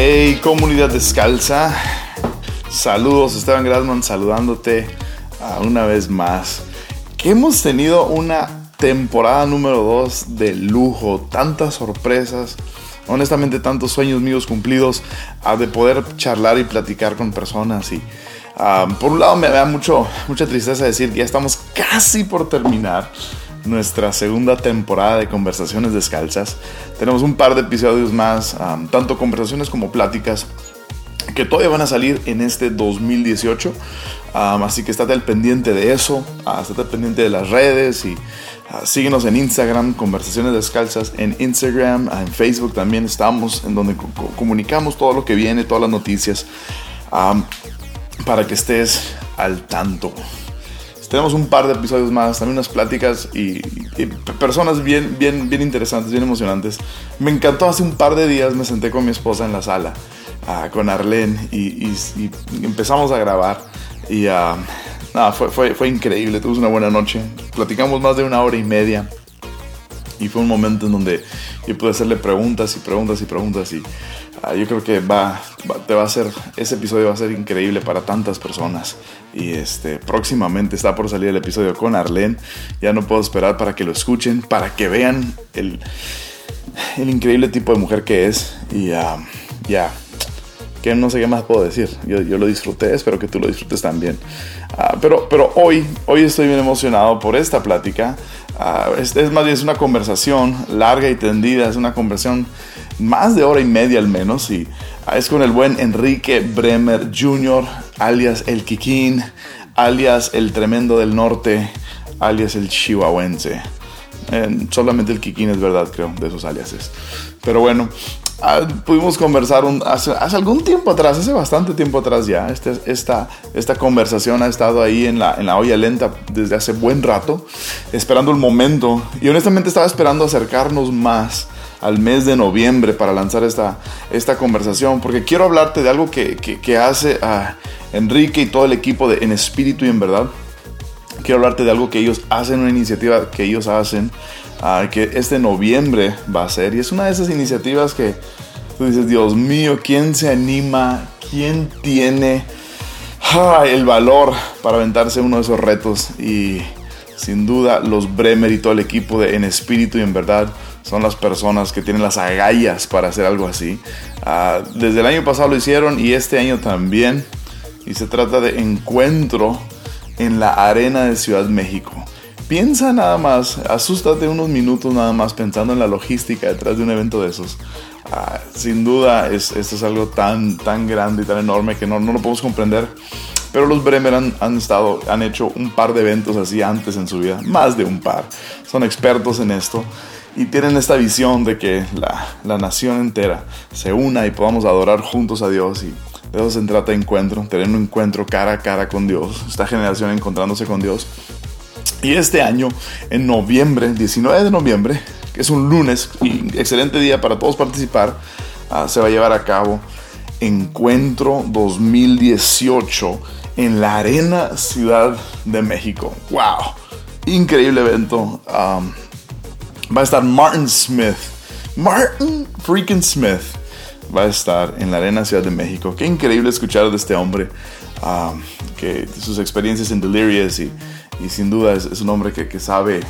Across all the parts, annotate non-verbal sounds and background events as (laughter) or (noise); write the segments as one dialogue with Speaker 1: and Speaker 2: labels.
Speaker 1: Hey, comunidad descalza. Saludos, Esteban Grasman saludándote una vez más. Que hemos tenido una temporada número 2 de lujo, tantas sorpresas, honestamente tantos sueños míos cumplidos, ah, de poder charlar y platicar con personas. Y ah, por un lado me da mucho, mucha tristeza decir que ya estamos casi por terminar nuestra segunda temporada de Conversaciones Descalzas. Tenemos un par de episodios más, tanto conversaciones como pláticas, que todavía van a salir en este 2018. así que estate al pendiente de eso, uh, estate al pendiente de las redes y uh, síguenos en Instagram, Conversaciones Descalzas, en Instagram, en Facebook también estamos, en donde comunicamos todo lo que viene, todas las noticias, para que estés al tanto. Tenemos un par de episodios más, también unas pláticas y, personas bien, bien, bien interesantes, bien emocionantes. Me encantó hace un par de días, me senté con mi esposa en la sala, ah, con Arlene, y, empezamos a grabar. Y uh, nada, fue, fue, fue increíble, tuvimos una buena noche. Platicamos más de una hora y media. Y fue un momento en donde yo pude hacerle preguntas y preguntas y preguntas y Ah, yo creo que va, te va a ser, ese episodio va a ser increíble para tantas personas. Y este, próximamente está por salir el episodio con Arlene. Ya no puedo esperar para que lo escuchen, para que vean el, el increíble tipo de mujer que es. Y ya, que no sé qué más puedo decir. Yo, yo, lo disfruté, espero que tú lo disfrutes también. Ah, pero, pero hoy, hoy estoy bien emocionado por esta plática. Ah, es, es, más bien es una conversación larga y tendida, es una conversación más de hora y media al menos, y es con el buen Enrique Bremer Jr., alias el Kikín, alias el Tremendo del Norte, alias el Chihuahuense. solamente el Kikín es verdad, creo, de esos aliases. Pero bueno, ah, pudimos conversar hace, algún tiempo atrás, hace bastante tiempo atrás ya. Este, esta, esta conversación ha estado ahí en la, en la olla lenta desde hace buen rato, esperando el momento. Y honestamente estaba esperando acercarnos más al mes de noviembre para lanzar esta, esta conversación, porque quiero hablarte de algo que, que, hace a Enrique y todo el equipo de En Espíritu y en Verdad. Quiero hablarte de algo que ellos hacen, una iniciativa que ellos hacen, uh, que este noviembre va a ser. Y es una de esas iniciativas que tú dices, Dios mío, ¿quién se anima? ¿Quién tiene el valor para aventarse uno de esos retos? Y sin duda los Bremer y todo el equipo de En Espíritu y en Verdad son las personas que tienen las agallas para hacer algo así. Ah, desde el año pasado lo hicieron y este año también. Y se trata de encuentro en la arena de Ciudad México. Piensa nada más, asústate unos minutos nada más pensando en la logística detrás de un evento de esos. Ah, sin duda, es, esto es algo tan, tan grande y tan enorme que no, no lo podemos comprender. Pero los Bremer han, han, estado, han hecho un par de eventos así antes en su vida, más de un par. Son expertos en esto y tienen esta visión de que la, la, nación entera se una y podamos adorar juntos a Dios y de eso se trata encuentro, tener un encuentro cara a cara con Dios, esta generación encontrándose con Dios. Y este año, en noviembre, 19 de noviembre, que es un lunes, y excelente día para todos participar, ah, se va a llevar a cabo Encuentro 2018 en la Arena Ciudad de México. ¡Wow! Increíble evento va a estar Martin Smith. Martin freaking Smith va a estar en la Arena Ciudad de México. Qué increíble escuchar de este hombre, um, que sus experiencias en Delirious y, sin duda es, un hombre que, sabe,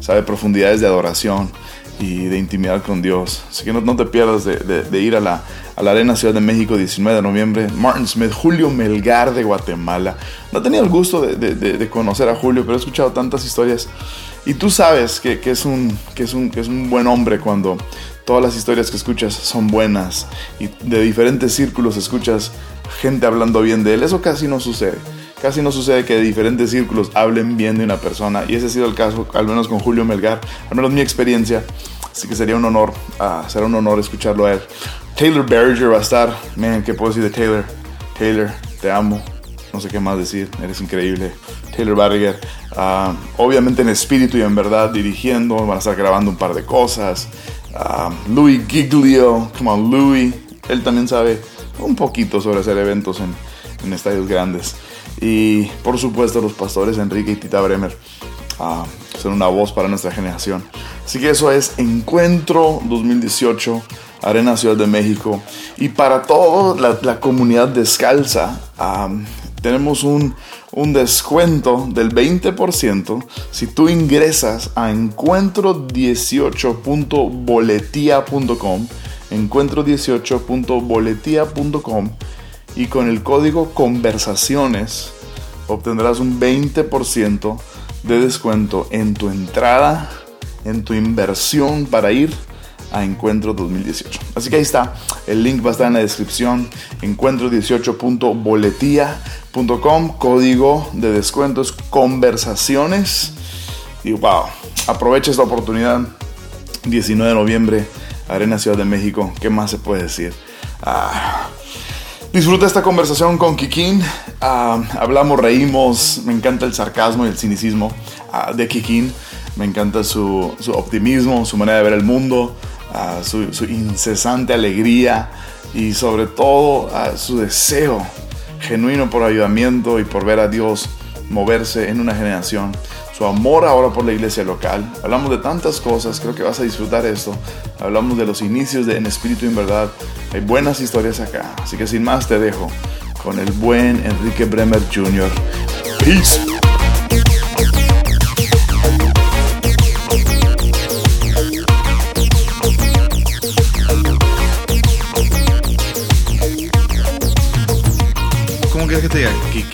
Speaker 1: sabe profundidades de adoración y de intimidad con Dios. Así que no, te pierdas de, de, ir a la, a la Arena Ciudad de México 19 de noviembre. Martin Smith, Julio Melgar de Guatemala. No he tenido el gusto de, conocer a Julio, pero he escuchado tantas historias y tú sabes que, es un, que, es un, que es un buen hombre cuando todas las historias que escuchas son buenas y de diferentes círculos escuchas gente hablando bien de él. Eso casi no sucede. casi no sucede que de diferentes círculos hablen bien de una persona. Y ese ha sido el caso, al menos con Julio Melgar, al menos mi experiencia. Así que sería un honor, uh, será un honor escucharlo a él. Taylor Berger va a estar. Man, ¿qué puedo decir de Taylor? Taylor, te amo. No sé qué más decir, eres increíble. Taylor Berger, uh, obviamente en espíritu y en verdad dirigiendo, van a estar grabando un par de cosas. Uh, Louis Giglio, come on, Louis, él también sabe un poquito sobre hacer eventos en, en estadios grandes. Y por supuesto los pastores Enrique y Tita Bremer uh, son una voz para nuestra generación. Así que eso es Encuentro 2018, Arena Ciudad de México. Y para toda la, comunidad descalza, tenemos un, un, descuento del 20% si tú ingresas a encuentro18.boletia.com encuentro18.boletia.com y con el código conversaciones obtendrás un 20% de descuento en tu entrada, en tu inversión para ir a Encuentro 2018. Así que ahí está, el link va a estar en la descripción, encuentro18.boletia.com, código de descuentos conversaciones. Y wow, aprovecha esta oportunidad, 19 de noviembre, Arena Ciudad de México, ¿qué más se puede decir? Ah, disfruta esta conversación con Kikín, ah, hablamos, reímos, me encanta el sarcasmo y el cinismo ah, de Kikín, me encanta su, su, optimismo, su manera de ver el mundo, su, incesante alegría y sobre todo su deseo genuino por ayudamiento y por ver a Dios moverse en una generación su amor ahora por la iglesia local. Hablamos de tantas cosas, creo que vas a disfrutar esto. Hablamos de los inicios de En Espíritu y en Verdad. Hay buenas historias acá, así que sin más te dejo con el buen Enrique Bremer Jr. Peace.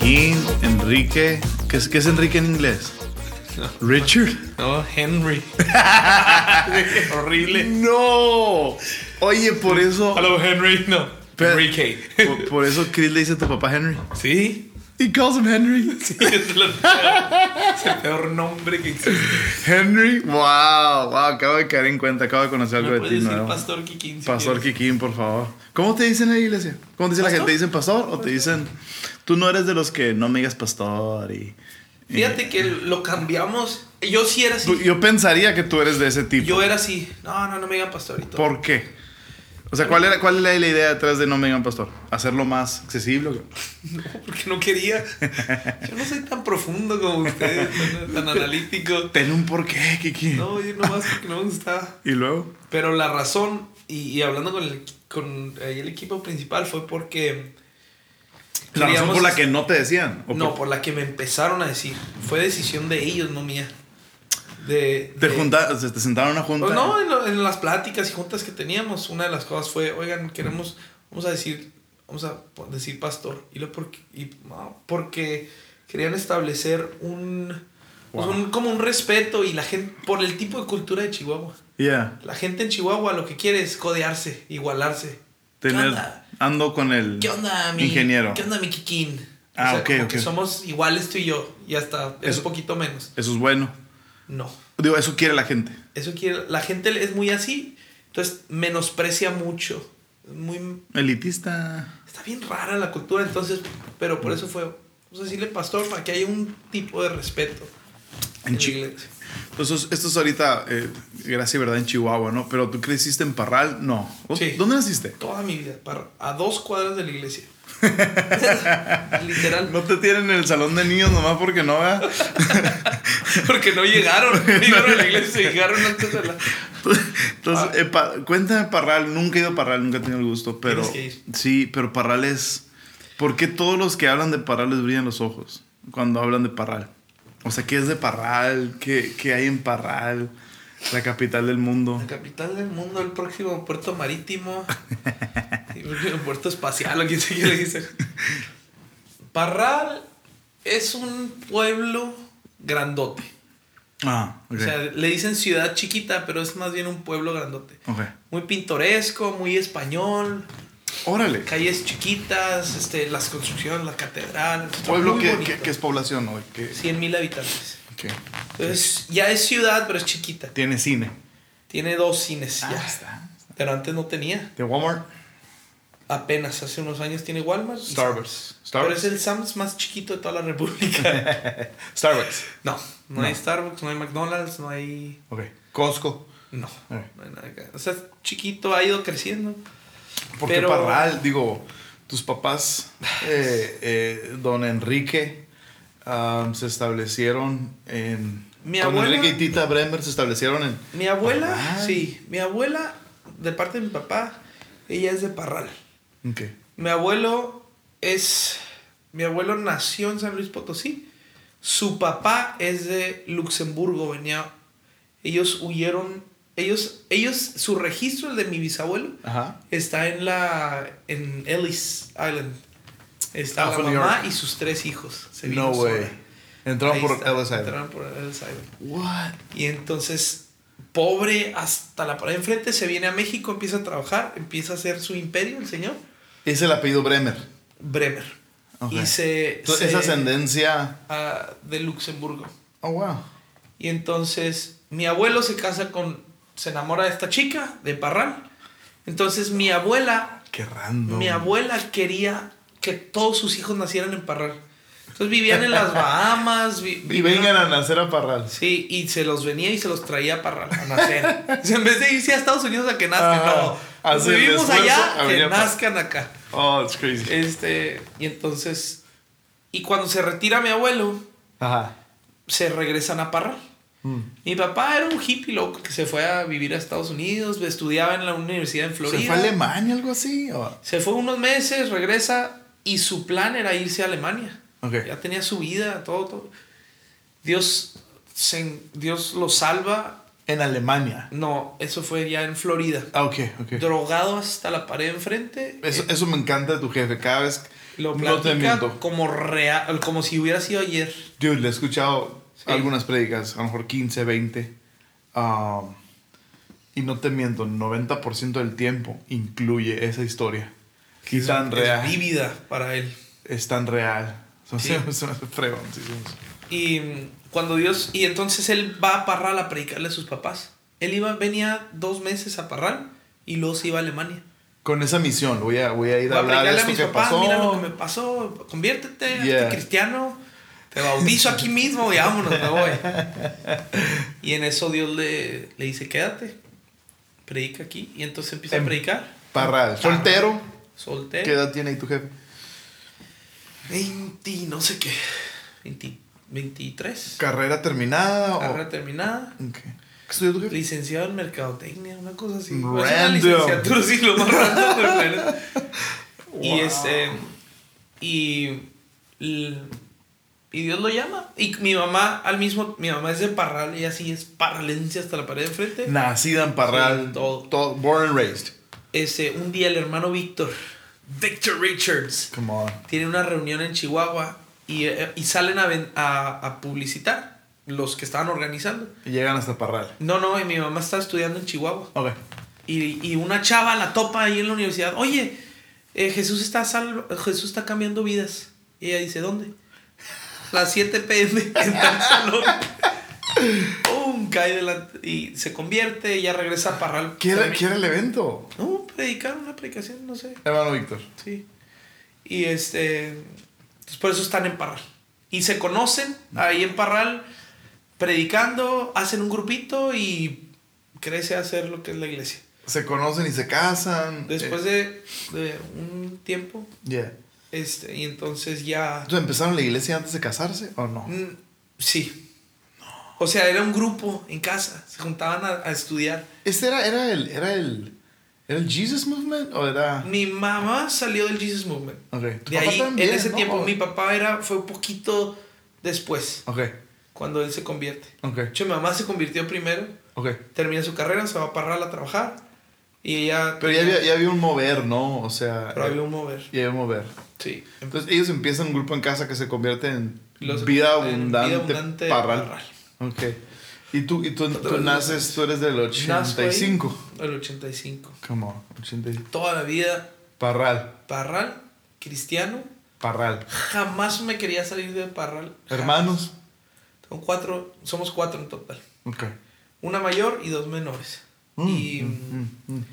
Speaker 1: Kikín, Enrique. ¿Qué es, ¿Qué es Enrique en inglés? (laughs) Richard.
Speaker 2: No, Henry. (laughs) Horrible.
Speaker 1: No. Oye, por eso.
Speaker 2: Hello, Henry. No.
Speaker 1: Pero-
Speaker 2: Enrique.
Speaker 1: Por, por eso Chris le dice a tu papá Henry.
Speaker 2: Sí.
Speaker 1: He calls him Henry. (laughs)
Speaker 2: Sí, es, lo peor. Es el peor nombre que existe.
Speaker 1: Henry. Wow, wow. Acabo de caer en cuenta. Acabo de conocer algo
Speaker 2: ¿Me
Speaker 1: de ti
Speaker 2: decir
Speaker 1: nuevo.
Speaker 2: Pastor Kikín? si
Speaker 1: Pastor
Speaker 2: quieres?
Speaker 1: Kikín, por favor. ¿Cómo te dicen en la iglesia? ¿Cómo te dice la gente? ¿Te dicen pastor o te dicen tú no eres de los que no me digas pastor? Y, y-
Speaker 2: Fíjate que lo cambiamos. Yo sí era así.
Speaker 1: Tú- yo pensaría que tú eres de ese tipo.
Speaker 2: Yo era así. No, no, no me digan pastor y todo.
Speaker 1: ¿Por qué? O sea, ¿cuál era, ¿cuál era la idea detrás de no me digan pastor? ¿Hacerlo más accesible? (laughs)
Speaker 2: No, porque no quería. Yo no soy tan profundo como ustedes, tan, tan analítico.
Speaker 1: Ten un porqué, Kiki.
Speaker 2: No, yo nomás porque no me gustaba.
Speaker 1: ¿Y luego?
Speaker 2: Pero la razón, y, y hablando con el, con el equipo principal, fue porque.
Speaker 1: La razón por la que no te decían. ¿o
Speaker 2: No,
Speaker 1: por-
Speaker 2: por la que me empezaron a decir. Fue decisión de ellos, no mía. De.
Speaker 1: Te,
Speaker 2: de-
Speaker 1: junta- se te sentaron a una junta.
Speaker 2: Pues no, en, lo- en las pláticas y juntas que teníamos, una de las cosas fue, oigan, queremos, vamos a decir, vamos a decir pastor. Y lo porque, y, no, porque querían establecer un, pues, un- como un respeto y la gente, por el tipo de cultura de Chihuahua.
Speaker 1: Yeah.
Speaker 2: La gente en Chihuahua lo que quiere es codearse, igualarse. ¿Qué
Speaker 1: Tener,
Speaker 2: onda?
Speaker 1: ando con el
Speaker 2: ¿Qué onda, mi
Speaker 1: ingeniero.
Speaker 2: ¿Qué onda, mi Kikín?
Speaker 1: Ah,
Speaker 2: o sea,
Speaker 1: ok,
Speaker 2: como
Speaker 1: ok.
Speaker 2: que somos iguales tú y yo, y hasta es un poquito menos.
Speaker 1: Eso es bueno.
Speaker 2: No.
Speaker 1: Digo, eso quiere la gente.
Speaker 2: Eso quiere, la gente es muy así, entonces menosprecia mucho. Muy,
Speaker 1: Elitista.
Speaker 2: está bien rara la cultura, entonces, pero por eso fue, vamos a decirle pastor, para que haya un tipo de respeto.
Speaker 1: En
Speaker 2: la
Speaker 1: Chi-
Speaker 2: iglesia.
Speaker 1: Entonces, esto es ahorita, eh, gracia y verdad, en Chihuahua, ¿no? Pero tú creciste en Parral, no.
Speaker 2: Sí.
Speaker 1: ¿Dónde naciste?
Speaker 2: Toda mi vida, a dos cuadras de la iglesia. (laughs) Literal.
Speaker 1: No te tienen en el salón de niños nomás porque no, ¿verdad? (laughs)
Speaker 2: Porque no llegaron, (laughs) llegaron a la iglesia, llegaron antes de la...
Speaker 1: Entonces,
Speaker 2: Ah.
Speaker 1: eh, pa- cuéntame Parral, nunca he ido a Parral, nunca he tenido el gusto, pero
Speaker 2: Tienes que ir.
Speaker 1: sí, pero Parral es ¿Por qué todos los que hablan de Parral les brillan los ojos cuando hablan de Parral? O sea, ¿qué es de Parral? ¿Qué, qué hay en Parral? La capital del mundo.
Speaker 2: La capital del mundo, el próximo puerto marítimo. (laughs) puerto espacial, o quien se quiere decir. Parral es un pueblo grandote.
Speaker 1: Ah, ok.
Speaker 2: O sea, le dicen ciudad chiquita, pero es más bien un pueblo grandote.
Speaker 1: ok.
Speaker 2: Muy pintoresco, muy español.
Speaker 1: Órale.
Speaker 2: Calles chiquitas, este, las construcciones, la catedral. está
Speaker 1: Pueblo que, que- que es población, ¿no? Que,
Speaker 2: 100 mil habitantes.
Speaker 1: que
Speaker 2: Entonces, ya es ciudad, pero es chiquita.
Speaker 1: tiene cine.
Speaker 2: Tiene dos cines ya.
Speaker 1: Ah, está.
Speaker 2: Pero antes no tenía.
Speaker 1: De Walmart,
Speaker 2: Apenas hace unos años tiene Walmart. y
Speaker 1: Starbucks.
Speaker 2: Pero
Speaker 1: Starbucks.
Speaker 2: es el Sam's más chiquito de toda la República. (laughs)
Speaker 1: Starbucks.
Speaker 2: no, no,
Speaker 1: No.
Speaker 2: hay Starbucks, no hay McDonald's, no hay.
Speaker 1: Ok. Costco.
Speaker 2: No, no hay nada. O sea, chiquito, ha ido creciendo.
Speaker 1: Porque
Speaker 2: Pero-
Speaker 1: Parral, digo, tus papás, eh, (laughs) eh, don Enrique, um, se establecieron en.
Speaker 2: Mi
Speaker 1: don
Speaker 2: abuela-
Speaker 1: Enrique y Tita Bremer se establecieron en.
Speaker 2: Mi abuela,
Speaker 1: Parral.
Speaker 2: sí, mi abuela, de parte de mi papá, ella es de Parral. Mi abuelo es. Mi abuelo nació en San Luis Potosí. Su papá es de Luxemburgo, venía. Ellos huyeron. Ellos, ellos, su registro, el de mi bisabuelo,
Speaker 1: Ajá.
Speaker 2: está en la. en Ellis Island. Está la mamá
Speaker 1: York.
Speaker 2: y sus tres hijos. Se
Speaker 1: No way. Entraron por
Speaker 2: está,
Speaker 1: Ellis Island.
Speaker 2: Entraron por Ellis Island.
Speaker 1: What?
Speaker 2: Y entonces, pobre, hasta la pared enfrente, se viene a México, empieza a trabajar, empieza a hacer su imperio, el señor.
Speaker 1: Es el apellido Bremer.
Speaker 2: Bremer. Y se.
Speaker 1: Entonces,
Speaker 2: se-
Speaker 1: esa ascendencia.
Speaker 2: de Luxemburgo.
Speaker 1: Oh, wow.
Speaker 2: Y entonces, mi abuelo se casa con. Se enamora de esta chica, de Parral. Entonces, mi abuela.
Speaker 1: Qué random.
Speaker 2: Mi abuela quería que todos sus hijos nacieran en Parral. Entonces vivían en las (laughs) Bahamas. vi-
Speaker 1: Y
Speaker 2: vivían-
Speaker 1: vengan a nacer a Parral.
Speaker 2: Sí, y se los venía y se los traía a Parral a nacer. (laughs) O sea, en vez de irse a Estados Unidos a que nazcan, no. Vivimos allá, que nazcan acá.
Speaker 1: Oh, it's crazy.
Speaker 2: Este, y entonces, y cuando se retira mi abuelo,
Speaker 1: Ajá.
Speaker 2: se regresan a Parral.
Speaker 1: Mm.
Speaker 2: Mi papá era un hippie loco que se fue a vivir a Estados Unidos, estudiaba en la universidad en Florida.
Speaker 1: ¿Se fue a Alemania algo así? o-
Speaker 2: Se fue unos meses, regresa y su plan era irse a Alemania.
Speaker 1: Ok.
Speaker 2: Ya tenía su vida, todo, todo. Dios, se, Dios lo salva.
Speaker 1: En Alemania.
Speaker 2: No, eso fue ya en Florida.
Speaker 1: Ah, ok, ok.
Speaker 2: Drogado hasta la pared enfrente.
Speaker 1: Eso,
Speaker 2: eh,
Speaker 1: eso me encanta de tu jefe. Cada vez.
Speaker 2: lo
Speaker 1: no te
Speaker 2: platica
Speaker 1: miento.
Speaker 2: como real, como si hubiera sido ayer.
Speaker 1: Dude, le he escuchado
Speaker 2: Sí.
Speaker 1: algunas prédicas, a lo mejor 15, 20. um, y no te miento, 90% del tiempo incluye esa historia. Y
Speaker 2: Es-
Speaker 1: tan
Speaker 2: es
Speaker 1: real.
Speaker 2: vívida para él.
Speaker 1: Es tan real. (laughs) Me
Speaker 2: Sí.
Speaker 1: sí, sí.
Speaker 2: Y cuando Dios. Y entonces él va a Parral a predicarle a sus papás. Él iba, venía dos meses a Parral y luego se iba a Alemania.
Speaker 1: Con esa misión, voy a, voy a ir
Speaker 2: Voy
Speaker 1: a
Speaker 2: a
Speaker 1: hablar de
Speaker 2: predicarle a
Speaker 1: esto
Speaker 2: mis
Speaker 1: que
Speaker 2: papás,
Speaker 1: pasó.
Speaker 2: mira lo que me pasó, conviértete, hazte
Speaker 1: Yeah.
Speaker 2: cristiano, te bautizo aquí mismo y vámonos, me voy. (laughs) Y en eso Dios le, le dice, quédate, predica aquí. Y entonces empieza
Speaker 1: En
Speaker 2: a predicar.
Speaker 1: Parral. Soltero.
Speaker 2: Soltero.
Speaker 1: ¿Qué edad tiene ahí tu jefe?
Speaker 2: 20, no sé qué. 20, 23.
Speaker 1: ¿Carrera terminada? o-
Speaker 2: Carrera terminada.
Speaker 1: Ok. ¿Qué estudió tu jefe?
Speaker 2: Licenciado en mercadotecnia, una cosa así.
Speaker 1: Random.
Speaker 2: Es una licenciatura, sí, lo más random (laughs) planeta. Y
Speaker 1: Wow.
Speaker 2: este. Y. Y Dios lo llama. Y mi mamá, al mismo. Mi mamá es de Parral, ella sí es parralense hasta la pared de enfrente.
Speaker 1: Nacida en Parral.
Speaker 2: Sí, todo.
Speaker 1: todo- Born and raised.
Speaker 2: Este, un día el hermano Víctor, Victor Richards,
Speaker 1: Come on.
Speaker 2: tiene una reunión en Chihuahua y, eh, y salen a, ven- a, a publicitar los que estaban organizando.
Speaker 1: Y llegan hasta Parral.
Speaker 2: No, no, y mi mamá está estudiando en Chihuahua.
Speaker 1: Ok.
Speaker 2: Y, y una chava la topa ahí en la universidad. Oye, eh, Jesús, está salvo- Jesús está cambiando vidas. Y ella dice, ¿dónde? Las 7 pm en tal salón. ¡Pum! Cae delante y se convierte. Ella regresa a Parral.
Speaker 1: ¿Qué era, qué era el evento?
Speaker 2: No, predicar una predicación, no sé.
Speaker 1: Hermano Víctor.
Speaker 2: Sí. Y este. Pues por eso están en Parral. Y se conocen ahí en Parral, predicando, hacen un grupito y crece a hacer lo que es la iglesia.
Speaker 1: Se conocen y se casan.
Speaker 2: Después de, de un tiempo,
Speaker 1: Yeah.
Speaker 2: este, y entonces ya.
Speaker 1: ¿Entonces empezaron la iglesia antes de casarse o no?
Speaker 2: Mm, Sí. O sea, era un grupo en casa, se juntaban a, a estudiar.
Speaker 1: ¿Este era, era el. Era el. ¿Era el Jesus Movement? ¿O era.?
Speaker 2: Mi mamá salió del Jesus Movement.
Speaker 1: Ok. ¿Tu
Speaker 2: De
Speaker 1: papá
Speaker 2: ahí,
Speaker 1: también,
Speaker 2: en ese
Speaker 1: no?
Speaker 2: tiempo,
Speaker 1: ¿O-
Speaker 2: mi papá era, fue un poquito después,
Speaker 1: Ok.
Speaker 2: cuando él se convierte.
Speaker 1: Ok.
Speaker 2: De hecho, mi mamá se convirtió primero,
Speaker 1: Ok.
Speaker 2: termina su carrera, se va a Parral a trabajar y ella...
Speaker 1: Pero ya había, ya había un mover, ¿no? O sea.
Speaker 2: Pero había un mover.
Speaker 1: Ya había un mover.
Speaker 2: Sí.
Speaker 1: Entonces ellos empiezan un grupo en casa que se convierte en
Speaker 2: Y
Speaker 1: vida
Speaker 2: en
Speaker 1: abundante,
Speaker 2: Vida Abundante
Speaker 1: parral.
Speaker 2: Parral.
Speaker 1: Ok. Y tú, y tú, naces, tú eres del
Speaker 2: Nazco ahí,
Speaker 1: 85.
Speaker 2: El 85.
Speaker 1: Come on, 85.
Speaker 2: Toda la vida
Speaker 1: Parral.
Speaker 2: Parral, Cristiano.
Speaker 1: Parral.
Speaker 2: Jamás me quería salir de Parral.
Speaker 1: Hermanos.
Speaker 2: Son cuatro, somos cuatro en total.
Speaker 1: Ok.
Speaker 2: Una mayor y dos menores.
Speaker 1: Mm,
Speaker 2: y,
Speaker 1: mm, mm.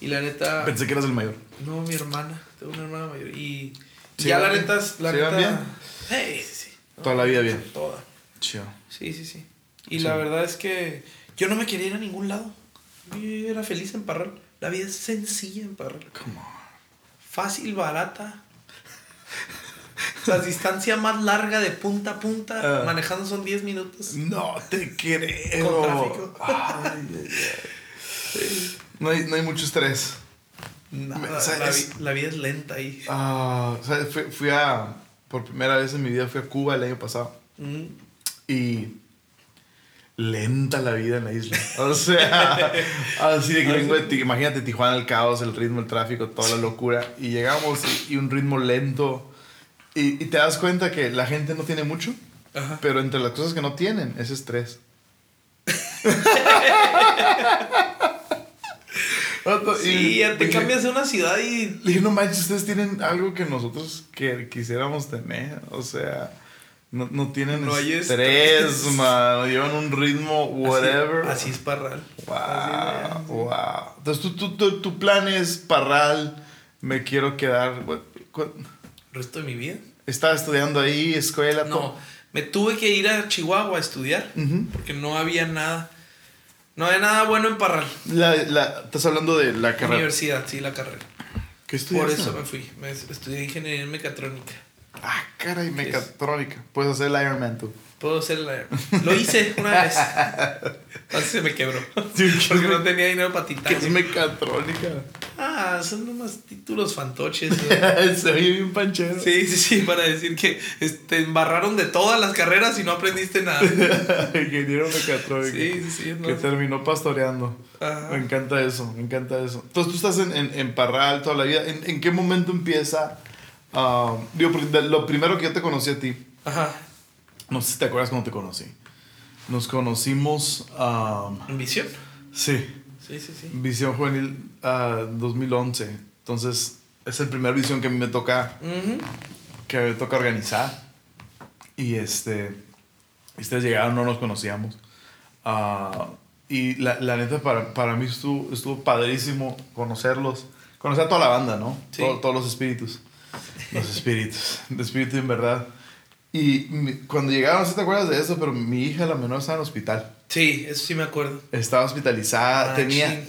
Speaker 2: y la neta.
Speaker 1: Pensé que eras el mayor.
Speaker 2: No, mi hermana. Tengo una hermana mayor. Y
Speaker 1: ¿Sí
Speaker 2: ya la neta. La
Speaker 1: ¿Sí
Speaker 2: neta.
Speaker 1: bien?
Speaker 2: Sí, sí, sí.
Speaker 1: Toda la vida bien.
Speaker 2: Toda.
Speaker 1: Chido.
Speaker 2: Sí, sí, sí. Y
Speaker 1: Sí.
Speaker 2: la verdad es que yo no me quería ir a ningún lado. Yo era feliz en Parral. La vida es sencilla en Parral.
Speaker 1: Come on.
Speaker 2: Fácil, barata. La distancia más larga de punta a punta
Speaker 1: Ah.
Speaker 2: manejando son 10 minutos.
Speaker 1: No te creo.
Speaker 2: Con tráfico.
Speaker 1: Ay, ay, ay. No, hay, no hay mucho estrés.
Speaker 2: Nada,
Speaker 1: O sea,
Speaker 2: la,
Speaker 1: es-
Speaker 2: vi- la vida es lenta ahí.
Speaker 1: Ah, o sea, fui, fui a. Por primera vez en mi vida fui a Cuba el año pasado.
Speaker 2: Mm.
Speaker 1: Y. Lenta la vida en la isla. (laughs) O sea, así de que vengo de Ti- Imagínate Tijuana, el caos, el ritmo, el tráfico, toda la locura. Y llegamos y, y un ritmo lento. Y, y te das cuenta que la gente no tiene mucho.
Speaker 2: Ajá.
Speaker 1: Pero entre las cosas que no tienen es estrés.
Speaker 2: Sí, ya te
Speaker 1: dije-
Speaker 2: cambias de una ciudad y.
Speaker 1: Le dije, no manches, ustedes tienen algo que nosotros que quisiéramos tener. O sea, no, no tienen
Speaker 2: No hay
Speaker 1: estrés,
Speaker 2: estrés.
Speaker 1: man. Llevan un ritmo, whatever.
Speaker 2: Así, así es Parral.
Speaker 1: Wow,
Speaker 2: Así es,
Speaker 1: wow. Entonces, tu, tu, tu, tu plan es parral. Me quiero quedar.
Speaker 2: ¿El resto de mi vida?
Speaker 1: Estaba estudiando ahí, escuela.
Speaker 2: No, me tuve que ir a Chihuahua a estudiar porque no había nada. No había nada bueno en Parral.
Speaker 1: la, la, estás hablando de la carrera.
Speaker 2: Universidad, sí, la carrera.
Speaker 1: ¿Qué
Speaker 2: Por
Speaker 1: estudiaste?
Speaker 2: eso me fui. Me estudié ingeniería en mecatrónica.
Speaker 1: Ah, caray, mecatrónica. Puedes hacer el Iron Man tú.
Speaker 2: Puedo hacer la... Lo hice una vez. (laughs) Así se me quebró. Porque no tenía dinero para
Speaker 1: ¿Qué es mecatrónica?
Speaker 2: Ah, son nomás títulos fantoches. (laughs)
Speaker 1: Se oye bien panchero.
Speaker 2: Sí, sí, sí, para decir que este, te embarraron de todas las carreras y no aprendiste nada. (laughs)
Speaker 1: Ingeniero mecatrónico.
Speaker 2: Sí, sí, sí. no.
Speaker 1: Que terminó pastoreando.
Speaker 2: Ajá.
Speaker 1: Me encanta eso, me encanta eso. Entonces tú estás en, en, en Parral toda la vida. ¿En, en qué momento empieza? Ah, digo, lo primero que yo te conocí a ti,
Speaker 2: Ajá.
Speaker 1: no sé si te acuerdas cómo te conocí. Nos conocimos, ah,
Speaker 2: ¿En visión?
Speaker 1: sí,
Speaker 2: Sí, sí, sí.
Speaker 1: Visión Juvenil ah, 2011. Entonces es el primer visión que a mí me toca
Speaker 2: Ujú.
Speaker 1: que me toca organizar. Y este, ustedes llegaron, no nos conocíamos. Y la, la neta, para, para mí estuvo, estuvo padrísimo conocerlos. Conocer a toda la banda, ¿no?
Speaker 2: Sí.
Speaker 1: Todo- todos los espíritus. Los espíritus. De espíritu en verdad. Y mi- cuando llegaron, no sé si te acuerdas de eso, pero mi hija, la menor, estaba en hospital.
Speaker 2: Sí, eso sí me acuerdo.
Speaker 1: Estaba hospitalizada.
Speaker 2: Ah,
Speaker 1: tenía,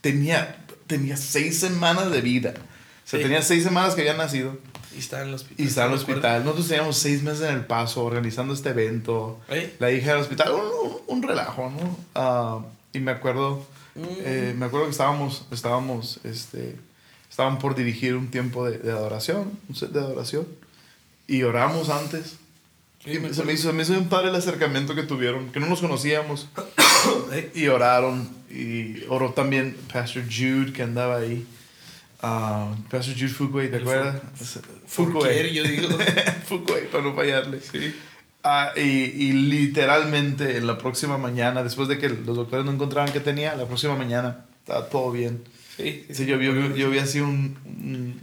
Speaker 1: tenía, tenía seis semanas de vida. O sea,
Speaker 2: Sí.
Speaker 1: tenía seis semanas que había nacido.
Speaker 2: Y estaba en el hospital.
Speaker 1: Y estaba en el hospital. Nosotros teníamos seis meses en el paso organizando este evento.
Speaker 2: ¿Eh?
Speaker 1: La hija del hospital, un, un- un relajo, ¿no? Ah, y me acuerdo,
Speaker 2: Mm.
Speaker 1: eh, me acuerdo que estábamos, estábamos, este, estaban por dirigir un tiempo de, de adoración, un set de adoración. Y oramos antes.
Speaker 2: Sí, me
Speaker 1: se, me hizo, se me hizo bien padre el acercamiento que tuvieron, que no nos conocíamos. (coughs) Y oraron. Y oró también Pastor Jude, que andaba ahí. Ah, Pastor Jude Fuquay, ¿te acuerdas?
Speaker 2: Furquier, yo digo. (laughs)
Speaker 1: Fuquay, para no fallarle. Ah, y, y literalmente en la próxima mañana, después de que los doctores no encontraban qué tenía, la próxima mañana estaba todo bien.
Speaker 2: Sí, sí,
Speaker 1: Sí, yo, yo, yo, yo vi así un, un,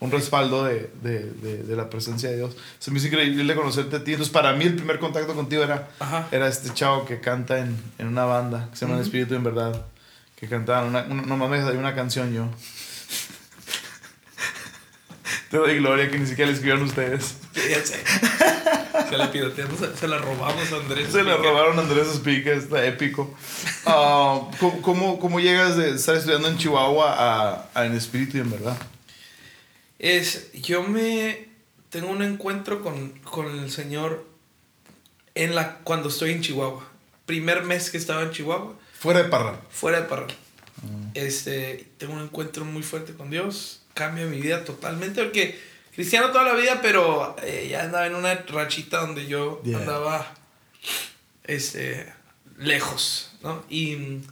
Speaker 1: un respaldo de, de, de, de la presencia de Dios. Se me hizo increíble conocerte a ti. Entonces, para mí, el primer contacto contigo era,
Speaker 2: Ajá.
Speaker 1: era este chavo que canta en, en una banda que se llama El
Speaker 2: Ujú.
Speaker 1: Espíritu en Verdad. Que cantaban una, una- no mames, hay una canción yo. (laughs) Te doy gloria que ni siquiera la escribieron ustedes.
Speaker 2: Ya sé. Se la piroteamos, se la robamos a Andrés.
Speaker 1: Se la robaron a Andrés Espica, está épico. Ah, ¿cómo, cómo, cómo llegas de estar estudiando en Chihuahua a, a En Espíritu y en Verdad?
Speaker 2: Es, yo me tengo un encuentro con, con el Señor en la, cuando estoy en Chihuahua. Primer mes que estaba en Chihuahua,
Speaker 1: Fuera de Parral.
Speaker 2: fuera de Parral. Este, tengo un encuentro muy fuerte con Dios. Cambia mi vida totalmente. Porque cristiano toda la vida, pero eh, ya andaba en una rachita donde yo
Speaker 1: Yeah.
Speaker 2: andaba este, lejos. ¿no? Y mm,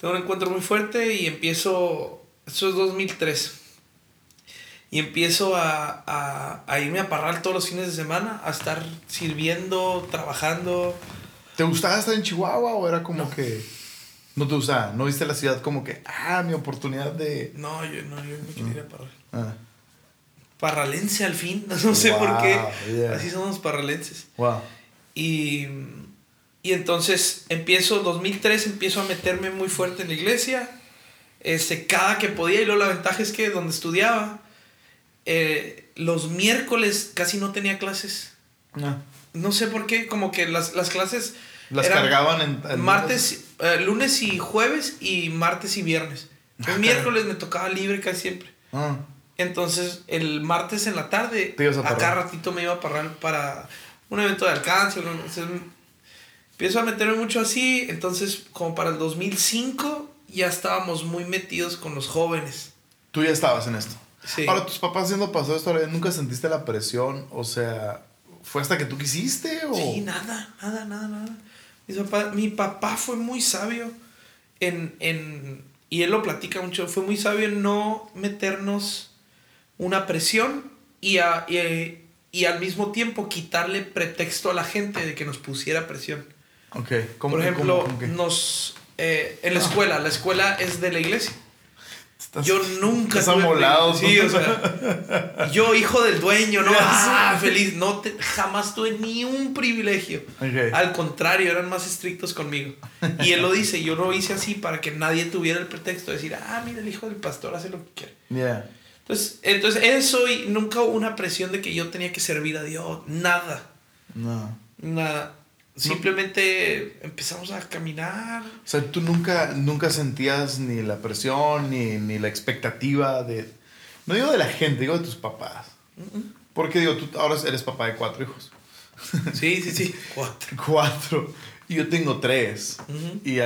Speaker 2: tengo un encuentro muy fuerte y empiezo. Eso es 2003. Y empiezo a, a, a irme a Parral todos los fines de semana, a estar sirviendo, trabajando.
Speaker 1: ¿Te gustaba estar en Chihuahua o era como
Speaker 2: No.
Speaker 1: que... No te gustaba, no viste la ciudad como que, ah, mi oportunidad de...
Speaker 2: No, yo no, yo me quería ir a Parral.
Speaker 1: Ah,
Speaker 2: Parralense al fin, (laughs) no sé por qué.
Speaker 1: Yeah.
Speaker 2: Así somos parralenses.
Speaker 1: wow.
Speaker 2: Y, y entonces empiezo, 2003, empiezo a meterme muy fuerte en la iglesia. Este, cada que podía, y luego la ventaja es que donde estudiaba, eh, los miércoles casi no tenía clases.
Speaker 1: Ah.
Speaker 2: No sé por qué, como que las, las clases
Speaker 1: Las
Speaker 2: eran
Speaker 1: cargaban en... en-
Speaker 2: martes, eh, lunes y jueves y martes y viernes.
Speaker 1: Ah,
Speaker 2: El miércoles me tocaba libre casi siempre.
Speaker 1: Ah,
Speaker 2: Entonces, el martes en la tarde,
Speaker 1: a
Speaker 2: a cada
Speaker 1: Parral.
Speaker 2: ratito me iba a Parral para un evento de alcance. ¿no? Entonces, empiezo a meterme mucho así. Entonces, como para el 2005, ya estábamos muy metidos con los jóvenes.
Speaker 1: tú ya estabas en esto.
Speaker 2: Sí.
Speaker 1: Ahora, tus papás siendo pastores todavía nunca sentiste la presión, o sea, ¿fue hasta que tú quisiste o...?
Speaker 2: Sí, nada, nada, nada, nada. Mis papá- mi papá fue muy sabio en, en, y él lo platica mucho, fue muy sabio en no meternos una presión y, a- y, y al mismo tiempo quitarle pretexto a la gente de que nos pusiera presión.
Speaker 1: Ok, ¿cómo
Speaker 2: Por ejemplo,
Speaker 1: cómo- cómo
Speaker 2: nos... eh, en la escuela, la escuela es de la iglesia.
Speaker 1: Estás-
Speaker 2: Yo nunca
Speaker 1: estás
Speaker 2: tuve
Speaker 1: amolado,
Speaker 2: Sí, o sea, (laughs) yo hijo del dueño, no, ah, feliz, no te, jamás tuve ni un privilegio.
Speaker 1: Ok.
Speaker 2: Al contrario, eran más estrictos conmigo. Y él lo (laughs) dice, yo lo hice así para que nadie tuviera el pretexto de decir, ah, mira, el hijo del pastor hace lo que quiere.
Speaker 1: Yeah.
Speaker 2: Entonces, entonces eso y nunca hubo una presión de que yo tenía que servir a Dios, nada,
Speaker 1: No.
Speaker 2: nada. Simplemente empezamos a caminar.
Speaker 1: O sea, tú nunca, nunca sentías ni la presión ni, ni la expectativa de... No digo de la gente, digo de tus papás. Porque digo, tú ahora eres papá de cuatro hijos.
Speaker 2: Sí, sí, sí. (laughs) Cuatro.
Speaker 1: Cuatro. Y yo tengo tres.
Speaker 2: Ujú.
Speaker 1: Y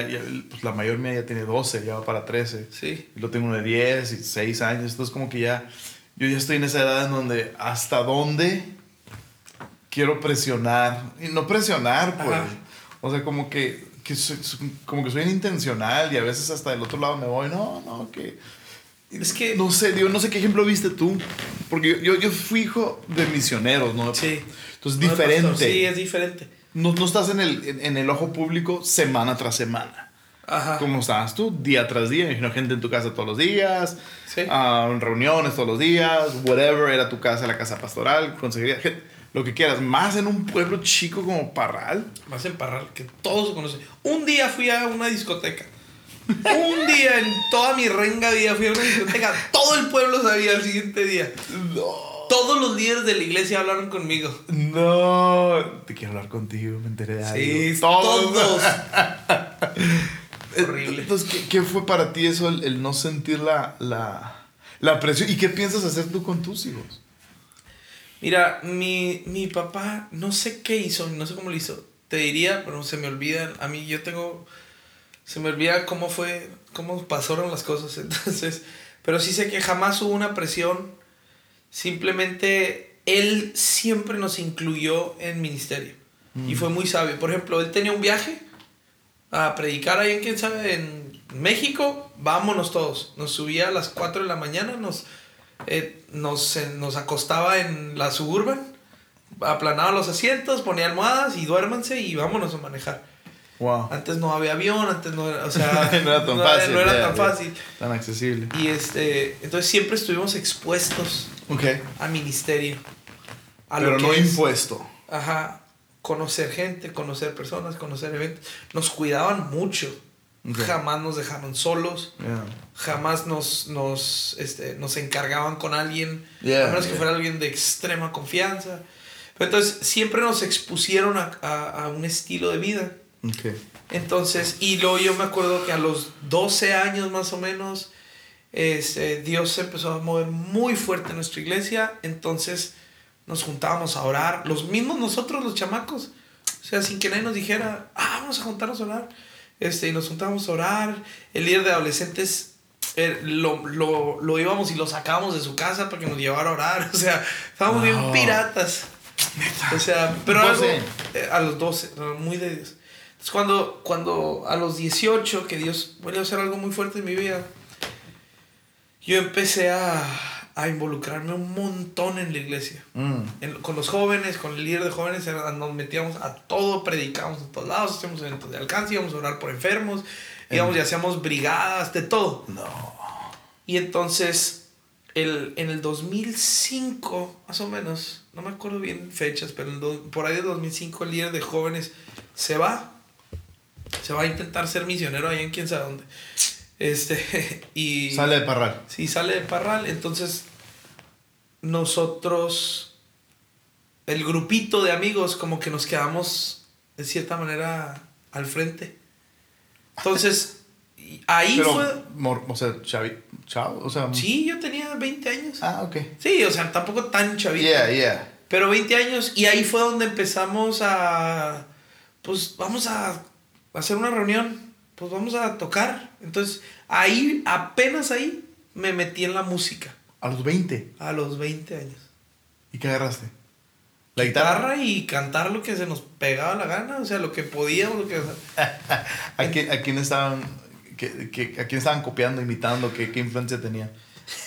Speaker 1: pues, la mayor mía ya tiene 12, ya va para 13.
Speaker 2: Sí.
Speaker 1: Y lo tengo uno de 10 y 6 años. Entonces como que ya... Yo ya estoy en esa edad en donde hasta dónde quiero presionar. Y no presionar, pues.
Speaker 2: Ajá.
Speaker 1: O sea, como que, que soy, como que soy intencional y a veces hasta del otro lado me voy, no, no, que...
Speaker 2: Es que-
Speaker 1: No sé, digo, no sé qué ejemplo viste tú. Porque yo, yo, yo fui hijo de misioneros, ¿no?
Speaker 2: Sí.
Speaker 1: Entonces,
Speaker 2: No,
Speaker 1: diferente.
Speaker 2: pastor, Sí, es diferente.
Speaker 1: No, no estás en el, en, en el ojo público semana tras semana.
Speaker 2: Ajá.
Speaker 1: ¿Cómo estabas tú? Día tras día. Imagino gente en tu casa todos los días.
Speaker 2: Sí.
Speaker 1: ah, reuniones todos los días. Whatever. Era tu casa, la casa pastoral. Consejería. gen- Lo que quieras. Más en un pueblo chico como Parral.
Speaker 2: Más en Parral, que todos se conocen. Un día fui a una discoteca. Un día en toda mi renga vida fui a una discoteca. Todo el pueblo sabía el siguiente día.
Speaker 1: No.
Speaker 2: Todos los líderes de la iglesia hablaron conmigo.
Speaker 1: No. Te quiero hablar contigo. Me enteré de algo.
Speaker 2: Sí, todos. (laughs)
Speaker 1: Eh,
Speaker 2: Horrible.
Speaker 1: Entonces, ¿qué, qué fue para ti eso, el, el no sentir la, la, la presión? ¿Y qué piensas hacer tú con tus hijos?
Speaker 2: Mira, mi, mi papá, no sé qué hizo, no sé cómo lo hizo. Te diría, pero se me olvida. A mí yo tengo. Se me olvida cómo fue, cómo pasaron las cosas. (laughs) Entonces, pero sí sé que jamás hubo una presión. Simplemente él siempre nos incluyó en ministerio. Y fue muy sabio. Por ejemplo, él tenía un viaje a predicar ahí en, quién sabe, en México. Vámonos todos. Nos subía a las 4 de la mañana, nos, eh, nos, nos acostaba en la suburban, aplanaba los asientos, ponía almohadas y duérmanse y vámonos a manejar.
Speaker 1: Wow.
Speaker 2: Antes no había avión, antes no era, o sea, (laughs)
Speaker 1: no era tan
Speaker 2: no
Speaker 1: fácil.
Speaker 2: no era tan fácil.
Speaker 1: Tan accesible.
Speaker 2: Y este, entonces siempre estuvimos expuestos
Speaker 1: Ok.
Speaker 2: a ministerio. A
Speaker 1: Pero
Speaker 2: lo que
Speaker 1: no
Speaker 2: es-
Speaker 1: impuesto.
Speaker 2: Ajá. Conocer gente, conocer personas, conocer eventos. Nos cuidaban mucho. Jamás nos dejaron solos.
Speaker 1: Yeah.
Speaker 2: Jamás nos, nos, este, nos encargaban con alguien.
Speaker 1: Yeah,
Speaker 2: a menos que fuera alguien de extrema confianza. Pero entonces siempre nos expusieron a, a- a un estilo de vida. Entonces, y luego yo me acuerdo que a los 12 años más o menos, este, Dios se empezó a mover muy fuerte en nuestra iglesia. Entonces nos juntábamos a orar, los mismos nosotros, los chamacos. O sea, sin que nadie nos dijera, ah, vamos a juntarnos a orar. Este, y nos juntábamos a orar. El líder de adolescentes eh, lo, lo, lo íbamos y lo sacábamos de su casa para que nos llevara a orar. (laughs) O sea, estábamos bien
Speaker 1: Wow.
Speaker 2: piratas. O sea, pero algo,
Speaker 1: 12.
Speaker 2: eh, a los 12, no, muy de Dios. Entonces, cuando, cuando a los 18, que Dios vuelve a hacer algo muy fuerte en mi vida, yo empecé a, a involucrarme un montón en la iglesia.
Speaker 1: Mm.
Speaker 2: En- con los jóvenes, con el líder de jóvenes, nos metíamos a todo, predicábamos en todos lados, hacíamos eventos de alcance, íbamos a orar por enfermos, Digamos, y hacíamos brigadas, de todo.
Speaker 1: No.
Speaker 2: Y entonces, el, en el 2005, más o menos, no me acuerdo bien fechas, pero do- por ahí de 2005 el líder de jóvenes se va. Se va a intentar ser misionero allá en quién sabe dónde. Este, (laughs) y...
Speaker 1: Sale de parral.
Speaker 2: Sí, sale de Parral. Entonces, nosotros, el grupito de amigos, como que nos quedamos de cierta manera al frente. Entonces, (laughs) ahí
Speaker 1: Pero,
Speaker 2: fue.
Speaker 1: mor- o sea, chavi, chao, o sea.
Speaker 2: Sí, yo tenía 20 años.
Speaker 1: Ah, ok.
Speaker 2: Sí, o sea, tampoco tan chavito.
Speaker 1: Yeah, yeah.
Speaker 2: Pero 20 años y ahí fue donde empezamos a, pues vamos a hacer una reunión, pues vamos a tocar. Entonces ahí, apenas ahí, me metí en la música
Speaker 1: A los 20.
Speaker 2: a los 20 años.
Speaker 1: ¿Y qué agarraste? La
Speaker 2: Guitarra
Speaker 1: guitarra.
Speaker 2: y cantar lo que se nos pegaba la gana, o sea, lo que podíamos, lo que... (laughs)
Speaker 1: ¿A quién, a quién estaban, que, que- a quién estaban copiando, imitando? ¿Qué, qué influencia tenía?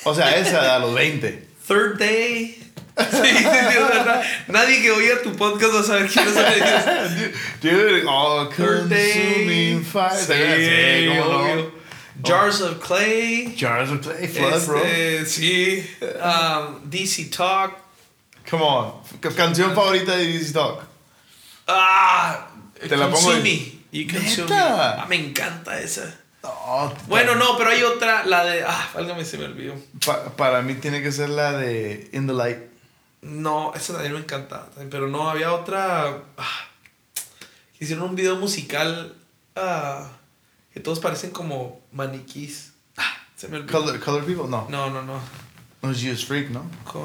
Speaker 1: O sea, esa a los 20.
Speaker 2: Third Day. (laughs) Sí, nadie que oiga tu podcast va a saber quiénes son ellos. (laughs)
Speaker 1: Dude, oh,
Speaker 2: Third Day.
Speaker 1: fire.
Speaker 2: Sí,
Speaker 1: Sí, cómo no.
Speaker 2: obvio. Jars of Clay.
Speaker 1: Jars of Clay, Flood, bro.
Speaker 2: Este, sí. Um, DC Talk.
Speaker 1: Come on. Canción favorita de DC Talk.
Speaker 2: Ah,
Speaker 1: Te la pongo
Speaker 2: Consume Me. You Consume. Ah, me encanta esa.
Speaker 1: No,
Speaker 2: Bueno, no, pero hay otra, la de. Ah, válgame, se me olvidó.
Speaker 1: pa- para mí tiene que ser la de In the Light.
Speaker 2: No, esa también me encanta. Pero no, había otra. ah, hicieron un video musical ah, que todos parecen como maniquís. Ah, se me olvidó.
Speaker 1: Color, Color People, no.
Speaker 2: No, no, no.
Speaker 1: No es Jesus Freak, ¿no?
Speaker 2: Con...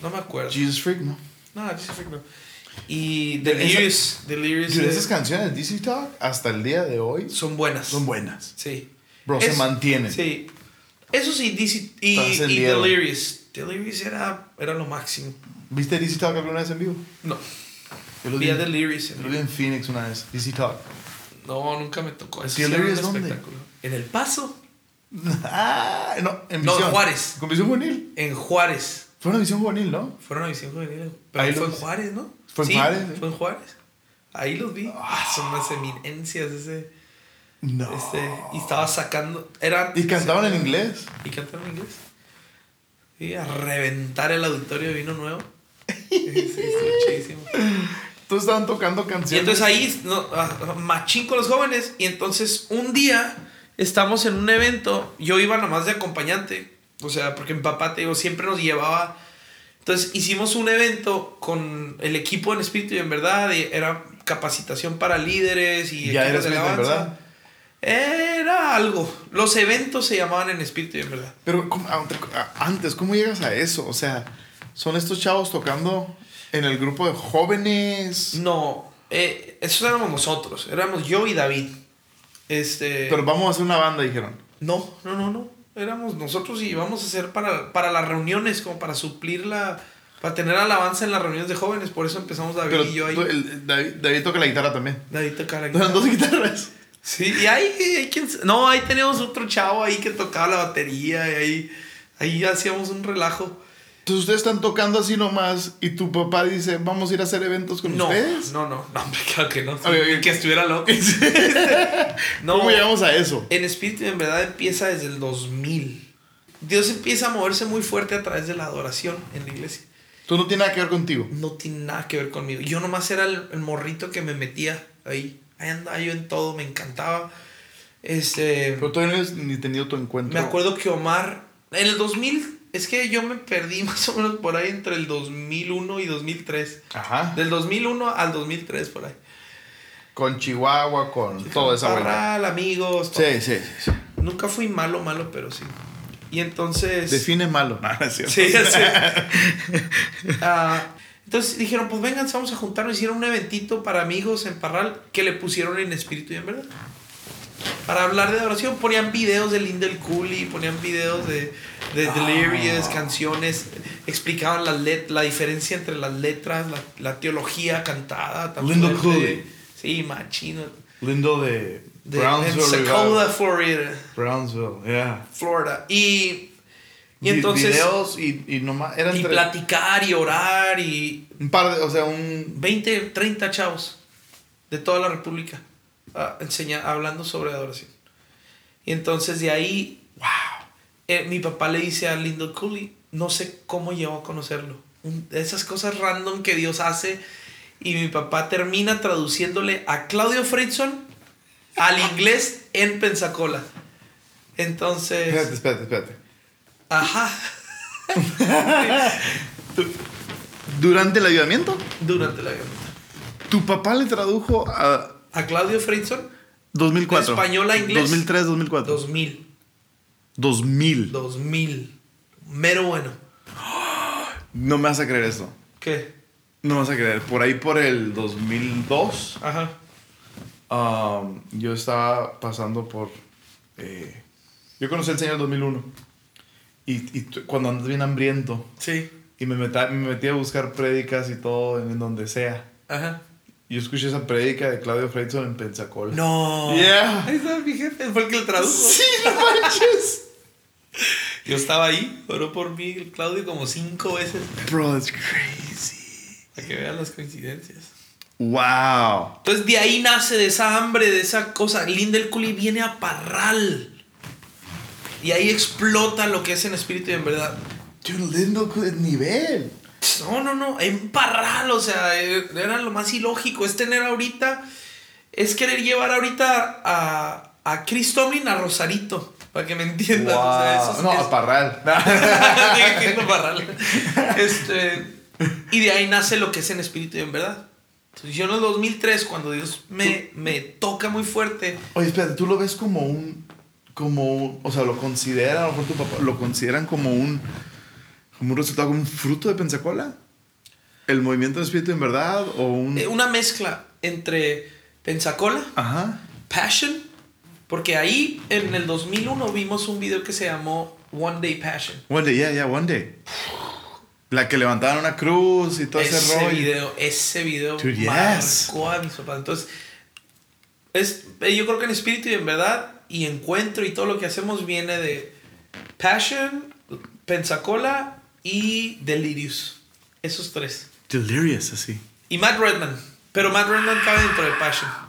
Speaker 2: No me acuerdo.
Speaker 1: Jesus Freak, ¿no?
Speaker 2: No, Jesus Freak no. Y
Speaker 1: Esa-
Speaker 2: Delirious. Delirious.
Speaker 1: Dude,
Speaker 2: eh,
Speaker 1: esas canciones de DC Talk hasta el día de hoy
Speaker 2: son buenas.
Speaker 1: son buenas.
Speaker 2: Sí.
Speaker 1: Bro, se mantienen.
Speaker 2: Sí. Eso sí, DC y,
Speaker 1: en
Speaker 2: y. Delirious. Delirious era, era lo máximo.
Speaker 1: ¿Viste DC Talk alguna vez en vivo?
Speaker 2: No.
Speaker 1: Yo lo
Speaker 2: Vi
Speaker 1: vi,
Speaker 2: a Delirious.
Speaker 1: yo lo vi en Phoenix una vez. DC Talk.
Speaker 2: No, nunca me tocó. Eso
Speaker 1: ¿Delirious dónde?
Speaker 2: espectáculo. En El Paso. (laughs)
Speaker 1: ah, no, en
Speaker 2: No, en Juárez.
Speaker 1: Con visión juvenil.
Speaker 2: En Juárez.
Speaker 1: Fue una visión juvenil, ¿no?
Speaker 2: Fueron a visión juvenil. Pero
Speaker 1: Ahí
Speaker 2: fue
Speaker 1: los-
Speaker 2: en Juárez, ¿no?
Speaker 1: Fue en
Speaker 2: Sí,
Speaker 1: Juárez.
Speaker 2: Fue en Juárez. Ahí los vi. Ah, son unas eminencias ese.
Speaker 1: No.
Speaker 2: Este, y estaba sacando. Era,
Speaker 1: Y cantaban en inglés.
Speaker 2: Y cantaron en inglés. Y a reventar el auditorio de vino nuevo. (laughs) Sí, sí.
Speaker 1: Todos estaban tocando canciones.
Speaker 2: Y entonces ahí, no, ah, machín con los jóvenes. Y entonces un día estamos en un evento. Yo iba nomás de acompañante. O sea, porque mi papá, te digo, siempre nos llevaba. Entonces hicimos un evento con el equipo en espíritu y en verdad. y era capacitación para líderes y
Speaker 1: Ya eres
Speaker 2: alabanza.
Speaker 1: ¿verdad?
Speaker 2: Era algo. Los eventos se llamaban en espíritu y en verdad.
Speaker 1: Pero ¿cómo- a- antes, ¿cómo llegas a eso? O sea, son estos chavos tocando en el grupo de jóvenes.
Speaker 2: No, eh, esos éramos nosotros. Éramos yo y David. Este.
Speaker 1: Pero vamos a hacer una banda, dijeron.
Speaker 2: no, no, no, no. Éramos nosotros y íbamos a hacer para, para las reuniones, como para suplir la. Para tener alabanza en las reuniones de jóvenes. Por eso empezamos David
Speaker 1: Pero
Speaker 2: y yo ahí.
Speaker 1: tú- el- David, David toca la guitarra también.
Speaker 2: David toca la
Speaker 1: Eran (laughs) dos guitarras.
Speaker 2: Sí, y ahí, hay quien- No, ahí teníamos otro chavo ahí que tocaba la batería y ahí. Ahí hacíamos un relajo.
Speaker 1: Entonces ustedes están tocando así nomás y tu papá dice, vamos a ir a hacer eventos con
Speaker 2: No,
Speaker 1: ustedes.
Speaker 2: no, no, no, claro que no.
Speaker 1: Ok, ok.
Speaker 2: Que estuviera loco. (laughs) No,
Speaker 1: ¿Cómo llegamos a eso?
Speaker 2: En espíritu en verdad empieza desde el 2000. Dios empieza a moverse muy fuerte a través de la adoración en la iglesia.
Speaker 1: Tú no tienes nada que ver contigo.
Speaker 2: No tiene nada que ver conmigo. Yo nomás era el, el morrito que me metía ahí. Ahí andaba yo en todo, me encantaba. Este,
Speaker 1: Pero todavía no has ni tenido tu encuentro.
Speaker 2: me acuerdo que Omar, en el 2000, es que yo me perdí (laughs) más o menos por ahí entre el 2001 y 2003.
Speaker 1: Ajá.
Speaker 2: Del 2001 al 2003 por ahí.
Speaker 1: Con Chihuahua, con toda esa vuelta.
Speaker 2: Parral, amigos. todo.
Speaker 1: Sí, sí, sí.
Speaker 2: Nunca fui malo, malo, pero sí. Y entonces...
Speaker 1: Define malo. (laughs) No, no.
Speaker 2: Sí, sé. (laughs) Ah, entonces dijeron, pues vengan, vamos a juntarnos. Hicieron un eventito para amigos en Parral que le pusieron en espíritu y en verdad. Para hablar de adoración, ponían videos de Lindel Cooley, ponían videos de, de Delirious, canciones, explicaban la, let, la diferencia entre las letras, la, la teología cantada. fuerte.
Speaker 1: Cooley.
Speaker 2: Sí, machino.
Speaker 1: Lindo de,
Speaker 2: De,
Speaker 1: Brownsville.
Speaker 2: Florida.
Speaker 1: Brownsville, yeah.
Speaker 2: Florida. Y, y entonces...
Speaker 1: Videos y, y nomás. Eran
Speaker 2: Y
Speaker 1: tres-
Speaker 2: platicar y orar y
Speaker 1: un par de. O sea, un.
Speaker 2: 20, 30 chavos de toda la República. ah, enseña, hablando sobre adoración. Y entonces de ahí, wow, mi papá le dice a Lindo Cooley, no sé cómo llegó a conocerlo. Esas cosas random que Dios hace. Y mi papá termina traduciéndole a Claudio Friedson al (laughs) inglés en Pensacola. Entonces,
Speaker 1: Espérate, espérate, espérate.
Speaker 2: ajá, (laughs)
Speaker 1: Durante el ayudamiento,
Speaker 2: durante la guerra.
Speaker 1: tu papá le tradujo a
Speaker 2: A Claudio Friedson,
Speaker 1: 2004.
Speaker 2: De español a inglés.
Speaker 1: 2003, 2004.
Speaker 2: 2000.
Speaker 1: 2000.
Speaker 2: 2000. Mero bueno.
Speaker 1: No me vas a creer esto.
Speaker 2: ¿Qué?
Speaker 1: No me vas a creer. Por ahí por el 2002,
Speaker 2: Ajá.
Speaker 1: um, yo estaba pasando por... eh, yo conocí al Señor en 2001. Y, y cuando andas bien hambriento
Speaker 2: Sí.
Speaker 1: y me, meta- me metí a buscar prédicas y todo en, donde sea.
Speaker 2: Ajá.
Speaker 1: Yo escuché esa prédica de Claudio Freidson en Pensacola.
Speaker 2: No.
Speaker 1: Yeah.
Speaker 2: Ahí está mi jefe. Fue el que lo tradujo.
Speaker 1: Sí, no manches.
Speaker 2: Yo estaba ahí. Oró por mí, el Claudio, como cinco veces.
Speaker 1: Bro, that's crazy.
Speaker 2: Para que vean las coincidencias.
Speaker 1: Wow.
Speaker 2: Entonces de ahí nace, de esa hambre, de esa cosa. Lindel Cooley viene a Parral. Y ahí explota lo que es en espíritu y en verdad.
Speaker 1: Dude, lindo el nivel.
Speaker 2: No, no, no, en Parral, o sea, eh, era lo más ilógico. Es tener ahorita, es querer llevar ahorita a, a Chris Tomlin a Rosarito, para que me entiendan. O sea, eso es-
Speaker 1: no,
Speaker 2: es-
Speaker 1: a Parral. (laughs)
Speaker 2: Parral. Este, y de ahí nace lo que es en espíritu y en verdad. Entonces, yo en el 2003, cuando Dios me, me toca muy fuerte,
Speaker 1: Oye, espérate, tú lo ves como un. Como O sea, lo consideran, a lo mejor tu papá, lo consideran como un. Como un resultado, como un fruto de Pensacola. El movimiento de espíritu en verdad o un.
Speaker 2: eh, una mezcla entre Pensacola,
Speaker 1: Ajá.
Speaker 2: Passion, porque ahí en el 2001 vimos un video que se llamó One Day Passion.
Speaker 1: One day, yeah, yeah, one day. La que levantaban una cruz y todo ese,
Speaker 2: ese
Speaker 1: rollo.
Speaker 2: video, ese video
Speaker 1: Dude, yes.
Speaker 2: marcó a mis papás. Entonces, es, eh, yo creo que en espíritu y en verdad y encuentro y todo lo que hacemos viene de Passion, Pensacola y Delirious. Esos tres.
Speaker 1: Delirious, así.
Speaker 2: Y Matt Redman. Pero Matt Redman cabe dentro de Passion.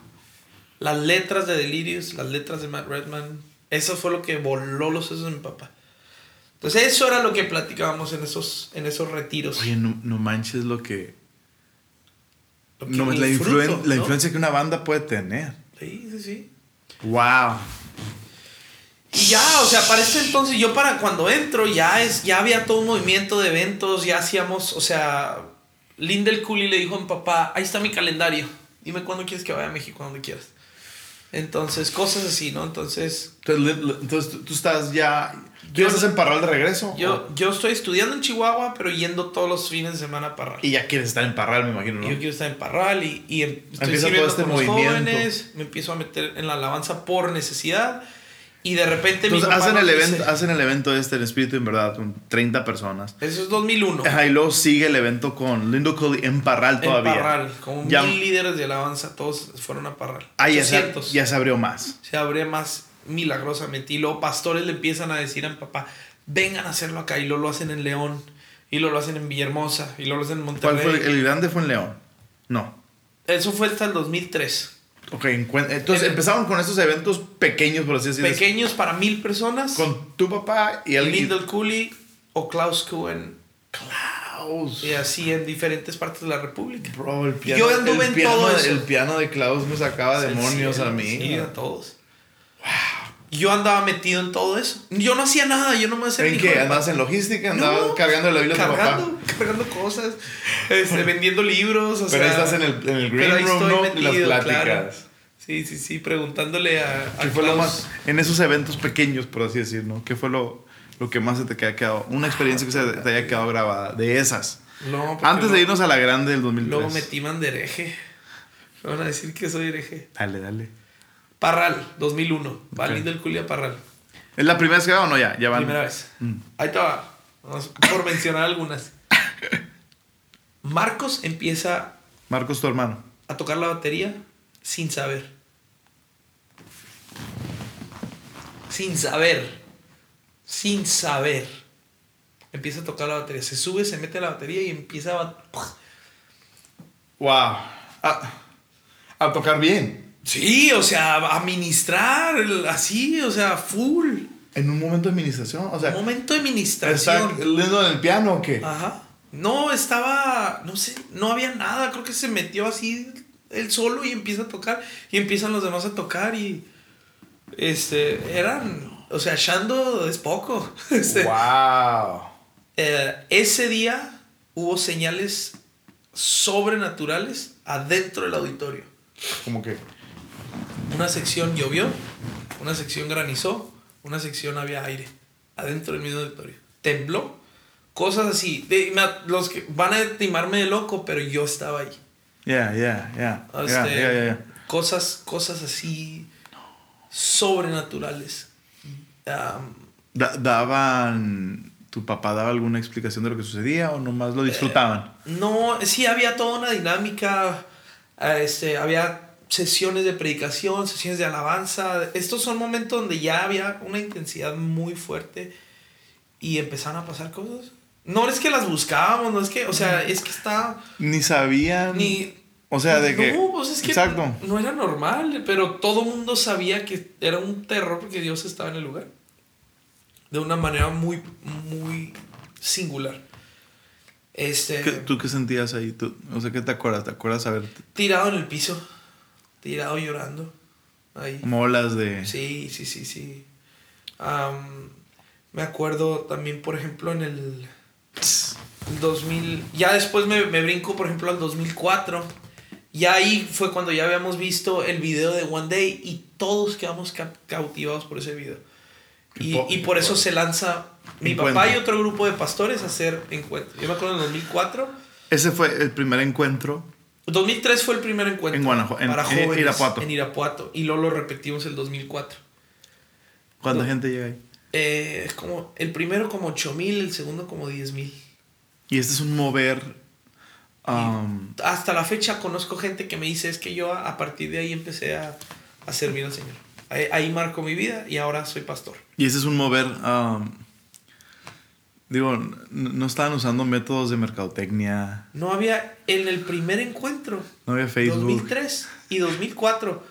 Speaker 2: Las letras de Delirious, las letras de Matt Redman. Eso fue lo que voló los sesos de mi papá. Entonces eso era lo que platicábamos en esos, en esos retiros.
Speaker 1: Oye, no, no manches lo que.
Speaker 2: Lo que
Speaker 1: No, la, la
Speaker 2: ¿no?
Speaker 1: influencia que una banda puede tener.
Speaker 2: Sí, sí, sí.
Speaker 1: Wow.
Speaker 2: Y ya, o sea, para este entonces, yo para cuando entro, ya es, ya había todo un movimiento de eventos, ya hacíamos, o sea, Lindel Cooley le dijo a mi papá, ahí está mi calendario, dime cuándo quieres que vaya a México, cuando quieras. Entonces, cosas así, ¿no? Entonces,
Speaker 1: Entonces, tú, tú estás ya. ¿Tú
Speaker 2: Yo-
Speaker 1: estás en Parral de regreso?
Speaker 2: yo, yo estoy estudiando en Chihuahua, pero yendo todos los fines de semana a Parral.
Speaker 1: Y ya quieres estar en Parral, me imagino, ¿no?
Speaker 2: Yo quiero estar en Parral y, y em- estoy
Speaker 1: Empieza todo este
Speaker 2: con los jóvenes, me empiezo a meter en la alabanza por necesidad y de repente mi
Speaker 1: Entonces,
Speaker 2: papá
Speaker 1: hacen el,
Speaker 2: dice-
Speaker 1: evento, hacen el evento este, el espíritu en verdad, con 30 personas.
Speaker 2: Eso es 2001.
Speaker 1: Ajá, y luego sigue el evento con Lindo Cooley en Parral todavía.
Speaker 2: En Parral, como
Speaker 1: Ya-
Speaker 2: mil líderes de alabanza, todos fueron a Parral.
Speaker 1: Ah, ya se,
Speaker 2: 800.
Speaker 1: ya se abrió más.
Speaker 2: Se abre más milagrosamente. Y luego pastores le empiezan a decir a mi papá, vengan a hacerlo acá. Y luego lo hacen en León. Y luego lo hacen en Villahermosa. Y luego lo hacen en Monterrey.
Speaker 1: ¿Cuál fue? El, el grande fue en León. No.
Speaker 2: Eso fue hasta el 2003.
Speaker 1: Ok, entonces
Speaker 2: En-
Speaker 1: empezaron con estos eventos pequeños, por así decirlo.
Speaker 2: Pequeños para mil personas.
Speaker 1: Con tu papá y alguien.
Speaker 2: Lindel Cooley o Klaus Cohen.
Speaker 1: Klaus.
Speaker 2: Y así en diferentes partes de la República.
Speaker 1: Bro, el piano,
Speaker 2: Yo anduve
Speaker 1: el
Speaker 2: en
Speaker 1: piano,
Speaker 2: todo eso.
Speaker 1: El piano de Klaus me sacaba demonios a mí.
Speaker 2: Sí, a todos. Yo andaba metido en todo eso. Yo no hacía nada, yo no me hacía
Speaker 1: ¿En qué?
Speaker 2: de
Speaker 1: ¿Andabas en logística? ¿Andabas
Speaker 2: No,
Speaker 1: cargando la Biblia de tu papá?
Speaker 2: cargando, cargando cosas, este, vendiendo libros, o
Speaker 1: Pero
Speaker 2: sea,
Speaker 1: estás en el, en el
Speaker 2: pero
Speaker 1: green room, ¿no?
Speaker 2: metido,
Speaker 1: y las pláticas.
Speaker 2: claro. Sí, sí, sí, preguntándole a, a
Speaker 1: ¿Qué fue lo más, en esos eventos pequeños, por así decir, ¿no? ¿Qué fue lo, lo que más se te haya quedado? Una experiencia que se te haya quedado grabada, de esas.
Speaker 2: No,
Speaker 1: Antes de irnos a la grande del 2003.
Speaker 2: Luego me timan de hereje. Me van a decir que soy hereje.
Speaker 1: Dale, dale.
Speaker 2: Parral, 2001. Va
Speaker 1: Ok.
Speaker 2: lindo el culia Parral.
Speaker 1: ¿Es la primera vez que va o no? Ya, ya van.
Speaker 2: Primera vez.
Speaker 1: Mm.
Speaker 2: Ahí te va. Vamos por mencionar algunas. (laughs) Marcos empieza
Speaker 1: Marcos, tu hermano.
Speaker 2: a tocar la batería sin saber. Sin saber. Sin saber. Empieza a tocar la batería. Se sube, se mete a la batería y empieza a...
Speaker 1: Wow. A, a tocar bien.
Speaker 2: Sí, o sea, a ministrar, el- así, o sea, full.
Speaker 1: En un momento de administración, o sea,
Speaker 2: Momento de
Speaker 1: ¿está
Speaker 2: ministración.
Speaker 1: leyendo en el piano o qué?
Speaker 2: Ajá. No, estaba, no sé, no había nada, creo que se metió así él solo y empieza a tocar y empiezan los demás a tocar y este eran, o sea, Shando es poco. (laughs) Este,
Speaker 1: wow.
Speaker 2: eh, ese día hubo señales sobrenaturales adentro del auditorio.
Speaker 1: Como que
Speaker 2: Una sección llovió, una sección granizó, una sección había aire adentro del mismo auditorio. Tembló, cosas así. De- los que van a estimarme de loco, pero yo estaba ahí.
Speaker 1: Yeah, yeah, yeah. Yeah,
Speaker 2: Este,
Speaker 1: yeah, yeah, yeah.
Speaker 2: Cosas, cosas así sobrenaturales.
Speaker 1: Da- daban tu papá daba alguna explicación de lo que sucedía o nomás lo disfrutaban.
Speaker 2: no, sí había toda una dinámica. eh, Este, había sesiones de predicación, sesiones de alabanza. Estos son momentos donde ya había una intensidad muy fuerte y empezaron a pasar cosas. No es que las buscábamos, no es que, o sea, es que está
Speaker 1: Ni sabían
Speaker 2: ni
Speaker 1: o sea, de
Speaker 2: no,
Speaker 1: que
Speaker 2: pues es que
Speaker 1: Exacto.
Speaker 2: no, no era normal, pero todo mundo sabía que era un terror porque Dios estaba en el lugar. De una manera muy, muy singular. Este,
Speaker 1: ¿Qué- ¿Tú qué sentías ahí? ¿Tú, o sea, ¿qué te acuerdas? ¿Te acuerdas saber
Speaker 2: tirado en el piso, tirado llorando. Ahí.
Speaker 1: como olas de
Speaker 2: Sí, sí, sí, sí. Am, me acuerdo también, por ejemplo, en el 2000, ya después me, me brinco, por ejemplo, al 2004. Ya ahí fue cuando ya habíamos visto el video de One Day y todos quedamos ca- cautivados por ese video. Y, y por eso se lanza mi
Speaker 1: Encuentro.
Speaker 2: papá y otro grupo de pastores a hacer encuentros. Yo me acuerdo en 2004.
Speaker 1: Ese fue el primer encuentro
Speaker 2: 2003 fue el primer encuentro.
Speaker 1: En Guanajuato, en-
Speaker 2: para
Speaker 1: en
Speaker 2: jóvenes,
Speaker 1: Irapuato.
Speaker 2: En Irapuato. Y luego lo repetimos el 2004.
Speaker 1: ¿Cuánta
Speaker 2: No.
Speaker 1: gente llega ahí?
Speaker 2: Eh, como, el primero como 8 mil, el segundo como 10 mil.
Speaker 1: Y este es un mover um,
Speaker 2: Hasta la fecha conozco gente que me dice, es que yo a, a partir de ahí empecé a, a servir al Señor. Ahí, ahí marco mi vida y ahora soy pastor.
Speaker 1: y este es un mover um, digo, no estaban usando métodos de mercadotecnia,
Speaker 2: No había, en el primer encuentro,
Speaker 1: no había Facebook.
Speaker 2: 2003 y 2004,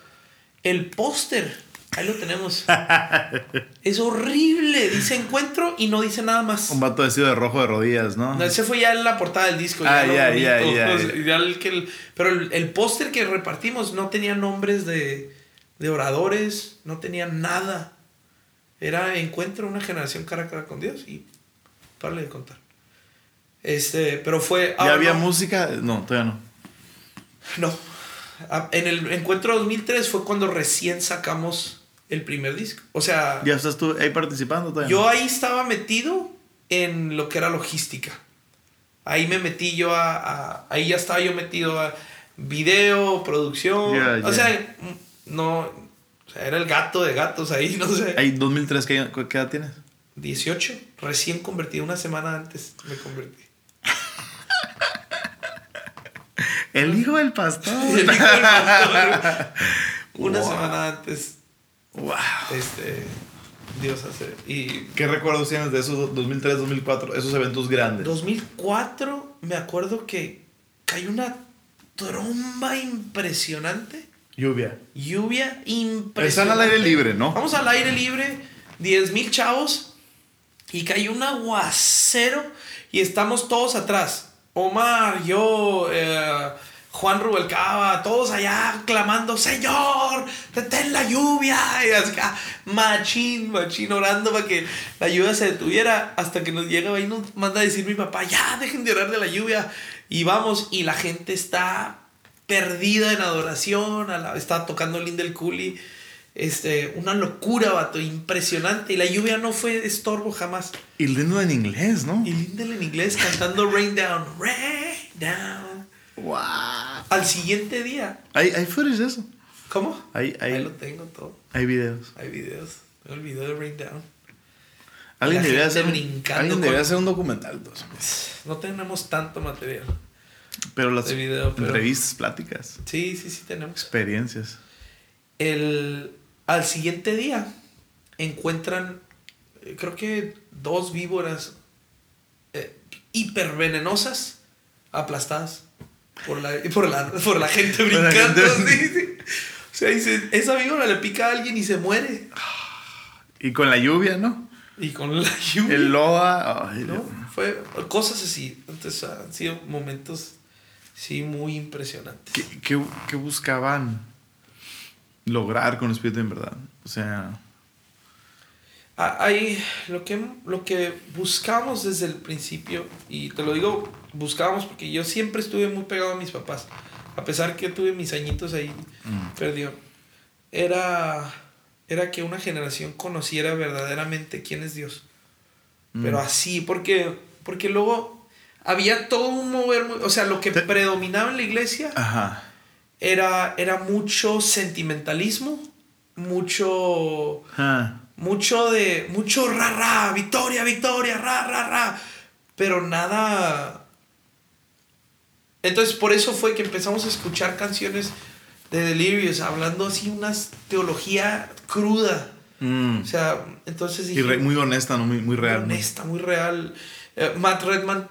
Speaker 2: el póster, ahí lo tenemos. (laughs) es horrible, dice encuentro y no dice nada más.
Speaker 1: Un vato vestido de rojo de rodillas, ¿no?
Speaker 2: No, ese fue ya en la portada del disco.
Speaker 1: Ah,
Speaker 2: lo
Speaker 1: ya, ya, ya,
Speaker 2: el- pero el, el póster que repartimos no tenía nombres de, de oradores, no tenía nada. Era encuentro una generación cara a cara con Dios y párale de contar. Este, pero fue.
Speaker 1: ¿Ya
Speaker 2: ah,
Speaker 1: había
Speaker 2: no,
Speaker 1: música? No, todavía no.
Speaker 2: No. Ah, En el encuentro 2003 fue cuando recién sacamos el primer disco. O sea,
Speaker 1: ¿Ya estás tú ahí participando todavía?
Speaker 2: yo
Speaker 1: no?
Speaker 2: ahí estaba metido en lo que era logística. Ahí me metí yo a, a- ahí ya estaba yo metido a video, producción. O sea, no, o sea, era el gato de gatos ahí, (laughs) no sé.
Speaker 1: Ahí 2003, ¿qué, qué edad tienes?
Speaker 2: 18, recién convertido, una semana antes me convertí. (laughs)
Speaker 1: El hijo del pastor. (laughs)
Speaker 2: El hijo del pastor. una
Speaker 1: Wow.
Speaker 2: semana antes,
Speaker 1: wow.
Speaker 2: este, Dios hace. Y
Speaker 1: ¿Qué recuerdos tienes de esos 2003, 2004, esos eventos grandes?
Speaker 2: 2004, me acuerdo que cayó una tromba impresionante.
Speaker 1: Lluvia.
Speaker 2: Lluvia impresionante.
Speaker 1: Están al aire libre, ¿no?
Speaker 2: Vamos al aire libre, 10 mil chavos, y cayó un aguacero y estamos todos atrás. Omar, yo, eh, Juan Rubalcaba, todos allá clamando, Señor, detén la lluvia. (laughs) Y así, ah, machín, machín, orando para que la lluvia se detuviera hasta que nos llega ahí nos manda a decir mi papá, ya, dejen de orar de la lluvia. Y vamos, y la gente está perdida en adoración, está tocando Lindel Cooley. Este, una locura, vato, impresionante. Y la lluvia no fue estorbo jamás.
Speaker 1: Y lindo en inglés, ¿no?
Speaker 2: Y Lindel en inglés cantando Rain Down, Rain Down.
Speaker 1: Wow.
Speaker 2: Al siguiente día.
Speaker 1: Hay, hay footage de eso.
Speaker 2: ¿Cómo?
Speaker 1: Hay, hay,
Speaker 2: Ahí lo tengo todo.
Speaker 1: hay videos.
Speaker 2: Hay videos. Tengo el video de Rain Down.
Speaker 1: Alguien debería, hacer un, alguien
Speaker 2: con-
Speaker 1: debería hacer un documental. pues.
Speaker 2: No tenemos tanto material.
Speaker 1: Pero las
Speaker 2: De video, pero-
Speaker 1: entrevistas, pláticas,
Speaker 2: Sí, sí, sí tenemos.
Speaker 1: experiencias.
Speaker 2: El, al siguiente día encuentran, eh, creo que dos víboras eh, hipervenenosas aplastadas por la, (laughs) por la, por la gente
Speaker 1: la
Speaker 2: brincando.
Speaker 1: gente. (laughs)
Speaker 2: sí, sí. O sea, dice, esa víbora le pica a alguien y se muere.
Speaker 1: Y con la lluvia, ¿no?
Speaker 2: Y con la (laughs) lluvia.
Speaker 1: El loa.
Speaker 2: ¿no? Fue cosas así. Entonces han sido momentos, sí, muy impresionantes.
Speaker 1: ¿Qué, qué, qué buscaban lograr con Espíritu en verdad? O sea,
Speaker 2: Ah, Ahí lo que, lo que buscamos desde el principio, y te lo digo, buscábamos porque yo siempre estuve muy pegado a mis papás, a pesar que tuve mis añitos ahí perdido, era, era que una generación conociera verdaderamente quién es Dios. Pero así, porque, porque luego había todo un mover, o sea, lo que
Speaker 1: Te-
Speaker 2: predominaba en la iglesia
Speaker 1: ajá.
Speaker 2: Era, era mucho sentimentalismo, mucho
Speaker 1: Ah,
Speaker 2: mucho de mucho ra ra victoria victoria ra ra ra pero nada entonces por eso fue que empezamos a escuchar canciones de Delirious hablando así una teología cruda
Speaker 1: mm.
Speaker 2: o sea entonces
Speaker 1: Y re- muy honesta, ¿no? Muy, muy real.
Speaker 2: honesta muy real Eh, Matt Redman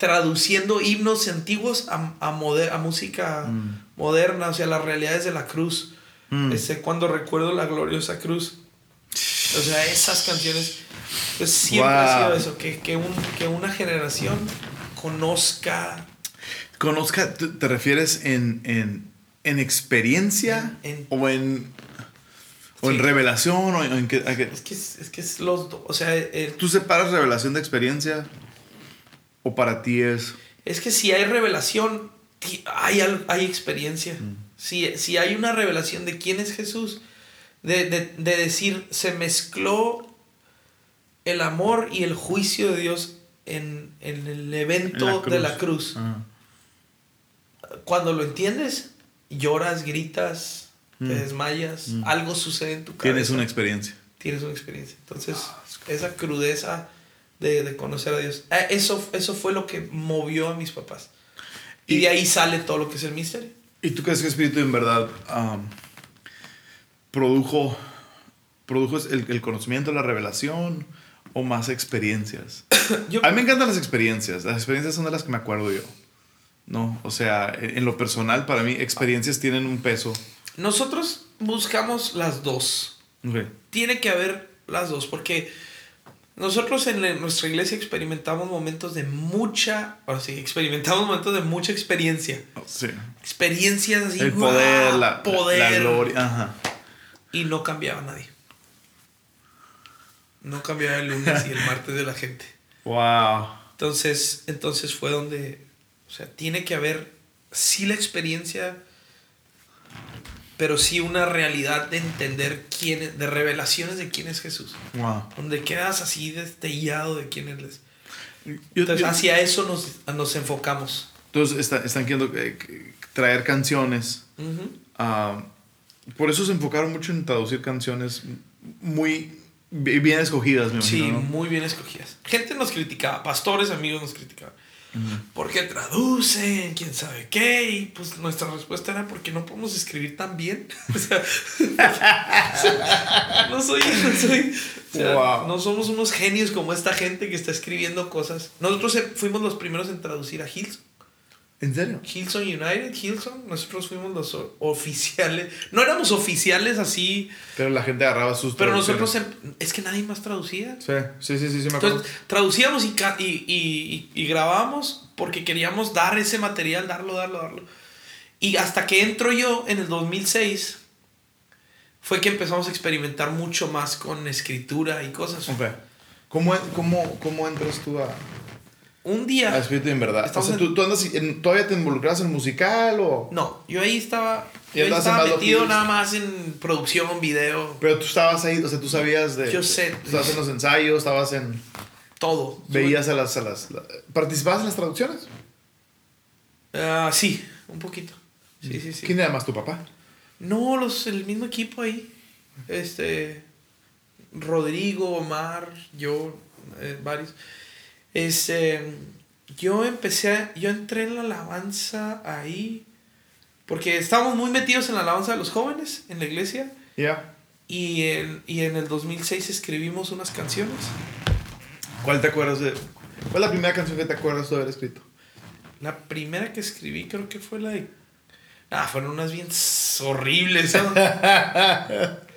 Speaker 2: traduciendo himnos antiguos a, a, moder- a música
Speaker 1: Mm.
Speaker 2: moderna o sea las realidades de la cruz
Speaker 1: Mm.
Speaker 2: este, cuando recuerdo la gloriosa cruz. O sea, esas canciones, pues siempre ha sido eso, que, que, un, que una generación conozca
Speaker 1: Conozca, ¿te, refieres en, en, en experiencia
Speaker 2: En- en-
Speaker 1: o en, o en revelación? O en, qué-
Speaker 2: Es que es, es, que es los dos, o sea, el-
Speaker 1: ¿Tú separas revelación de experiencia? ¿O para ti es...?
Speaker 2: es que si hay revelación, hay, hay experiencia. Si, si hay una revelación de quién es Jesús, de, de, de decir, se mezcló el amor y el juicio de Dios en, en el evento
Speaker 1: en
Speaker 2: de la cruz.
Speaker 1: Ajá.
Speaker 2: cuando lo entiendes, lloras, gritas, te
Speaker 1: Mm.
Speaker 2: desmayas,
Speaker 1: Mm.
Speaker 2: algo sucede en tu cabeza.
Speaker 1: Tienes una experiencia.
Speaker 2: Tienes una experiencia. Entonces, esa crudeza de, de conocer a Dios. eh, Eso, eso fue lo que movió a mis papás. Y,
Speaker 1: Y-
Speaker 2: de ahí sale todo lo que es el misterio.
Speaker 1: ¿Y tú crees que Espíritu en verdad produjo, produjo el, el conocimiento, la revelación o más experiencias? (coughs)
Speaker 2: Yo,
Speaker 1: A mí me encantan las experiencias. Las experiencias son de las que me acuerdo yo. No, o sea, en en lo personal, para mí, experiencias tienen un peso.
Speaker 2: nosotros buscamos las dos. Tiene que haber las dos, porque nosotros en la- nuestra iglesia experimentamos momentos de mucha, ahora sí, experimentamos momentos de mucha experiencia.
Speaker 1: Sí.
Speaker 2: Experiencias así.
Speaker 1: El poder,
Speaker 2: ¡guau!
Speaker 1: la,
Speaker 2: poder.
Speaker 1: la gloria. Ajá.
Speaker 2: Y no cambiaba nadie. No cambiaba el lunes y el martes de la gente. (laughs)
Speaker 1: Wow.
Speaker 2: Entonces, entonces fue donde, o sea, tiene que haber sí la experiencia, pero sí una realidad de entender quién es, de revelaciones de quién es Jesús.
Speaker 1: Wow.
Speaker 2: Donde quedas así destellado de quién es. Entonces, hacia eso nos, nos enfocamos.
Speaker 1: Entonces, está- están queriendo eh, traer canciones.
Speaker 2: Ujú.
Speaker 1: ah, por eso se enfocaron mucho en traducir canciones muy bi- bien escogidas, me
Speaker 2: Sí,
Speaker 1: imagino. ¿no?
Speaker 2: muy bien escogidas. Gente nos criticaba, pastores, amigos nos criticaban. ¿Por qué traducen? ¿Quién sabe qué? Y pues nuestra respuesta era porque no podemos escribir tan bien. (laughs) O sea, no soy, no soy, o sea,
Speaker 1: Wow.
Speaker 2: no somos unos genios como esta gente que está escribiendo cosas. Nosotros fuimos los primeros en traducir a Hilson.
Speaker 1: ¿En serio?
Speaker 2: Hilson United, Hilson, nosotros fuimos los oficiales. No éramos oficiales así,
Speaker 1: Pero la gente agarraba sus
Speaker 2: pero nosotros es que nadie más traducía.
Speaker 1: Sí, sí, sí, sí, sí, me acuerdo.
Speaker 2: Entonces, traducíamos y, y, y, y, grabábamos porque queríamos dar ese material, darlo, darlo, darlo. Y hasta que entro yo en el 2006, fue que empezamos a experimentar mucho más con escritura y cosas.
Speaker 1: Ok. ¿Cómo, cómo, ¿Cómo entras tú a,
Speaker 2: Un día...
Speaker 1: Espíritu en verdad? O sea,
Speaker 2: en-
Speaker 1: ¿tú, tú andas en- ¿todavía te involucras en musical o...?
Speaker 2: No, yo ahí estaba... Yo ahí estaba metido nada más en producción, video,
Speaker 1: Pero tú estabas ahí, o sea, tú sabías de...
Speaker 2: Yo sé.
Speaker 1: tú Estabas en los ensayos, estabas en...
Speaker 2: todo.
Speaker 1: Veías a las... A las la- ¿Participabas en las traducciones?
Speaker 2: Ah, sí, un poquito. Sí, sí, sí.
Speaker 1: ¿Quién era más tu papá?
Speaker 2: No, los, el mismo equipo ahí. Este. Rodrigo, Omar, yo, eh, varios. Este. Yo empecé, a- yo entré en la alabanza ahí. Porque estábamos muy metidos en la alabanza de los jóvenes en la iglesia.
Speaker 1: Ya.
Speaker 2: Y en, y en el 2006 escribimos unas canciones.
Speaker 1: ¿Cuál te acuerdas de...? ¿Cuál es la primera canción que te acuerdas de haber escrito?
Speaker 2: La primera que escribí creo que fue la de... Ah, fueron unas bien horribles. (laughs)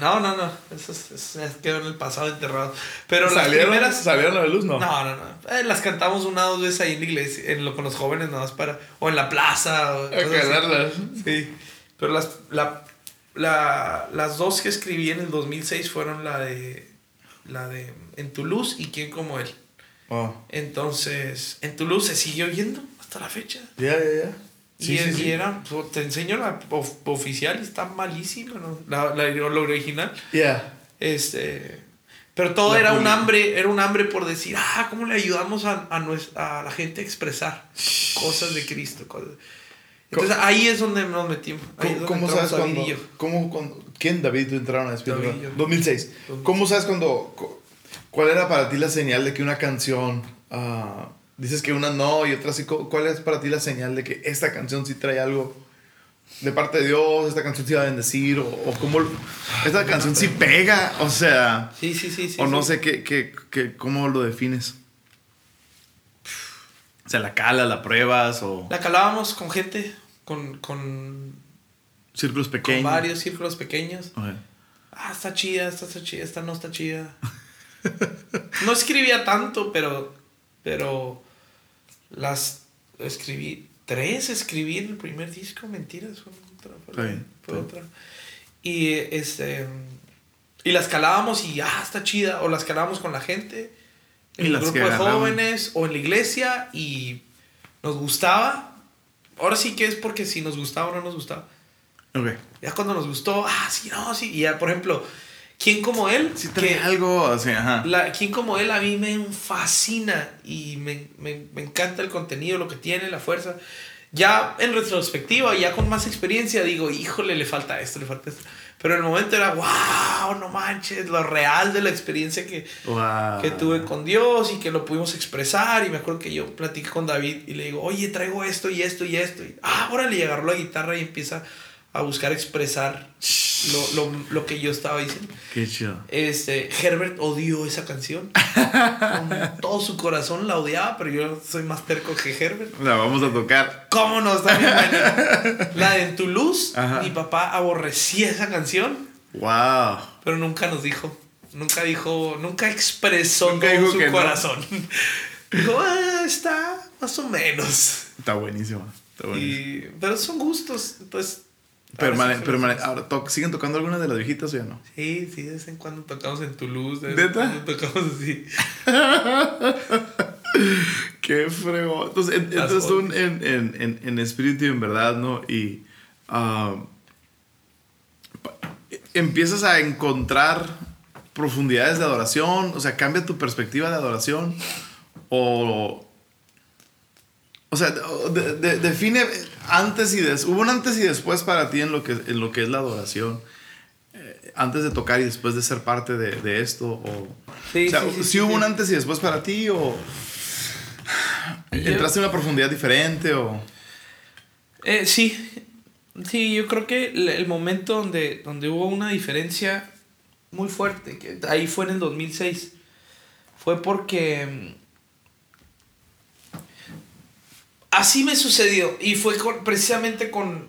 Speaker 2: ¿no? No, no. Eso, eso quedó en el pasado enterrado. Pero las
Speaker 1: ¿Salieron,
Speaker 2: primeras.
Speaker 1: ¿Salieron a la luz? No.
Speaker 2: No, no, no. Eh, las cantamos una o dos veces ahí en la iglesia, en lo, con los jóvenes, nada más para. O en la plaza. O
Speaker 1: A.
Speaker 2: Sí. Pero las, la, la, las dos que escribí en el 2006 fueron la de. La de En Toulouse y Quién como él.
Speaker 1: Oh.
Speaker 2: Entonces, en Toulouse se sigue oyendo hasta la fecha.
Speaker 1: Ya, ya, ya. Sí,
Speaker 2: y,
Speaker 1: sí,
Speaker 2: y
Speaker 1: sí.
Speaker 2: era, pues, te enseño la of- oficial está malísima, ¿no? La, la, la original.
Speaker 1: Ya.
Speaker 2: Este, pero todo
Speaker 1: La
Speaker 2: era un hambre, era un hambre por decir, ah, ¿cómo le ayudamos a, a, nues- a la gente a expresar cosas de Cristo? cosas. Entonces ahí es donde nos metimos.
Speaker 1: ¿Cómo, cómo sabes
Speaker 2: David yo.
Speaker 1: ¿Cómo, cuándo- ¿Quién, David, tú entraron a
Speaker 2: yo.
Speaker 1: 2006.
Speaker 2: 2006.
Speaker 1: ¿Cómo sabes cuando... cu- ¿Cuál era para ti la señal de que una canción... ah, dices que una no y otra sí. cu- ¿Cuál es para ti la señal de que esta canción sí trae algo de parte de Dios? ¿Esta canción sí va a bendecir? ¿O, o cómo... ¿Esta canción sí pega? O sea...
Speaker 2: Sí, sí, sí. sí
Speaker 1: o no
Speaker 2: sí.
Speaker 1: sé qué, qué, qué- cómo lo defines. O sea, la cala, la pruebas o
Speaker 2: La calábamos con gente, con, con,
Speaker 1: círculos
Speaker 2: con
Speaker 1: pequeños.
Speaker 2: varios círculos pequeños. Ah, está chida, esta está chida, esta no está chida. (laughs) No escribía tanto, pero. Pero. Las. Escribí. Tres escribí en el primer disco, mentiras. Fue otra. Fue,
Speaker 1: Está bien,
Speaker 2: fue
Speaker 1: está
Speaker 2: otra. Y este. Y las calábamos y. Ah, está chida. O las calábamos con la gente. En
Speaker 1: Y
Speaker 2: el grupo de jóvenes o en la iglesia. Y. Nos gustaba. Ahora sí que es porque si nos gustaba o no nos gustaba.
Speaker 1: Ok.
Speaker 2: Ya cuando nos gustó, ah, sí, no, sí. Y ya, por ejemplo, ¿quién como él?
Speaker 1: Trae
Speaker 2: que
Speaker 1: algo así, ajá.
Speaker 2: la, ¿Quién como él a mí me fascina y me, me, me encanta el contenido, lo que tiene, la fuerza. Ya en retrospectiva, ya con más experiencia, digo, híjole, le falta esto, le falta esto. Pero en el momento era, wow, no manches, lo real de la experiencia que,
Speaker 1: Wow.
Speaker 2: que tuve con Dios y que lo pudimos expresar. Y me acuerdo que yo platiqué con David y le digo, oye, traigo esto y esto y esto. Y, ah, órale, y agarró la guitarra y empieza a buscar expresar lo, lo, lo que yo estaba diciendo.
Speaker 1: Qué chido.
Speaker 2: Este, Herbert odió esa canción. Con todo su corazón la odiaba, pero yo soy más terco que Herbert.
Speaker 1: La vamos a tocar.
Speaker 2: ¿Cómo no? Está bien buena. La de En
Speaker 1: Ajá.
Speaker 2: mi papá aborrecía esa canción,
Speaker 1: Wow.
Speaker 2: pero nunca nos dijo. Nunca dijo, nunca expresó
Speaker 1: Nunca
Speaker 2: todo su
Speaker 1: no.
Speaker 2: corazón. Dijo, "Ah, está más o menos.
Speaker 1: Está buenísimo. Está buenísimo.
Speaker 2: Y, pero son gustos, entonces.
Speaker 1: Permane- permane- ahora, to- ¿siguen tocando algunas de las viejitas o ya no?
Speaker 2: Sí, sí, de vez en cuando tocamos en Toulouse. De vez cuando tocamos así. (laughs)
Speaker 1: Qué fregón. Entonces, en- tú
Speaker 2: oldies.
Speaker 1: en, en, en, en espíritu y en verdad, ¿no? Y ah, empiezas a encontrar profundidades de adoración, o sea, cambia tu perspectiva de adoración o... O sea, de- de- define antes y después. Hubo un antes y después para ti en lo que, en lo que es la adoración. Eh, antes de tocar y después de ser parte de, de esto. O,
Speaker 2: Sí,
Speaker 1: o sea,
Speaker 2: sí, sí,
Speaker 1: ¿sí
Speaker 2: sí,
Speaker 1: hubo
Speaker 2: sí.
Speaker 1: un antes y después para ti o entraste en una profundidad diferente o...
Speaker 2: Eh, sí, sí, yo creo que el, el momento donde, donde hubo una diferencia muy fuerte, que ahí fue en el 2006, fue porque mm, así me sucedió y fue con- precisamente con,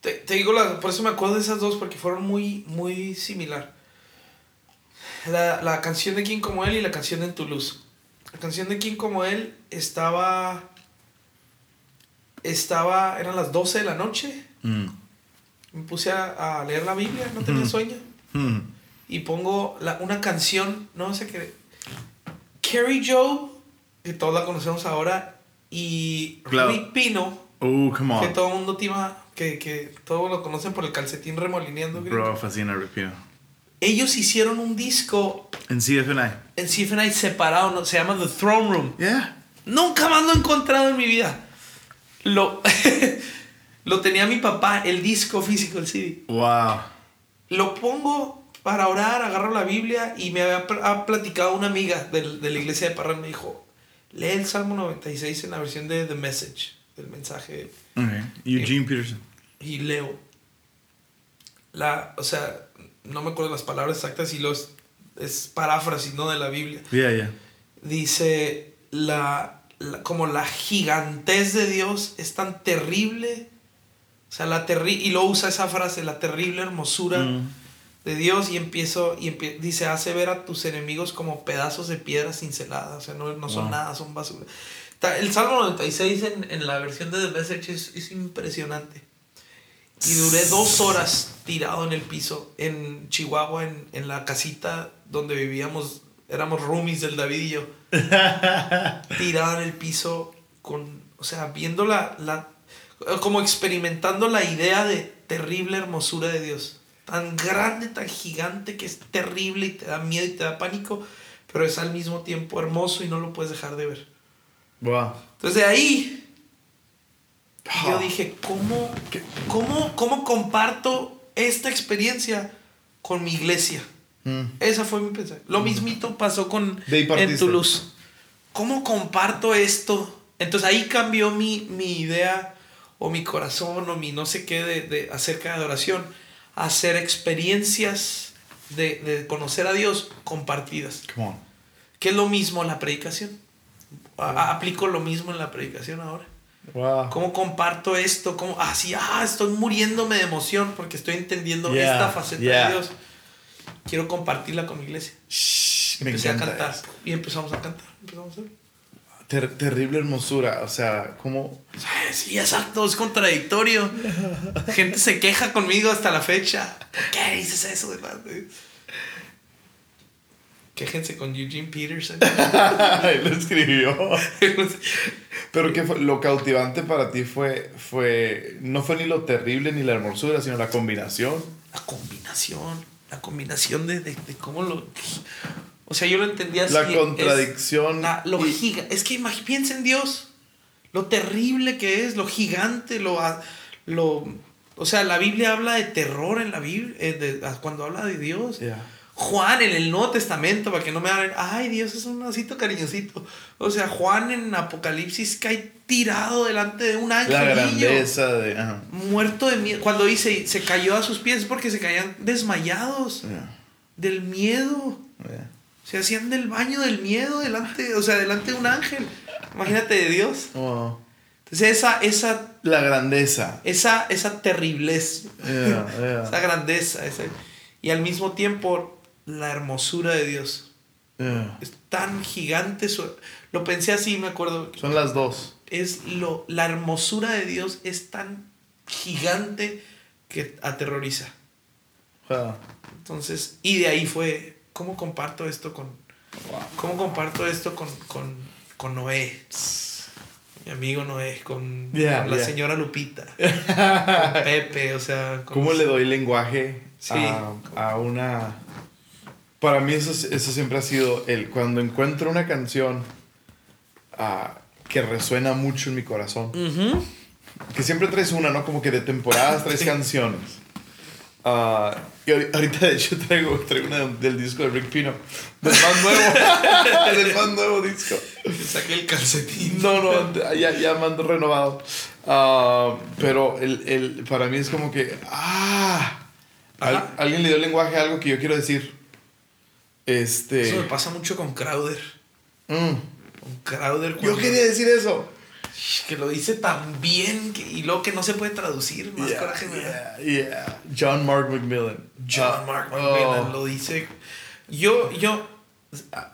Speaker 2: te, te digo, la- por eso me acuerdo de esas dos, porque fueron muy, muy similar. La, la canción de Quién como él y la canción de En Toulouse. La canción de Quién como él estaba estaba, eran las 12 de la noche,
Speaker 1: Mm.
Speaker 2: me puse a, a leer la Biblia, no tenía
Speaker 1: Ujú.
Speaker 2: sueño,
Speaker 1: Mm.
Speaker 2: y pongo la, una canción, no sé qué, Carrie Joe, que todos la conocemos ahora, y
Speaker 1: Claro.
Speaker 2: Rick Pino,
Speaker 1: Oh, come
Speaker 2: que
Speaker 1: on.
Speaker 2: todo el mundo tima, que, que todos lo conocen por el calcetín remolineando.
Speaker 1: Bro, fascina Ripio.
Speaker 2: Ellos hicieron un disco
Speaker 1: En CFNI.
Speaker 2: en CFNI separado, ¿no? se llama The Throne Room.
Speaker 1: Yeah.
Speaker 2: Nunca más lo he encontrado en mi vida. Lo, (laughs) lo tenía mi papá, el disco físico, el CD.
Speaker 1: Wow.
Speaker 2: Lo pongo para orar, agarro la Biblia y me había pl- ha platicado una amiga del- de, la iglesia de Parral. Me dijo, lee el Salmo 96 en la versión de The Message, del mensaje.
Speaker 1: Okay. Eugene Peterson.
Speaker 2: Y leo. La, o sea, no me acuerdo las palabras exactas y los es paráfrasis, ¿no? De la Biblia.
Speaker 1: Yeah, yeah.
Speaker 2: dice la, la- como la gigantez de Dios es tan terrible O sea, la terri y lo usa esa frase, la terrible hermosura
Speaker 1: Mm.
Speaker 2: De Dios y empiezo y empie- dice, hace ver a tus enemigos como pedazos de piedra cinceladas, o sea, no, no son
Speaker 1: Wow.
Speaker 2: nada, son basura. El Salmo 96 en, en la versión de The Message es, es impresionante. Y duré dos horas tirado en el piso en Chihuahua, en, en la casita donde vivíamos, éramos roomies del David y yo. (laughs) tirado en el piso con, o sea, viendo la, la, como experimentando la idea de terrible hermosura de Dios. Tan grande, tan gigante que es terrible y te da miedo y te da pánico, pero es al mismo tiempo hermoso y no lo puedes dejar de ver.
Speaker 1: Wow.
Speaker 2: Entonces de ahí yo
Speaker 1: Ah.
Speaker 2: dije, ¿cómo, cómo, ¿cómo comparto esta experiencia con mi iglesia?
Speaker 1: Mm.
Speaker 2: Esa fue mi pensamiento. Lo mismito pasó con en. Toulouse. ¿Cómo comparto esto? Entonces ahí cambió mi, mi idea o mi corazón o mi no sé qué de, de acerca de adoración. Hacer experiencias de, de conocer a Dios compartidas.
Speaker 1: Come on.
Speaker 2: Que es lo mismo la predicación. A- aplico lo mismo en la predicación ahora.
Speaker 1: Wow.
Speaker 2: ¿Cómo comparto esto? ¿Cómo? Así, ah, estoy muriéndome de emoción porque estoy entendiendo
Speaker 1: Yeah,
Speaker 2: esta faceta
Speaker 1: yeah.
Speaker 2: de Dios. Quiero compartirla con mi iglesia.
Speaker 1: Shh,
Speaker 2: Empecé a cantar.
Speaker 1: eso.
Speaker 2: Y empezamos a cantar. Empezamos a hacer.
Speaker 1: Ter- terrible hermosura. O sea, como.
Speaker 2: Sí, exacto, es contradictorio. Gente se queja conmigo hasta la fecha. ¿Por qué dices eso? Quéjense con Eugene Peterson. (laughs)
Speaker 1: Él lo escribió. (laughs) Pero que fue, lo cautivante para ti fue, fue. No fue ni lo terrible ni la hermosura, sino la combinación.
Speaker 2: la combinación, la combinación de, de, de cómo lo... O sea, yo lo entendía así.
Speaker 1: La
Speaker 2: es
Speaker 1: contradicción.
Speaker 2: la- lo
Speaker 1: y-
Speaker 2: giga, es que piensa en Dios, lo terrible que es, lo gigante, lo... a- lo o sea, la Biblia habla de terror en la Biblia, eh, de- a- cuando habla de Dios.
Speaker 1: Yeah.
Speaker 2: Juan en el Nuevo Testamento, para que no me hablen, ay, Dios es un osito cariñosito. O sea, Juan en Apocalipsis cae tirado delante de un ángel.
Speaker 1: La grandeza de.
Speaker 2: Muerto de miedo. Cuando dice se cayó a sus pies es porque se caían desmayados
Speaker 1: Yeah,
Speaker 2: del miedo.
Speaker 1: yeah.
Speaker 2: Se hacían del baño del miedo delante, o sea, delante de un ángel. Imagínate de Dios.
Speaker 1: Oh,
Speaker 2: Entonces esa, esa,
Speaker 1: la grandeza.
Speaker 2: esa, esa terriblez,
Speaker 1: Yeah, yeah, (laughs)
Speaker 2: esa grandeza, esa- y al mismo tiempo la hermosura de Dios.
Speaker 1: yeah.
Speaker 2: Es tan gigante. su- lo pensé así, me acuerdo.
Speaker 1: Son las dos.
Speaker 2: Es lo, la hermosura de Dios es tan gigante que aterroriza.
Speaker 1: Wow.
Speaker 2: Entonces, y de ahí fue, ¿cómo comparto esto con, cómo comparto esto con, con, con Noé? Mi amigo Noé, con,
Speaker 1: Yeah,
Speaker 2: con la
Speaker 1: yeah.
Speaker 2: señora Lupita, (laughs) con Pepe, o sea... con
Speaker 1: ¿Cómo
Speaker 2: los-
Speaker 1: le doy lenguaje
Speaker 2: Sí.
Speaker 1: a, a una... Para mí eso, eso siempre ha sido el... Cuando encuentro una canción ah, que resuena mucho en mi corazón, que siempre traes una, ¿no? Como que de temporadas traes canciones. Ah, y ahori- ahorita de hecho traigo, traigo una del disco de Rick Pino. Del más nuevo. (laughs) del más nuevo disco.
Speaker 2: Saqué el calcetín.
Speaker 1: No, no, ya, ya mando renovado. Ah, pero el, el, para mí es como que, ah, al- alguien le dio lenguaje a algo que yo quiero decir. Este.
Speaker 2: Eso me pasa mucho con Crowder.
Speaker 1: mm,
Speaker 2: Con Crowder.
Speaker 1: yo quería decir eso.
Speaker 2: Que lo dice tan bien que, y luego que no se puede traducir. Más
Speaker 1: Yeah,
Speaker 2: coraje me da.
Speaker 1: yeah, yeah. John Mark McMillan.
Speaker 2: John
Speaker 1: Ah,
Speaker 2: Mark
Speaker 1: oh.
Speaker 2: McMillan lo dice. Yo, yo,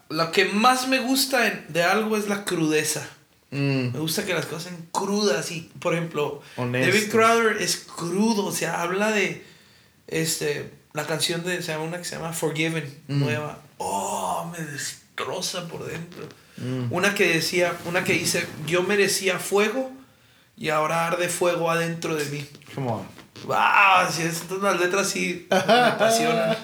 Speaker 2: lo que más me gusta en- de algo es la crudeza.
Speaker 1: Mm,
Speaker 2: Me gusta que las cosas sean crudas y, por ejemplo. David Crowder es crudo, o sea, habla de, este, la canción de, se llama una que se llama Forgiven,
Speaker 1: Mm.
Speaker 2: nueva. Oh, me destroza por dentro.
Speaker 1: Mm.
Speaker 2: Una que decía, una que dice, yo merecía fuego y ahora arde fuego adentro de mí.
Speaker 1: come on.
Speaker 2: ¡Wow! Si es, entonces las letras sí me apasionan.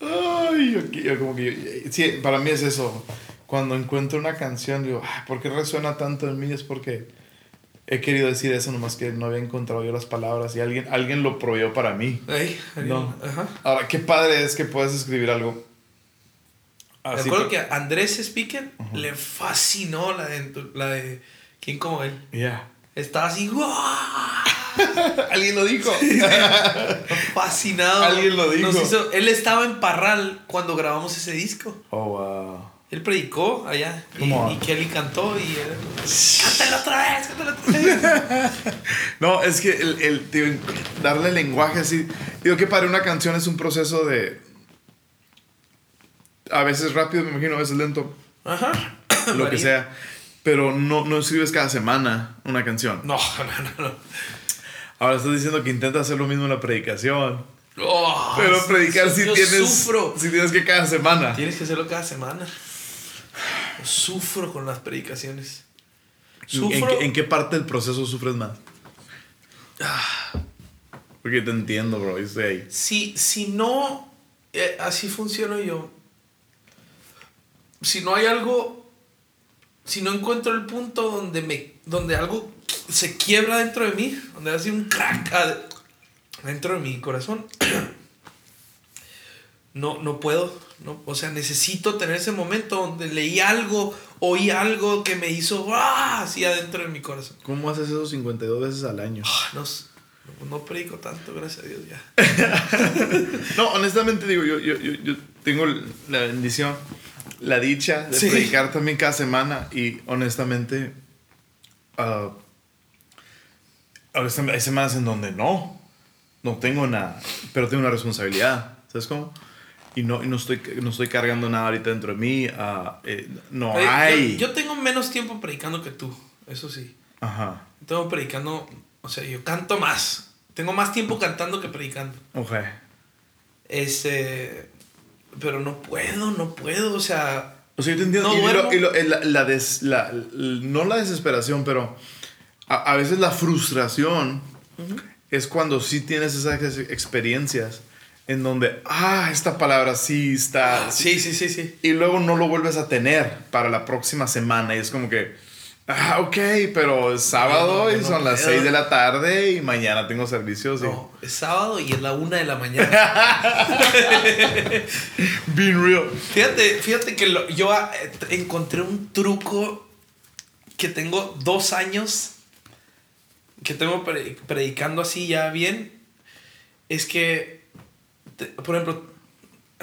Speaker 1: Ay, yo, yo como que. yo- sí, para mí es eso. Cuando encuentro una canción, digo, "Ay, ¿por qué resuena tanto en mí? Es porque he querido decir eso, nomás que no había encontrado yo las palabras y alguien, alguien lo proveyó para mí.
Speaker 2: Ey,
Speaker 1: No.
Speaker 2: Ajá.
Speaker 1: Ahora, qué padre es que puedas escribir algo.
Speaker 2: Me acuerdo
Speaker 1: pa-
Speaker 2: que Andrés Speaker le fascinó la de, la de ¿Quién como él?
Speaker 1: Yeah.
Speaker 2: Estaba así, ¡guau! (laughs)
Speaker 1: Alguien lo dijo.
Speaker 2: fascinado.
Speaker 1: Alguien lo dijo.
Speaker 2: Nos hizo- él estaba en Parral cuando grabamos ese disco.
Speaker 1: oh, wow.
Speaker 2: Él predicó allá y, y Kelly cantó y él, cántalo otra vez, cántalo otra vez. (laughs)
Speaker 1: No, es que el, el- tío, darle lenguaje así. Digo que para una canción es un proceso de. A veces rápido, me imagino, a veces lento,
Speaker 2: Ajá. (coughs)
Speaker 1: lo que sea. Pero no, no escribes cada semana una canción. (laughs)
Speaker 2: No, no, no, no.
Speaker 1: Ahora estás diciendo que intentas hacer lo mismo en la predicación.
Speaker 2: Oh,
Speaker 1: Pero predicar si tienes.
Speaker 2: Sufro.
Speaker 1: Si tienes que cada semana.
Speaker 2: Tienes que hacerlo cada semana. Yo sufro con las predicaciones.
Speaker 1: ¿En,
Speaker 2: Sufro.
Speaker 1: qué- en qué parte del proceso sufres más?
Speaker 2: Ah.
Speaker 1: Porque te entiendo, bro. Yo estoy ahí.
Speaker 2: Si, si no, eh, así funciono yo. Si no hay algo, si no encuentro el punto donde, me, donde algo se quiebra dentro de mí, donde hace un crack dentro de mi corazón, (clears throat) no, no puedo. No, o sea, necesito tener ese momento donde leí algo, oí algo que me hizo ¡ah! así adentro de mi corazón.
Speaker 1: ¿Cómo haces eso 52 veces al año?
Speaker 2: Ah, No, no predico tanto, gracias a Dios ya. (laughs)
Speaker 1: No, honestamente digo, yo, yo, yo, yo tengo la bendición, la dicha de
Speaker 2: Sí.
Speaker 1: predicar también cada semana y honestamente veces hay semanas en donde no, no tengo nada, pero tengo una responsabilidad, ¿sabes cómo? Y no, y no, estoy, no estoy cargando nada ahorita dentro de mí, ah, eh, no
Speaker 2: Oye, yo-
Speaker 1: hay.
Speaker 2: Yo, tengo menos tiempo predicando que tú, eso sí.
Speaker 1: Ajá,
Speaker 2: Tengo predicando, o sea, yo canto más. Tengo más tiempo cantando que predicando.
Speaker 1: ok.
Speaker 2: Este, pero no puedo, no puedo, o sea,
Speaker 1: O sea, yo te entiendo.
Speaker 2: No
Speaker 1: y lo- y lo- el- la, la des- la- l- no la desesperación, pero a, a veces la frustración es cuando sí tienes esas ex- experiencias en donde, ah, esta palabra sí está.
Speaker 2: sí, sí, sí, sí.
Speaker 1: Y luego no lo vuelves a tener para la próxima semana. Y es como que, ah, ok, pero es sábado
Speaker 2: No, no,
Speaker 1: y son las
Speaker 2: puedo.
Speaker 1: 6 de la tarde y mañana tengo servicios.
Speaker 2: No, es sábado y es la una de la mañana. (laughs)
Speaker 1: Being real.
Speaker 2: Fíjate, fíjate que lo- yo ah, eh, encontré un truco que tengo dos años que tengo pre- predicando así ya bien. Es que, te- por ejemplo,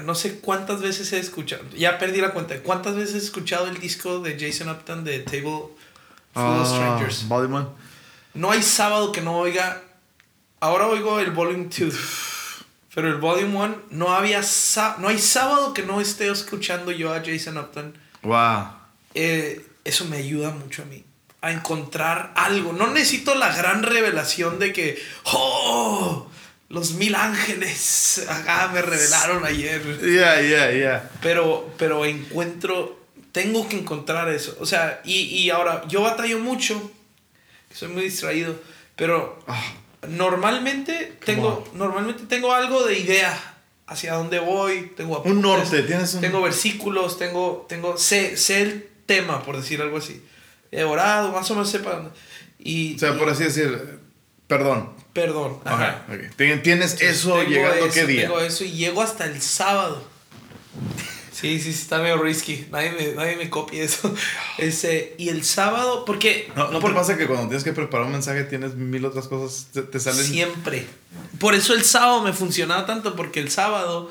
Speaker 2: no sé cuántas veces he escuchado, ya perdí la cuenta, cuántas veces he escuchado el disco de Jason Upton de Table Full
Speaker 1: Ah,
Speaker 2: Strangers.
Speaker 1: Volume one.
Speaker 2: No hay sábado que no oiga. Ahora oigo el Volume 2. Pero el Volume 1 no había no hay sábado que no esté escuchando yo a Jason Upton.
Speaker 1: Wow.
Speaker 2: Eh, eso me ayuda mucho a mí a encontrar algo. No necesito la gran revelación de que oh, los mil ángeles acá me revelaron ayer.
Speaker 1: Yeah, yeah, yeah.
Speaker 2: Pero, pero encuentro, tengo que encontrar eso. O sea, y, y ahora yo batallo mucho, soy muy distraído, pero
Speaker 1: Ah.
Speaker 2: normalmente tengo, normalmente tengo algo de idea hacia dónde voy, tengo
Speaker 1: Un
Speaker 2: apuntes,
Speaker 1: norte, tienes un-
Speaker 2: tengo versículos, tengo, tengo, sé, sé el tema, por decir algo así. He orado, más o menos dónde. Y,
Speaker 1: O sea,
Speaker 2: y-
Speaker 1: por así decir, perdón.
Speaker 2: perdón. ajá.
Speaker 1: Ok, ok. Tien- Tienes eso
Speaker 2: Tengo
Speaker 1: llegando
Speaker 2: eso,
Speaker 1: qué día.
Speaker 2: Tengo eso y llego hasta el sábado. Sí, sí, sí, está medio risky. Nadie me, nadie me copie eso. (sighs) Ese, y el sábado, porque.
Speaker 1: No, ¿no
Speaker 2: por-
Speaker 1: te pasa que cuando tienes que preparar un mensaje tienes mil otras cosas, te, te salen...
Speaker 2: Siempre. Por eso el sábado me funcionaba tanto, porque el sábado,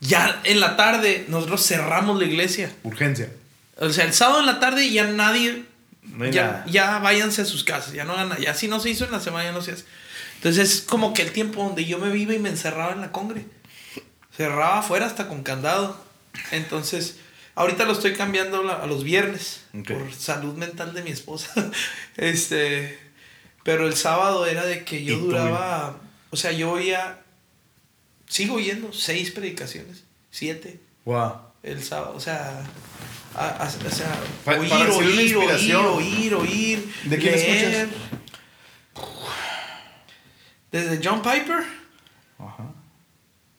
Speaker 2: ya en la tarde, nosotros cerramos la iglesia.
Speaker 1: Urgencia.
Speaker 2: O sea, el sábado en la tarde ya nadie.
Speaker 1: No
Speaker 2: ya,
Speaker 1: nada.
Speaker 2: ya váyanse a sus casas, ya no hagan nada. Ya si no se hizo en la semana, ya no se hace. Entonces es como que el tiempo donde yo me vive y me encerraba en la congre. Cerraba afuera hasta con candado. Entonces, ahorita lo estoy cambiando a los viernes por salud mental de mi esposa. (laughs) este, pero el sábado era de que yo duraba, o sea, yo oía, sigo oyendo seis predicaciones, siete
Speaker 1: Wow.
Speaker 2: el sábado, o sea, a- a- o sea,
Speaker 1: Pa-
Speaker 2: oír,
Speaker 1: para
Speaker 2: oír, oír, oír, oír,
Speaker 1: ¿De quién
Speaker 2: leer. Desde John Piper
Speaker 1: Ajá.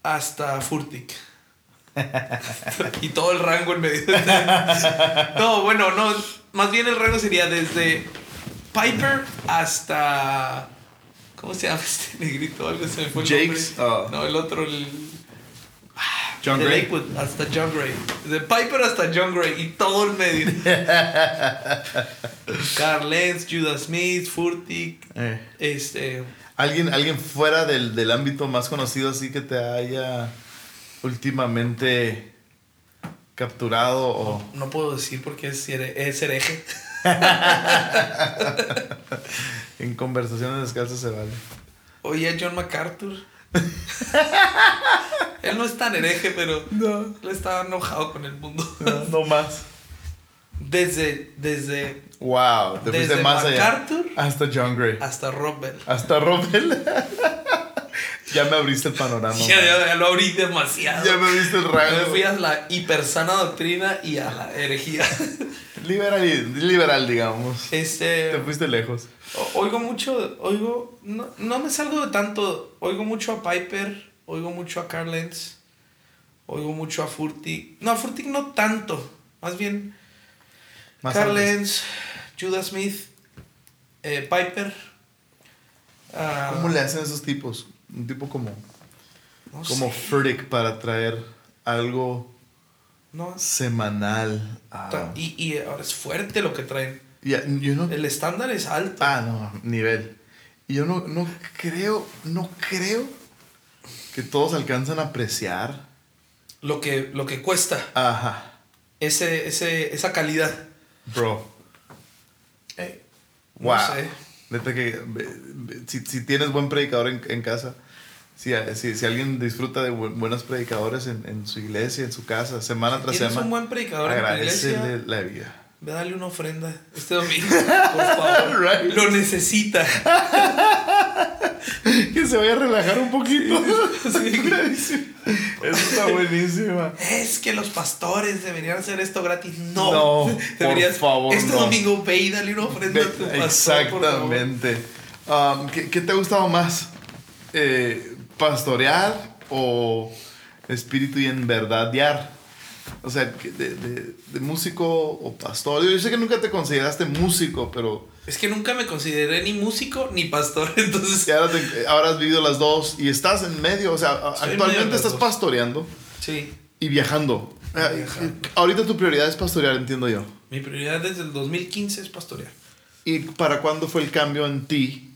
Speaker 2: hasta Furtick. (laughs) y todo el rango en medio. no, bueno, no, más bien el rango sería desde Piper hasta ¿cómo se llama este negrito? Algo se me fue el
Speaker 1: Jakes, ah.
Speaker 2: No, el otro el
Speaker 1: John
Speaker 2: de
Speaker 1: Gray.
Speaker 2: Lakewood hasta John Gray. De Piper hasta John Gray y todo el medio. (laughs) Carl Lenz, Judas Smith, Furtick,
Speaker 1: Eh.
Speaker 2: este.
Speaker 1: ¿Alguien, alguien fuera del, del ámbito más conocido así que te haya últimamente capturado o...
Speaker 2: No puedo decir porque es, es hereje. (laughs)
Speaker 1: En conversaciones descalzas se vale.
Speaker 2: Oye John MacArthur. (laughs) Él no es tan hereje, pero
Speaker 1: No,
Speaker 2: él estaba enojado con el mundo.
Speaker 1: no, no más.
Speaker 2: Desde, desde
Speaker 1: Wow, te
Speaker 2: Desde
Speaker 1: más allá.
Speaker 2: MacArthur
Speaker 1: Hasta John Gray.
Speaker 2: hasta Rob Bell.
Speaker 1: Hasta Rommel. (laughs) ya me abriste el panorama.
Speaker 2: Ya, ya- ya lo abrí demasiado.
Speaker 1: Ya me viste el rango.
Speaker 2: me fui a la hipersana doctrina y a la herejía. (laughs)
Speaker 1: Liberal, liberal, digamos. Te
Speaker 2: Este,
Speaker 1: fuiste lejos.
Speaker 2: oigo mucho, oigo, no, no me salgo de tanto, oigo mucho a Piper, oigo mucho a Carl Lenz, oigo mucho a Furtick. No, a Furtick no tanto, más bien
Speaker 1: Más
Speaker 2: Carl
Speaker 1: antes.
Speaker 2: Lenz, Judas Smith, eh, Piper. ah,
Speaker 1: ¿Cómo le hacen esos tipos? Un tipo como,
Speaker 2: no
Speaker 1: como
Speaker 2: sé,
Speaker 1: para traer algo
Speaker 2: no,
Speaker 1: semanal.
Speaker 2: y, y ahora es fuerte lo que traen. El estándar es alto.
Speaker 1: Ah, no, nivel. Y yo no, no creo, no creo que todos alcanzan a apreciar.
Speaker 2: Lo que, lo que cuesta
Speaker 1: Ajá,
Speaker 2: ese, ese, esa calidad.
Speaker 1: bro.
Speaker 2: Eh,
Speaker 1: Wow.
Speaker 2: No sé.
Speaker 1: Que ve- si, si tienes buen predicador en, en casa, si, si, si alguien disfruta de bu- buenos predicadores en, en su iglesia, en su casa, semana tras semana,
Speaker 2: un buen predicador en tu
Speaker 1: agradecele
Speaker 2: iglesia.
Speaker 1: la vida.
Speaker 2: Ve a darle una ofrenda este domingo, por favor. (laughs)
Speaker 1: Right.
Speaker 2: Lo necesita. (laughs)
Speaker 1: Que se vaya a relajar un poquito.
Speaker 2: Sí. (laughs)
Speaker 1: Eso está buenísima.
Speaker 2: Es que los pastores deberían hacer esto gratis. No.
Speaker 1: No,
Speaker 2: Deberías,
Speaker 1: por favor,
Speaker 2: Este
Speaker 1: no.
Speaker 2: domingo ve y dale una ofrenda a tu pastor, por favor.
Speaker 1: Exactamente. Um, ¿qué, qué te ha gustado más? Eh, ¿Pastorear o espíritu y en verdadiar? O sea, de, de- de músico o pastor. Yo sé que nunca te consideraste músico, pero
Speaker 2: Es que nunca me consideré ni músico ni pastor. (laughs) Entonces,
Speaker 1: y ahora, te- ahora has vivido las dos y estás en medio. O sea, actualmente estás
Speaker 2: dos.
Speaker 1: pastoreando
Speaker 2: sí.
Speaker 1: y viajando. Eh,
Speaker 2: Viajando.
Speaker 1: Ahorita tu prioridad es pastorear, entiendo yo.
Speaker 2: Mi prioridad desde el 2015 es pastorear.
Speaker 1: ¿Y para cuándo fue el cambio en ti?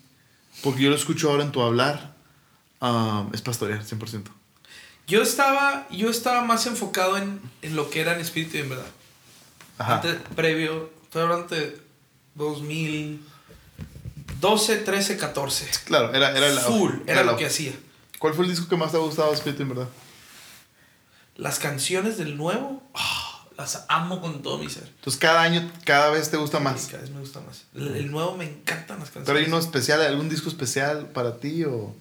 Speaker 1: Porque yo lo escucho ahora en tu hablar. Ah, es pastorear, 100%.
Speaker 2: Yo estaba, yo estaba más enfocado en, en lo que era en espíritu y en verdad.
Speaker 1: Ajá.
Speaker 2: Antes, previo, estoy hablando de 2012, 13, 14.
Speaker 1: Claro, era, era la.
Speaker 2: Full, era lo que hacía.
Speaker 1: ¿Cuál fue el disco que más te ha gustado, Espíritu, en verdad?
Speaker 2: Las canciones del nuevo, ah, las amo con todo mi ser.
Speaker 1: Entonces, cada año, cada vez te gusta más.
Speaker 2: Cada vez me gusta más. El, el nuevo me encantan las canciones.
Speaker 1: ¿Pero hay uno especial, algún disco especial para ti o.?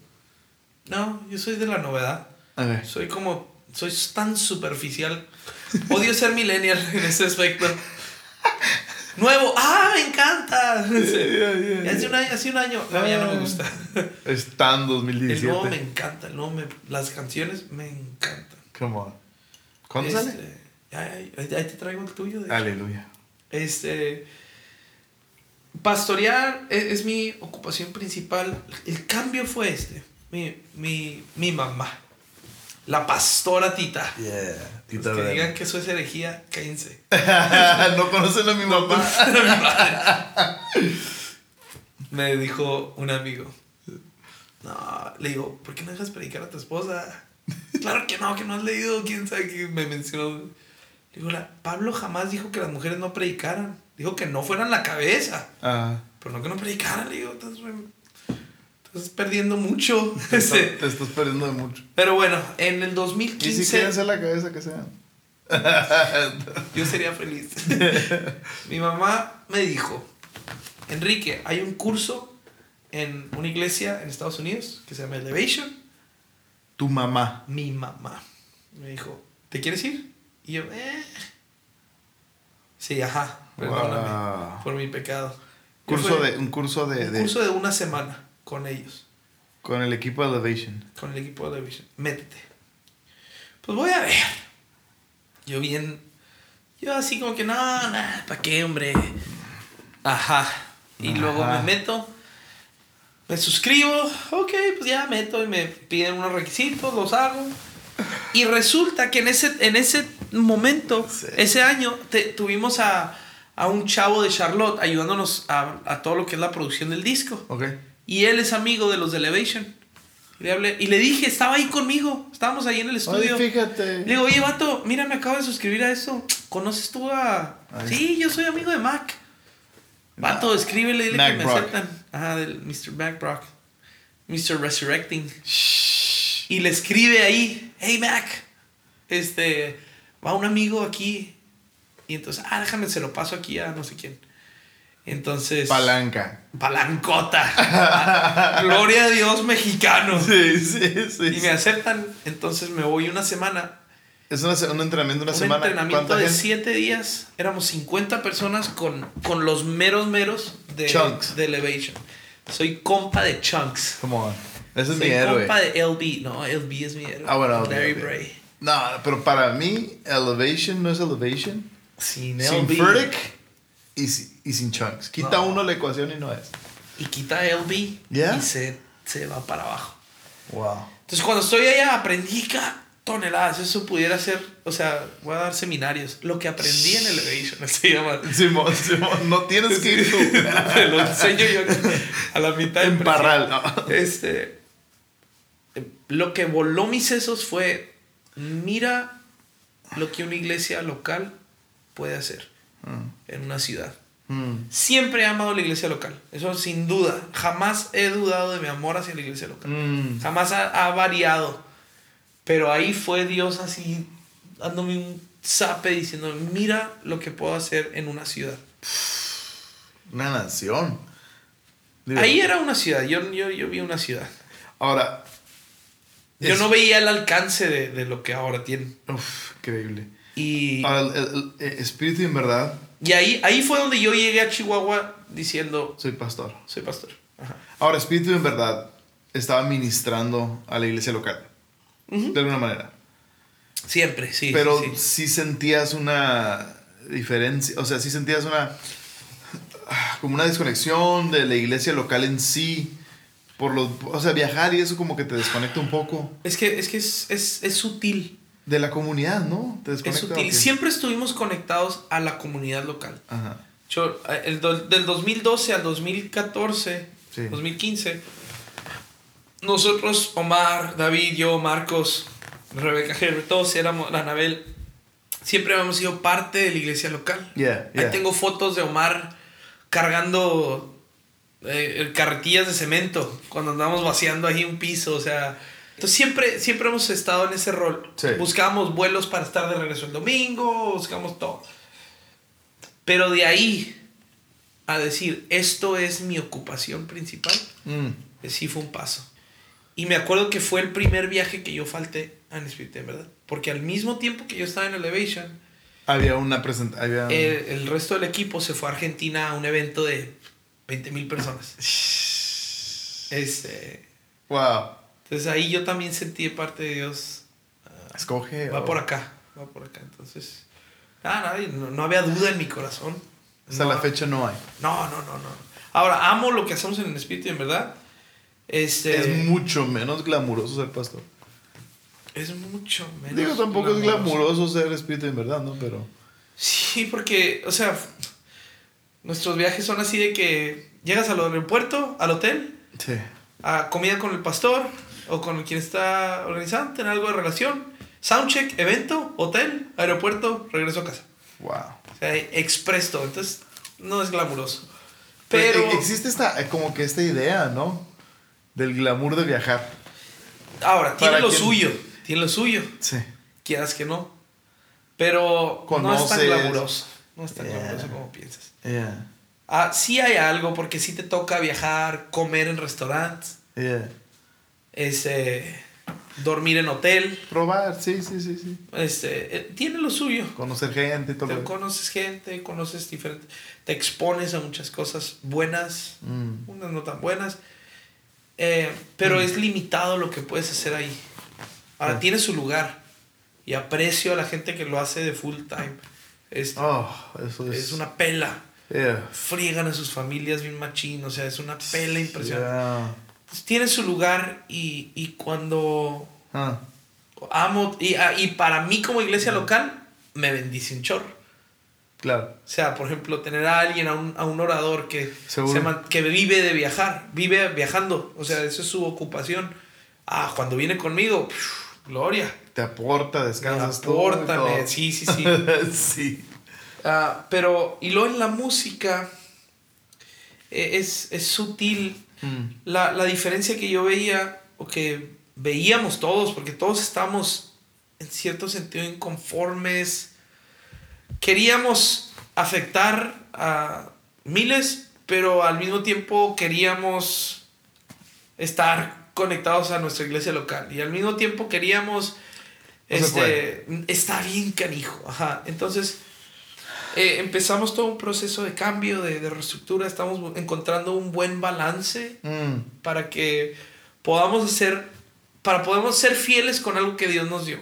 Speaker 2: No, yo soy de la novedad.
Speaker 1: A ver.
Speaker 2: Soy como, soy tan superficial. Odio ser millennial en ese aspecto. Nuevo, ah, me encanta. (laughs) Hace un año, hace un año, no, ya no me gusta.
Speaker 1: Está en
Speaker 2: El nuevo me
Speaker 1: 2017.
Speaker 2: encanta, el nuevo me, las canciones me encantan.
Speaker 1: Come on. ¿Cuándo
Speaker 2: Este,
Speaker 1: sale?
Speaker 2: Ahí, te traigo el tuyo. de hecho.
Speaker 1: Aleluya.
Speaker 2: Este. Pastorear es, es mi ocupación principal. El cambio fue este. Mi, mi, mi mamá. La pastora Tita.
Speaker 1: Yeah.
Speaker 2: Los que digan que eso es herejía, cállense. (laughs)
Speaker 1: no conocen a mi mamá.
Speaker 2: Me dijo un amigo. No, le digo, ¿por qué no dejas predicar a tu esposa? Claro que no, que no has leído, quién sabe que me mencionó. Le digo, la, Pablo jamás dijo que las mujeres no predicaran. Dijo que no fueran la cabeza. Pero no que no predicaran, le digo, estás, re- estás perdiendo mucho.
Speaker 1: te, estás, te estás perdiendo de mucho.
Speaker 2: Pero bueno, en el
Speaker 1: Y si
Speaker 2: 2015
Speaker 1: quieren ser la cabeza, que sean. (laughs)
Speaker 2: yo sería feliz. (laughs) Mi mamá me dijo, Enrique, hay un curso en una iglesia en Estados Unidos que se llama Elevation.
Speaker 1: Tu mamá.
Speaker 2: Mi mamá me dijo, ¿te quieres ir? Y yo, eh. Sí, ajá, perdóname
Speaker 1: Wow.
Speaker 2: por mi pecado.
Speaker 1: Curso de, un curso de,
Speaker 2: un curso de una semana con ellos.
Speaker 1: con el equipo de Elevation.
Speaker 2: con el equipo de Elevation. Métete. Pues voy a ver. Yo bien. Yo así como que, no, nada, ¿para qué, hombre? Ajá. Y luego me meto. Me suscribo. Ok, pues ya meto y me piden unos requisitos, los hago. Y resulta que en ese, en ese momento,
Speaker 1: Sí.
Speaker 2: ese año, te- tuvimos a, a un chavo de Charlotte ayudándonos a, a todo lo que es la producción del disco.
Speaker 1: Ok.
Speaker 2: Y él es amigo de los de Elevation. Y le hablé, y le dije, estaba ahí conmigo, estábamos ahí en el estudio.
Speaker 1: Oye, fíjate.
Speaker 2: Le digo, oye, vato, mira, me acabo de suscribir a eso. ¿Conoces tú a...?
Speaker 1: Ay.
Speaker 2: Sí, yo soy amigo de Mac. Vato, escríbele, dile
Speaker 1: Mac
Speaker 2: que me
Speaker 1: Brock.
Speaker 2: aceptan. Ajá, del Mr. Mac Brock. Mr. Resurrecting. Y le escribe ahí, hey Mac, este, va un amigo aquí. Y entonces, ah, déjame, se lo paso aquí a no sé quién. Entonces,
Speaker 1: Palanca.
Speaker 2: palancota. (laughs) Gloria a Dios mexicano.
Speaker 1: Sí, sí, sí.
Speaker 2: Y me aceptan, entonces me voy una semana
Speaker 1: Es una un entrenamiento de una
Speaker 2: un
Speaker 1: semana.
Speaker 2: entrenamiento
Speaker 1: ¿Cuánta
Speaker 2: de
Speaker 1: gente?
Speaker 2: 7 días. Éramos 50 personas con, con los meros meros de,
Speaker 1: Chunks.
Speaker 2: de Elevation. Soy compa de Chunks.
Speaker 1: Come on. Ese es
Speaker 2: Soy
Speaker 1: mi héroe.
Speaker 2: compa de LB. No, LB es mi héroe.
Speaker 1: Ah, bueno,
Speaker 2: Larry. Bray.
Speaker 1: No, pero para mí, Elevation no es Elevation.
Speaker 2: Sin
Speaker 1: Sin
Speaker 2: LB.
Speaker 1: Furtick y, si- y sin Chunks. Quita
Speaker 2: No.
Speaker 1: uno la ecuación y no es.
Speaker 2: Y quita LB
Speaker 1: ¿Ya?
Speaker 2: y se, se va para abajo.
Speaker 1: Wow.
Speaker 2: Entonces cuando estoy allá aprendí toneladas. Eso pudiera ser, o sea, voy a dar seminarios. Lo que aprendí en Elevation (laughs) se llama.
Speaker 1: Simón, Simón, no tienes que ir tú. (laughs)
Speaker 2: Te lo enseño yo aquí, a la mitad
Speaker 1: en parral. no.
Speaker 2: Este. Lo que voló mis sesos fue. Mira lo que una iglesia local puede hacer en una ciudad.
Speaker 1: Mm.
Speaker 2: Siempre he amado la iglesia local. Eso sin duda. Jamás he dudado de mi amor hacia la iglesia local.
Speaker 1: Mm.
Speaker 2: Jamás ha, ha variado. Pero ahí fue Dios así dándome un zape diciendo, mira lo que puedo hacer en una ciudad.
Speaker 1: Una nación. Digo,
Speaker 2: Ahí era una ciudad, yo, yo, yo vi una ciudad.
Speaker 1: Ahora.
Speaker 2: Yo
Speaker 1: es-
Speaker 2: no veía el alcance de, de lo que ahora tienen.
Speaker 1: Uf, increíble.
Speaker 2: Y,
Speaker 1: Ahora, el, el- el espíritu en verdad,
Speaker 2: y ahí, ahí fue donde yo llegué a Chihuahua diciendo,
Speaker 1: soy pastor.
Speaker 2: soy pastor. Ajá.
Speaker 1: Ahora, espíritu en verdad estaba ministrando a la iglesia local. De alguna manera.
Speaker 2: Siempre, sí.
Speaker 1: Pero
Speaker 2: sí, sí.
Speaker 1: sí sentías una diferencia, o sea, sí sentías una como una desconexión de la iglesia local en sí por los, o sea, viajar y eso como que te desconecta un poco
Speaker 2: Es que, es, que es, es, es sutil.
Speaker 1: De la comunidad, ¿no? Te
Speaker 2: Es
Speaker 1: desconecta.
Speaker 2: sutil.
Speaker 1: ¿o qué?
Speaker 2: Siempre estuvimos conectados a la comunidad local.
Speaker 1: Ajá.
Speaker 2: Yo, eh, el do- del 2012 al 2014,
Speaker 1: Sí.
Speaker 2: 2015, nosotros, Omar, David, yo, Marcos, Rebeca Gerber, todos éramos, la Anabel, siempre habíamos sido parte de la iglesia local.
Speaker 1: Yeah,
Speaker 2: Ahí
Speaker 1: yeah.
Speaker 2: tengo fotos de Omar cargando eh, carretillas de cemento cuando andábamos vaciando ahí un piso, o sea... Entonces siempre, siempre hemos estado en ese rol.
Speaker 1: Sí.
Speaker 2: Buscábamos vuelos para estar de regreso el domingo, buscamos todo. Pero de ahí a decir, esto es mi ocupación principal,
Speaker 1: Mm.
Speaker 2: eh, sí fue un paso. Y me acuerdo que fue el primer viaje que yo falté a Spirit, en verdad. Porque al mismo tiempo que yo estaba en Elevation,
Speaker 1: Había una presentación. Había...
Speaker 2: el, el resto del equipo se fue a Argentina a un evento de 20 mil personas. Este,
Speaker 1: Wow.
Speaker 2: Entonces ahí yo también sentí de parte de Dios,
Speaker 1: Escoge.
Speaker 2: va
Speaker 1: o-
Speaker 2: por acá, va por acá. Entonces, nada, nada, no, no había duda en mi corazón.
Speaker 1: Hasta
Speaker 2: No,
Speaker 1: la fecha no hay.
Speaker 2: No, no, no, no. Ahora, amo lo que hacemos en el espíritu, en verdad. Este,
Speaker 1: Es mucho menos glamuroso ser pastor.
Speaker 2: es mucho menos.
Speaker 1: Digo, tampoco es glamuroso ser espíritu en verdad, ¿no? Pero.
Speaker 2: Sí, porque, o sea, nuestros viajes son así de que llegas al aeropuerto, al hotel,
Speaker 1: Sí.
Speaker 2: a comida con el pastor o con quien está organizando, tener algo de relación, soundcheck, evento, hotel, aeropuerto, regreso a casa.
Speaker 1: Wow.
Speaker 2: O sea, express todo. Entonces, no es glamuroso.
Speaker 1: Pero
Speaker 2: Pero,
Speaker 1: existe esta, eh, como que esta idea, ¿no? Del glamour de viajar.
Speaker 2: ahora, tiene lo suyo, tiene lo suyo,
Speaker 1: Sí.
Speaker 2: quieras que no. Pero no es tan glamuroso. No es tan
Speaker 1: Yeah.
Speaker 2: glamuroso como piensas.
Speaker 1: Yeah.
Speaker 2: Ah, sí hay algo, porque sí te toca viajar, comer en restaurantes,
Speaker 1: Yeah.
Speaker 2: Este, dormir en hotel.
Speaker 1: Probar, sí, sí, sí, sí.
Speaker 2: Este, eh, tiene lo suyo.
Speaker 1: Conocer gente y todo.
Speaker 2: Te conoces gente, conoces diferentes, te expones a muchas cosas buenas,
Speaker 1: Mm.
Speaker 2: unas no tan buenas, eh, pero es limitado lo que puedes hacer ahí. Ahora
Speaker 1: Ah.
Speaker 2: tiene su lugar y aprecio a la gente que lo hace de full time. Este,
Speaker 1: Oh, eso es.
Speaker 2: es una pela.
Speaker 1: Yeah.
Speaker 2: Friegan a sus familias bien machín, o sea, es una pela impresionante.
Speaker 1: Yeah.
Speaker 2: Entonces, tiene su lugar y, y cuando
Speaker 1: Ah.
Speaker 2: amo, y, ah, y para mí como iglesia local, me bendice un chorro.
Speaker 1: Claro.
Speaker 2: O sea, por ejemplo, tener a alguien, a un, a un orador que, se que vive de viajar, vive viajando, o sea, eso es su ocupación. Ah, cuando viene conmigo, gloria.
Speaker 1: Te aporta, descansas
Speaker 2: Apórtame, sí, sí, sí. (laughs)
Speaker 1: sí.
Speaker 2: Ah, pero, y luego en la música eh, es, es sutil
Speaker 1: Mm.
Speaker 2: la, la diferencia que yo veía, o que veíamos todos, porque todos estamos en cierto sentido inconformes, queríamos afectar a miles, pero al mismo tiempo queríamos estar conectados a nuestra iglesia local. Y al mismo tiempo queríamos
Speaker 1: No
Speaker 2: este está bien canijo ajá. Entonces eh, empezamos todo un proceso de cambio de, de reestructura estamos encontrando un buen balance
Speaker 1: Mm.
Speaker 2: para que podamos hacer para podamos ser fieles con algo que Dios nos dio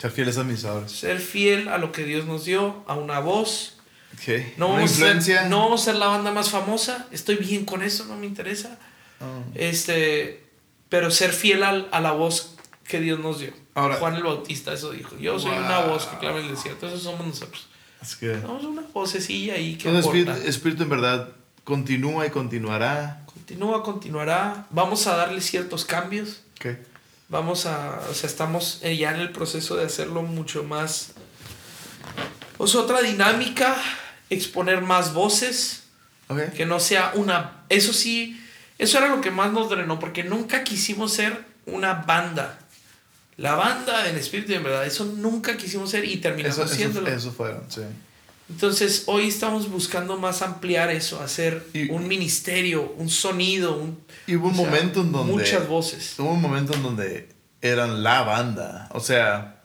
Speaker 1: Ser fieles administradores.
Speaker 2: ser fiel a lo que Dios nos dio a una voz
Speaker 1: Okay.
Speaker 2: no
Speaker 1: Una
Speaker 2: vamos, a ser,
Speaker 1: influencia.
Speaker 2: no vamos a ser la banda más famosa estoy bien con eso no me interesa
Speaker 1: Ah.
Speaker 2: este, pero ser fiel al- a la voz que Dios nos dio.
Speaker 1: Ahora-
Speaker 2: Juan el Bautista eso dijo. Yo soy una voz que clama en el desierto. Eso somos nosotros.
Speaker 1: Es que.
Speaker 2: Somos una vocecilla ahí que
Speaker 1: espíritu, espíritu en verdad continúa y continuará.
Speaker 2: Continúa, continuará. Vamos a darle ciertos cambios.
Speaker 1: Ok.
Speaker 2: Vamos a, o sea, estamos eh, ya en el proceso de hacerlo mucho más. O sea, otra dinámica, exponer más voces,
Speaker 1: Ok.
Speaker 2: que no sea una... Eso sí, eso era lo que más nos drenó, porque nunca quisimos ser una banda. La banda en espíritu y en verdad, eso nunca quisimos ser y terminamos
Speaker 1: Eso, eso,
Speaker 2: siéndolo.
Speaker 1: eso fueron, sí.
Speaker 2: Entonces, hoy estamos buscando más ampliar eso, hacer
Speaker 1: Y-
Speaker 2: un ministerio, un sonido, un,
Speaker 1: Y hubo un
Speaker 2: sea,
Speaker 1: momento en donde.
Speaker 2: Muchas voces.
Speaker 1: Hubo un momento en donde eran la banda. O sea,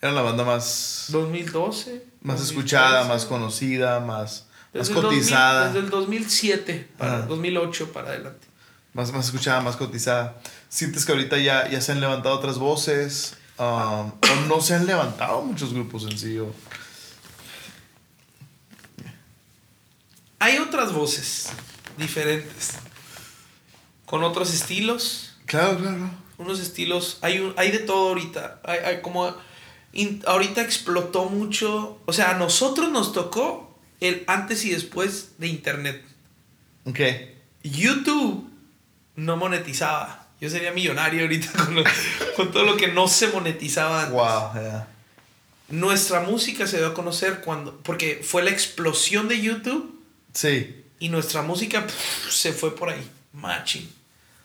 Speaker 1: eran la banda más.
Speaker 2: 2012.
Speaker 1: Más
Speaker 2: 2013.
Speaker 1: escuchada, más conocida, más, más
Speaker 2: Desde el 2000
Speaker 1: cotizada.
Speaker 2: desde el 2007, para
Speaker 1: Ajá.
Speaker 2: 2008 para adelante.
Speaker 1: Más, más escuchada, más cotizada. ¿Sientes que ahorita ya, ya se han levantado otras voces? Um, ¿O no se han levantado muchos grupos en sí? o-
Speaker 2: Hay otras voces diferentes, con otros estilos,
Speaker 1: Claro, claro.
Speaker 2: unos estilos, hay, un, hay de todo ahorita, hay, hay como, in- ahorita explotó mucho, o sea, a nosotros nos tocó el antes y después de Internet.
Speaker 1: Ok.
Speaker 2: YouTube no monetizaba, yo sería millonario ahorita (laughs) con, lo- con todo lo que no se monetizaba antes.
Speaker 1: Wow, yeah.
Speaker 2: Nuestra música se dio a conocer cuando, porque fue la explosión de YouTube
Speaker 1: Sí.
Speaker 2: y nuestra música pff, se fue por ahí, machín.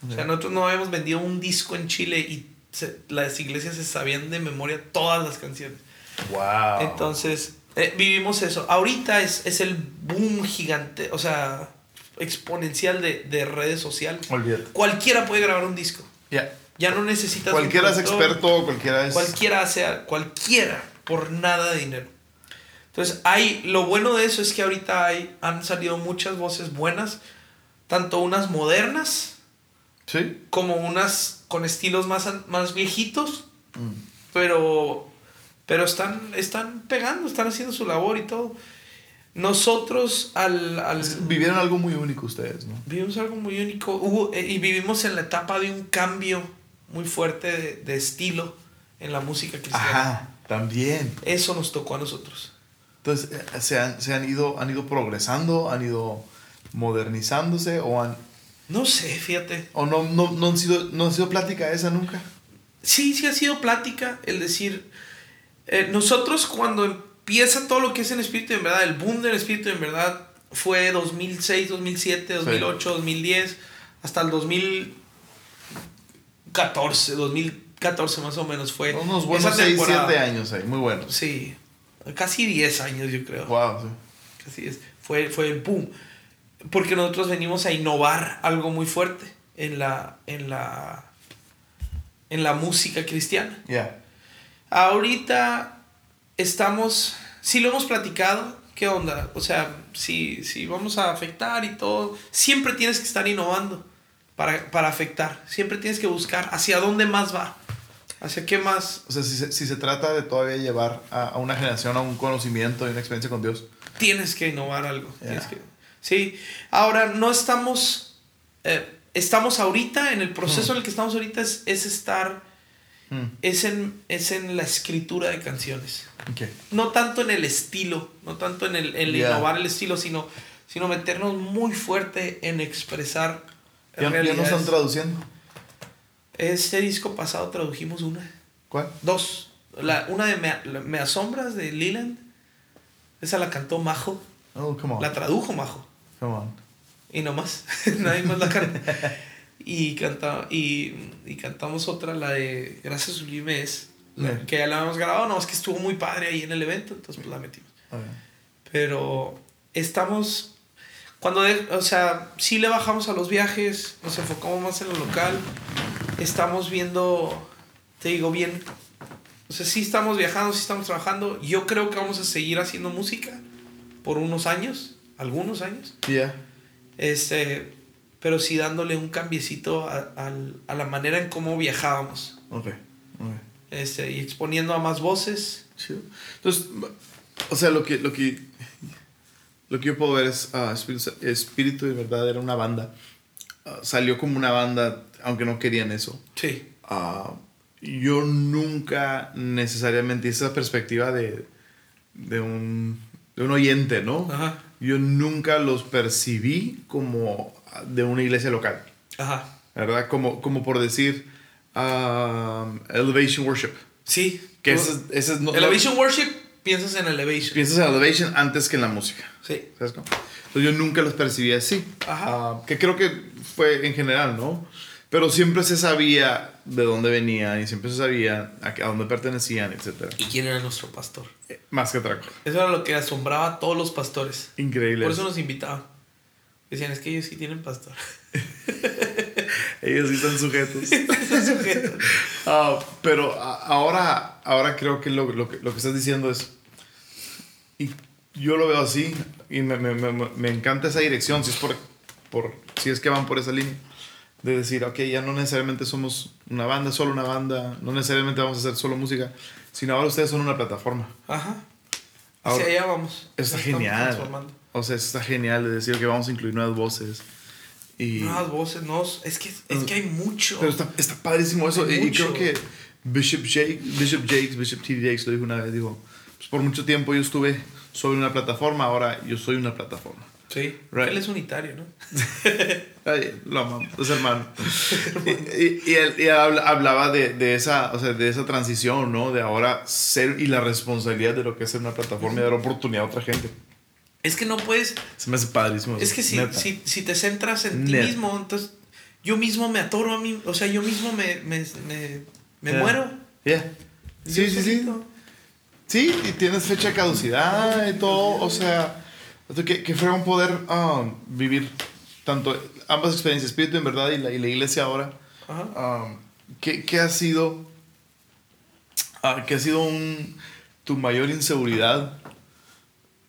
Speaker 2: O sea, nosotros no habíamos vendido un disco en Chile y se- las iglesias se sabían de memoria todas las canciones.
Speaker 1: Wow.
Speaker 2: Entonces, eh, vivimos eso. Ahorita es, es el boom gigante, o sea, exponencial de, de redes sociales.
Speaker 1: Olvídate.
Speaker 2: Cualquiera puede grabar un disco.
Speaker 1: Ya.
Speaker 2: Ya no necesitas...
Speaker 1: Cualquiera es experto, cualquiera es.
Speaker 2: Cualquiera hace, cualquiera, por nada de dinero. Entonces, hay, lo bueno de eso es que ahorita hay, han salido muchas voces buenas, tanto unas modernas
Speaker 1: Sí.
Speaker 2: como unas con estilos más, más viejitos,
Speaker 1: Mm.
Speaker 2: pero, pero están, están pegando, están haciendo su labor y todo. Nosotros al, al
Speaker 1: Vivieron algo muy único ustedes, ¿no?
Speaker 2: vivimos algo muy único hubo- eh, y vivimos en la etapa de un cambio muy fuerte de, de estilo en la música cristiana.
Speaker 1: Ajá, también.
Speaker 2: Eso nos tocó a nosotros.
Speaker 1: Entonces, eh, se han, se han ido, han ido progresando, han ido modernizándose o han,
Speaker 2: No sé, fíjate.
Speaker 1: o no, no, no han sido, no ha sido plática esa nunca.
Speaker 2: Sí, sí ha sido plática el decir, eh, nosotros cuando empieza todo lo que es en espíritu en verdad, el boom del espíritu en verdad fue 2006, 2007, 2008, 2010, hasta el 2014, 2014 más o menos fue.
Speaker 1: Unos buenos
Speaker 2: esa
Speaker 1: 6,
Speaker 2: temporada.
Speaker 1: 7 años ahí, muy buenos.
Speaker 2: Sí, casi 10 años yo creo.
Speaker 1: Wow, sí.
Speaker 2: Así es. Fue, fue el boom. Porque nosotros venimos a innovar algo muy fuerte en la, en la, en la música cristiana.
Speaker 1: Ya.
Speaker 2: Ahorita estamos, sí lo hemos platicado, ¿qué onda? O sea, si, si vamos a afectar y todo, siempre tienes que estar innovando para, para afectar. Siempre tienes que buscar hacia dónde más va, hacia qué más
Speaker 1: O sea, si se, si se trata de todavía llevar a, a una generación a un conocimiento y una experiencia con Dios.
Speaker 2: tienes que innovar algo. Tienes que- sí, ahora no estamos, eh, estamos ahorita, en el proceso en el que estamos ahorita es, es estar,
Speaker 1: Mm,
Speaker 2: es en, es en la escritura de canciones. No tanto en el estilo, no tanto en el, en innovar el estilo, sino, sino meternos muy fuerte en expresar
Speaker 1: Ya, ya no están traduciendo.
Speaker 2: Este disco pasado tradujimos una.
Speaker 1: ¿Cuál?
Speaker 2: Dos. La, una de Me, Me Asombras de Leland. Esa la cantó Majo.
Speaker 1: Oh, come on.
Speaker 2: La tradujo Majo.
Speaker 1: Come on.
Speaker 2: Y no más. (laughs) Nadie más la canta. (laughs) y, canta, y, y cantamos otra, la de Gracias Sublime es. la-
Speaker 1: Yeah.
Speaker 2: Que ya la habíamos grabado, no, es que estuvo muy padre ahí en el evento, entonces pues la metimos. Pero estamos. Cuando, de- o sea, sí le bajamos a los viajes, nos enfocamos más en lo local. Estamos viendo, te digo bien, o sea, sí estamos viajando, sí estamos trabajando. Yo creo que vamos a seguir haciendo música por unos años, algunos años.
Speaker 1: Yeah.
Speaker 2: Este, pero sí dándole un cambiecito a, al- a la manera en cómo viajábamos.
Speaker 1: Okay. Okay.
Speaker 2: Este, y exponiendo a más voces.
Speaker 1: Chido. Entonces, o sea, lo que, lo que, lo que yo puedo ver es ah, Espíritu, Espíritu de verdad era una banda. Ah, salió como una banda, aunque no querían eso.
Speaker 2: Sí.
Speaker 1: Ah, yo nunca necesariamente esa perspectiva de, de, un, de un oyente, ¿no?
Speaker 2: Ajá.
Speaker 1: Yo nunca los percibí como de una iglesia local,
Speaker 2: Ajá.
Speaker 1: ¿verdad? Como, como por decir ah, Elevation Worship.
Speaker 2: Sí.
Speaker 1: Que ese, es- ese es... no-
Speaker 2: Elevation Worship, piensas en Elevation.
Speaker 1: Piensas en Elevation antes que en la música.
Speaker 2: Sí.
Speaker 1: ¿Sabes cómo? Entonces yo nunca los percibí así.
Speaker 2: Ajá.
Speaker 1: Ah, que creo que fue en general, ¿no? Pero siempre se sabía de dónde venían y siempre se sabía a, a dónde pertenecían, etc.
Speaker 2: ¿Y quién era nuestro pastor?
Speaker 1: Más que otra cosa.
Speaker 2: Eso era lo que asombraba a todos los pastores.
Speaker 1: Increíble.
Speaker 2: Por eso nos invitaban. Decían, es que ellos sí tienen pastor. (laughs)
Speaker 1: Ellos sí están sujetos. (laughs) Ah, pero a- ahora, ahora creo que lo, lo que lo que estás diciendo es... Y yo lo veo así y me, me, me, me encanta esa dirección, si es, por, por, si es que van por esa línea. De decir, ok, ya no necesariamente somos una banda, solo una banda, no necesariamente vamos a hacer solo música, sino ahora ustedes son una plataforma.
Speaker 2: Ajá.
Speaker 1: Ahora,
Speaker 2: Hacia allá vamos.
Speaker 1: Está genial.
Speaker 2: transformando.
Speaker 1: O sea, está genial de decir que vamos a incluir nuevas voces. Y,
Speaker 2: Nuevas voces, no. Es que, es que hay mucho.
Speaker 1: Pero está, está padrísimo eso.
Speaker 2: Hay
Speaker 1: Y,
Speaker 2: mucho.
Speaker 1: creo que Bishop, Jake, Bishop Jakes, Bishop T.D. Jakes lo dijo una vez. Dijo, pues por mucho tiempo yo estuve sobre una plataforma, ahora yo soy una plataforma.
Speaker 2: Sí.
Speaker 1: Right.
Speaker 2: Él es unitario, ¿no? (laughs) (laughs)
Speaker 1: Lo amamos, es hermano. y, y- y él, y hablaba de, de esa, o sea, de esa transición, ¿no? De ahora ser y la responsabilidad de lo que es ser una plataforma y dar oportunidad a otra gente.
Speaker 2: Es que no puedes.
Speaker 1: Se me hace padrísimo.
Speaker 2: Es que si, si, si te centras en ti mismo, entonces yo mismo me atoro a mí. O sea, yo mismo me, me, me, me
Speaker 1: Yeah.
Speaker 2: muero.
Speaker 1: Yeah. Sí, sí, sí.
Speaker 2: solito.
Speaker 1: Sí, y tienes fecha de caducidad y todo, o sea, que, que fue un poder um, vivir tanto ambas experiencias, espíritu en verdad y la, y la iglesia ahora.
Speaker 2: Ajá.
Speaker 1: Um, ¿qué, qué ha sido, ah, qué ha sido un, tu mayor inseguridad,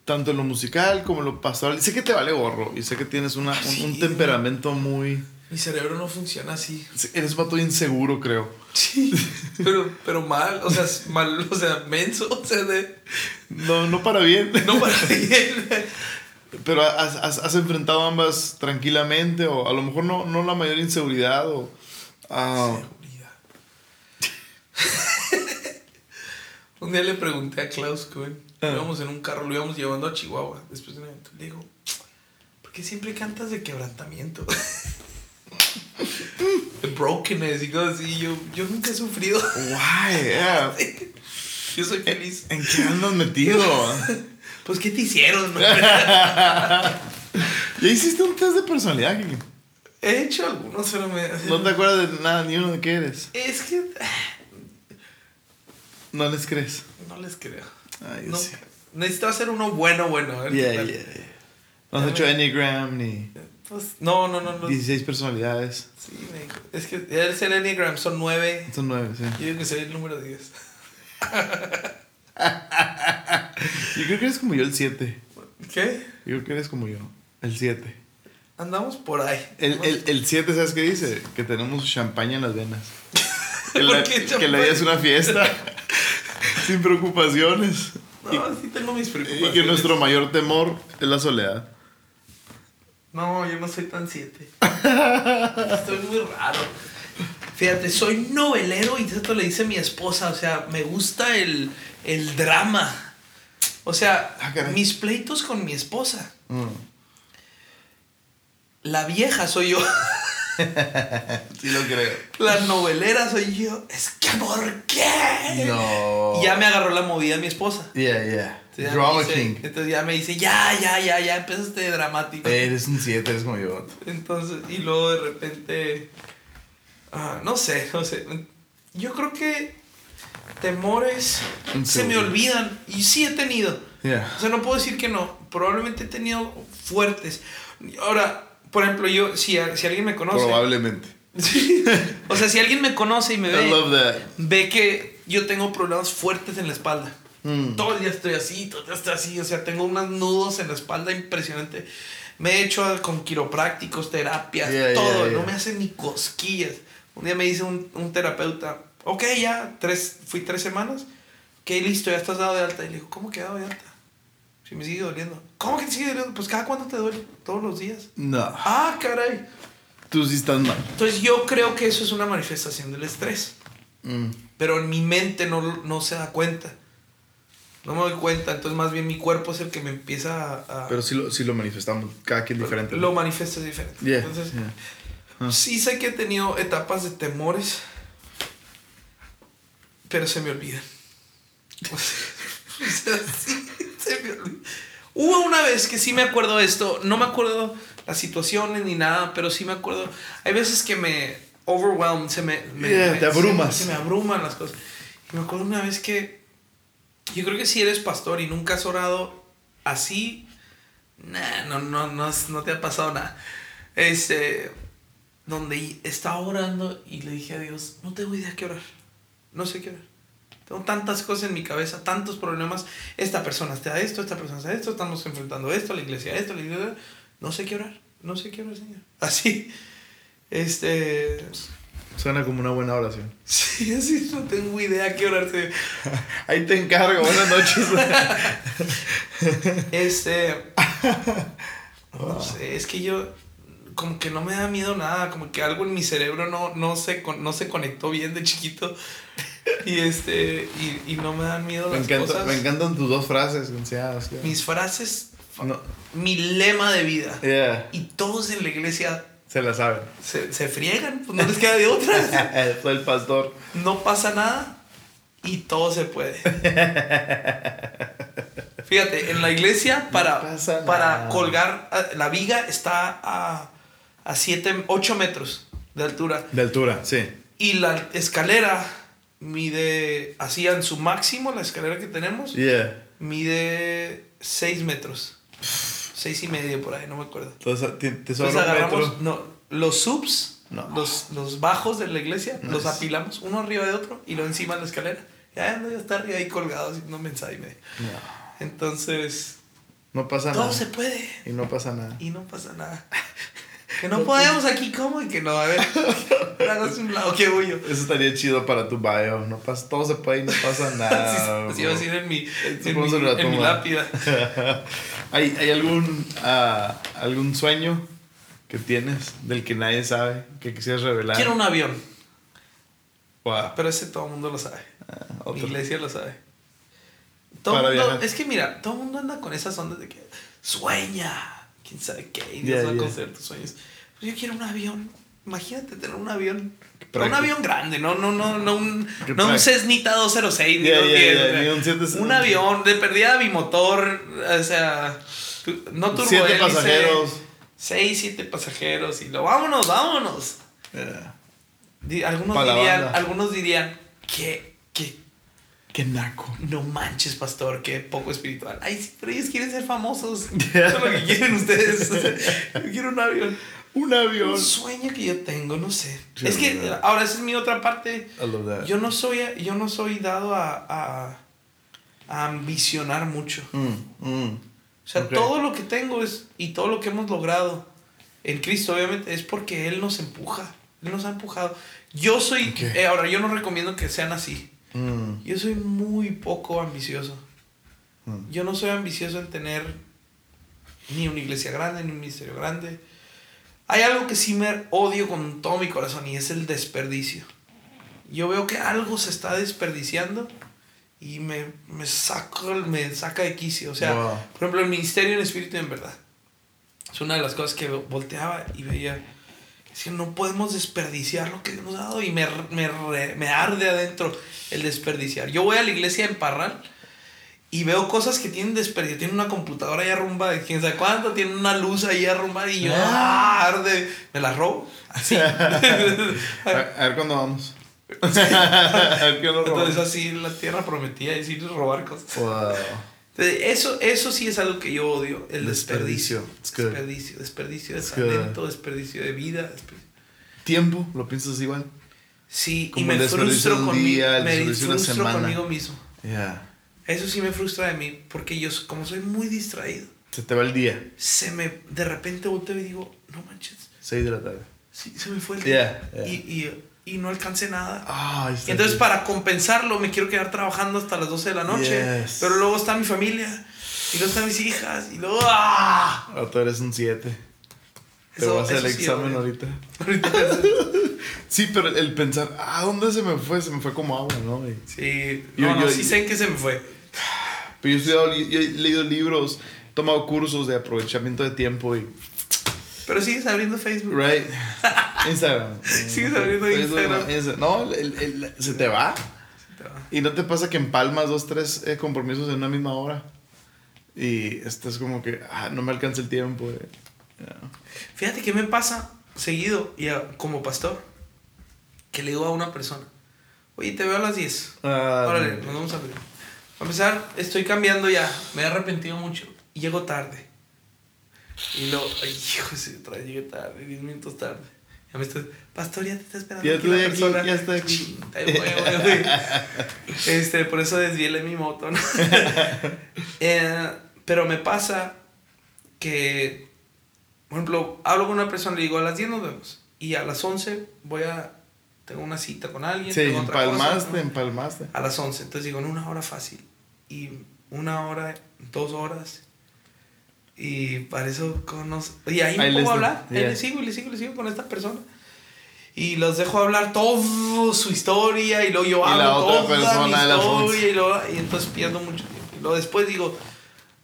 Speaker 1: tanto en lo musical como en lo pastoral? Y sé que te vale gorro y sé que tienes una, un, un
Speaker 2: Sí.
Speaker 1: temperamento muy...
Speaker 2: Mi cerebro no funciona así.
Speaker 1: Eres un vato inseguro, creo.
Speaker 2: Sí. Pero, pero mal. O sea, mal. O sea, menso. O sea, de.
Speaker 1: No, no para bien.
Speaker 2: No para bien.
Speaker 1: Pero has, has, has enfrentado ambas tranquilamente o a lo mejor no, no la mayor inseguridad o... ah,
Speaker 2: Seguridad. (laughs) un día le pregunté a Klaus Cohen.
Speaker 1: Ah.
Speaker 2: Íbamos en un carro, lo íbamos llevando a Chihuahua después de un evento. Le digo, ¿por qué siempre cantas de quebrantamiento? de (laughs) brokenness y cosas así. Yo, yo nunca he sufrido.
Speaker 1: Why? Yeah. (laughs)
Speaker 2: Yo soy feliz.
Speaker 1: ¿En qué andas metido? (laughs)
Speaker 2: Pues, ¿qué te hicieron? no?
Speaker 1: ¿Ya hiciste un test de personalidad? Kiki?
Speaker 2: He hecho algunos, pero me.
Speaker 1: ¿No te acuerdas de nada, ni uno de qué eres?
Speaker 2: Es que. (sighs)
Speaker 1: ¿No les crees?
Speaker 2: No les creo.
Speaker 1: Yo
Speaker 2: No,
Speaker 1: sí.
Speaker 2: necesito hacer uno bueno, bueno. A ver
Speaker 1: Yeah, yeah, yeah. No has hecho Enneagram ni
Speaker 2: Pues, no, no, no. no.
Speaker 1: 16 personalidades.
Speaker 2: Sí, me. Es que es el Enneagram, son nueve.
Speaker 1: Son nueve, sí.
Speaker 2: Yo digo que soy el número 10. (laughs)
Speaker 1: Yo creo que eres como yo el 7.
Speaker 2: ¿Qué?
Speaker 1: Yo creo que eres como yo. El 7.
Speaker 2: Andamos por ahí.
Speaker 1: El, el, el 7, ¿sabes qué dice? Que tenemos champaña en las venas. (laughs) Que
Speaker 2: ¿Por
Speaker 1: la, que la vida es una fiesta. (laughs) sin preocupaciones.
Speaker 2: No, sí tengo mis
Speaker 1: Y
Speaker 2: preocupaciones.
Speaker 1: que nuestro mayor temor es la soledad.
Speaker 2: No, yo no soy tan siete. Estoy muy raro. Fíjate, soy novelero y esto le dice mi esposa. O sea, me gusta el, el drama. O sea,
Speaker 1: Ah,
Speaker 2: mis pleitos con mi esposa.
Speaker 1: Mm.
Speaker 2: La vieja soy yo.
Speaker 1: Sí lo creo.
Speaker 2: La novelera soy yo. Es que ¿por qué?
Speaker 1: No.
Speaker 2: Ya me agarró la movida mi esposa.
Speaker 1: Yeah, yeah.
Speaker 2: Entonces ya
Speaker 1: Drama
Speaker 2: me dice-
Speaker 1: King.
Speaker 2: Entonces ya me dice, ya, ya, ya, ya, empezaste dramático.
Speaker 1: Eres un 7, eres como yo.
Speaker 2: Entonces, y luego de repente, ah, no sé, no sé. Yo creo que temores se me olvidan y sí he tenido.
Speaker 1: Yeah.
Speaker 2: O sea, no puedo decir que no. Probablemente he tenido fuertes. Ahora, por ejemplo, yo, si, si alguien me conoce.
Speaker 1: Probablemente. (laughs)
Speaker 2: Sí. O sea, si alguien me conoce y me
Speaker 1: I
Speaker 2: ve,
Speaker 1: love that.
Speaker 2: ve que yo tengo problemas fuertes en la espalda.
Speaker 1: Mm.
Speaker 2: Todo el día estoy así, todo el día estoy así. O sea, tengo unos nudos en la espalda impresionante. Me he hecho con quiroprácticos, terapias,
Speaker 1: Yeah,
Speaker 2: todo.
Speaker 1: yeah,
Speaker 2: No me hacen ni cosquillas. Un día me dice un, un terapeuta, ok, ya, tres, fui tres semanas. Ok, listo, ya estás dado de alta. Y le digo, ¿cómo que dado de alta? Si me sigue doliendo. ¿Cómo que te sigue doliendo? Pues cada cuándo te duele. Todos los días.
Speaker 1: No.
Speaker 2: Ah, caray.
Speaker 1: Tú sí estás mal.
Speaker 2: Entonces yo creo que eso es una manifestación del estrés.
Speaker 1: Mm.
Speaker 2: Pero en mi mente no, no se da cuenta. No me doy cuenta. Entonces más bien mi cuerpo es el que me empieza a... a-
Speaker 1: Pero sí lo, sí lo manifestamos. Cada quien diferente.
Speaker 2: lo manifiesta diferente.
Speaker 1: Yeah,
Speaker 2: Entonces
Speaker 1: yeah. Ah.
Speaker 2: sí sé que he tenido etapas de temores. Pero se me olvidan. (laughs) O sea, sí. Hubo una vez que sí me acuerdo de esto. No me acuerdo las situaciones ni nada, pero sí me acuerdo. Hay veces que me overwhelm, se me, me-
Speaker 1: Yeah,
Speaker 2: me-
Speaker 1: te abrumas.
Speaker 2: Se, me abruman las cosas. Y me acuerdo una vez que yo creo que si eres pastor y nunca has orado así, nah, no, no, no, no te ha pasado nada. Este, donde estaba orando y le dije a Dios, no tengo idea qué orar. No sé qué orar. Tengo tantas cosas en mi cabeza, tantos problemas. Esta persona está esto, esta persona está esto, estamos enfrentando esto, la iglesia esto, la iglesia... No sé qué orar, no sé qué orar, Señor. (laughs) Así, este...
Speaker 1: Suena como una buena oración. (laughs)
Speaker 2: Sí, así no tengo idea qué orar. Señor. (laughs)
Speaker 1: Ahí te encargo. Buenas noches.
Speaker 2: Este. No sé, es que yo. Como que no me da miedo nada. Como que algo en mi cerebro no, no, se, no se conectó bien de chiquito. (laughs) Y este. Y, y no me dan miedo
Speaker 1: me,
Speaker 2: las
Speaker 1: encanta,
Speaker 2: cosas.
Speaker 1: me encantan tus dos frases. o sea.
Speaker 2: Mis frases.
Speaker 1: No.
Speaker 2: Mi lema de vida.
Speaker 1: Yeah.
Speaker 2: Y todos en la iglesia
Speaker 1: Se la saben.
Speaker 2: se, se friegan. Pues no les queda de otra. (laughs)
Speaker 1: Soy el pastor.
Speaker 2: No pasa nada. Y todo se puede. (laughs) Fíjate, en la iglesia para,
Speaker 1: pasa
Speaker 2: para colgar ah, la viga está a, a 7, 8 metros de altura.
Speaker 1: De altura, sí.
Speaker 2: Y la escalera mide, así en su máximo, la escalera que tenemos,
Speaker 1: Yeah.
Speaker 2: mide 6 metros. 6 y medio por ahí, no me acuerdo.
Speaker 1: Entonces, te, te
Speaker 2: Entonces agarramos
Speaker 1: metro.
Speaker 2: no, los subs,
Speaker 1: No.
Speaker 2: los, los bajos de la iglesia, los apilamos uno arriba de otro y lo encima de la escalera. Ya ando ya está arriba ahí colgado haciendo mensaje y medio.
Speaker 1: No.
Speaker 2: Entonces,
Speaker 1: No pasa
Speaker 2: todo
Speaker 1: nada.
Speaker 2: se puede
Speaker 1: Y no pasa nada.
Speaker 2: y no pasa nada. (laughs) Que no podemos aquí, ¿cómo? Y que no, a ver, (laughs) hagas un lado, qué bullo.
Speaker 1: Eso estaría chido para tu bio. No pasa, todo se puede y no pasa (laughs) nada.
Speaker 2: Así iba a decir en mi, en mi, en lápida. (laughs)
Speaker 1: ¿Hay, hay algún, ah, algún sueño que tienes del que nadie sabe que quisieras revelar?
Speaker 2: Quiero un avión,
Speaker 1: Wow.
Speaker 2: pero ese todo el mundo lo sabe.
Speaker 1: Ah,
Speaker 2: Mi iglesia lo sabe. Todo
Speaker 1: Para
Speaker 2: mundo,
Speaker 1: viajar.
Speaker 2: es que mira, todo el mundo anda con esas ondas de que sueña, quién sabe qué, y
Speaker 1: Yeah,
Speaker 2: Dios va a
Speaker 1: yeah.
Speaker 2: conceder tus sueños. Pues yo quiero un avión. Imagínate tener un avión. Pero un avión grande, no, no, no, no un, no un. Cessnita 206, ni
Speaker 1: Yeah,
Speaker 2: 210,
Speaker 1: yeah, yeah, ni un 767.
Speaker 2: un avión de perdida bimotor, o sea, no turbo
Speaker 1: Siete
Speaker 2: hélice,
Speaker 1: pasajeros.
Speaker 2: Seis, siete pasajeros y lo vámonos, vámonos. Algunos dirían, algunos dirían que, que
Speaker 1: Qué naco.
Speaker 2: no manches, pastor, qué poco espiritual. Ay, sí, pero ellos quieren ser famosos. (laughs) Eso es lo que quieren ustedes. Yo quiero un avión.
Speaker 1: Un avión.
Speaker 2: Un sueño que yo tengo, no sé. Es que ahora esa es mi otra parte.
Speaker 1: I love that.
Speaker 2: Yo no soy, yo no soy dado a, a, a ambicionar mucho.
Speaker 1: Mm, mm.
Speaker 2: O sea, todo lo que tengo es y todo lo que hemos logrado en Cristo, obviamente, es porque Él nos empuja. Él nos ha empujado. Yo soy, eh, ahora yo no recomiendo que sean así.
Speaker 1: Mm,
Speaker 2: Yo soy muy poco ambicioso. Yo no soy ambicioso en tener ni una iglesia grande, ni un ministerio grande. Hay algo que sí me odio con todo mi corazón y es el desperdicio. Yo veo que algo se está desperdiciando y me, me, saco, me saca de quicio. O sea,
Speaker 1: Wow.
Speaker 2: por ejemplo, el ministerio en espíritu y en verdad. Es una de las cosas que volteaba y veía. Es que no podemos desperdiciar lo que Dios nos ha dado y me, me, me arde adentro el desperdiciar. Yo voy a la iglesia en Parral y veo cosas que tienen desperdicio. Tienen una computadora ahí arrumbada de quién sabe cuánto, tienen una luz ahí arrumbada y yo, ah, arde, me la robo. Así. (laughs) (laughs)
Speaker 1: a, ver cuándo vamos. (laughs) a
Speaker 2: ver qué nos Entonces así la tierra prometía decir robar cosas. Wow. eso, eso sí es algo que yo odio, el desperdicio. Desperdicio, desperdicio, de talento, desperdicio de vida.
Speaker 1: ¿Tiempo? ¿Lo piensas igual?
Speaker 2: Sí, y me frustro, conmigo, me frustro conmigo mismo.
Speaker 1: Yeah.
Speaker 2: Eso sí me frustra de mí, porque yo, como soy muy distraído.
Speaker 1: Se te va el día.
Speaker 2: Se me, de repente volteo y digo, no manches.
Speaker 1: Seis de la tarde.
Speaker 2: Sí, se me fue el día. Y, y, y, no alcancé nada. Ah, entonces, para compensarlo, me quiero quedar trabajando hasta las 12 de la noche. Pero luego está mi familia. Y luego están mis hijas. Y luego. ¡ah!
Speaker 1: Ahora tú eres un 7. Te voy a hacer el examen ahorita. (laughs) Ahorita. sí, pero el pensar, ah, ¿dónde se me fue? Se me fue como agua, ¿no?
Speaker 2: Sí, yo, no, sí sé que se me fue.
Speaker 1: Pero yo, he leído libros, he tomado cursos de aprovechamiento de tiempo y...
Speaker 2: Pero sigues abriendo Facebook.
Speaker 1: Right. (laughs) Instagram.
Speaker 2: sigues abriendo Instagram.
Speaker 1: No, se te va. Se te va. Y no te pasa que empalmas dos, tres eh, compromisos en una misma hora. Y estás como que, ah, no me alcanza el tiempo. Eh.
Speaker 2: Fíjate que me pasa seguido, y como pastor, que le digo a una persona, oye, te veo a las 10. Ah, Órale, nos vamos a ver. A empezar, estoy cambiando ya. Me he arrepentido mucho. Y llego tarde. Y luego, ay, hijo, se trae, llegué tarde, 10 minutos tarde. Ya me estoy, pastor, ya te está esperando.
Speaker 1: Ya estoy aquí, ya estoy aquí.
Speaker 2: este, por eso desviele mi moto, ¿no? (laughs) eh, pero me pasa que, por ejemplo, hablo con una persona, le digo, a las 10 nos vemos. Y a las 11 voy a tengo una cita con alguien.
Speaker 1: Sí, empalmaste, empalmaste.
Speaker 2: A las 11. Entonces digo, en una hora fácil. Y una hora, dos horas. Y para eso conozco. Y ahí me puedo hablar. le sigo, le sigo, le sigo con esta persona. Y los dejo hablar toda su historia. Y luego yo hablo toda persona mi historia. Y, luego, y entonces pierdo mucho tiempo. Y luego después digo,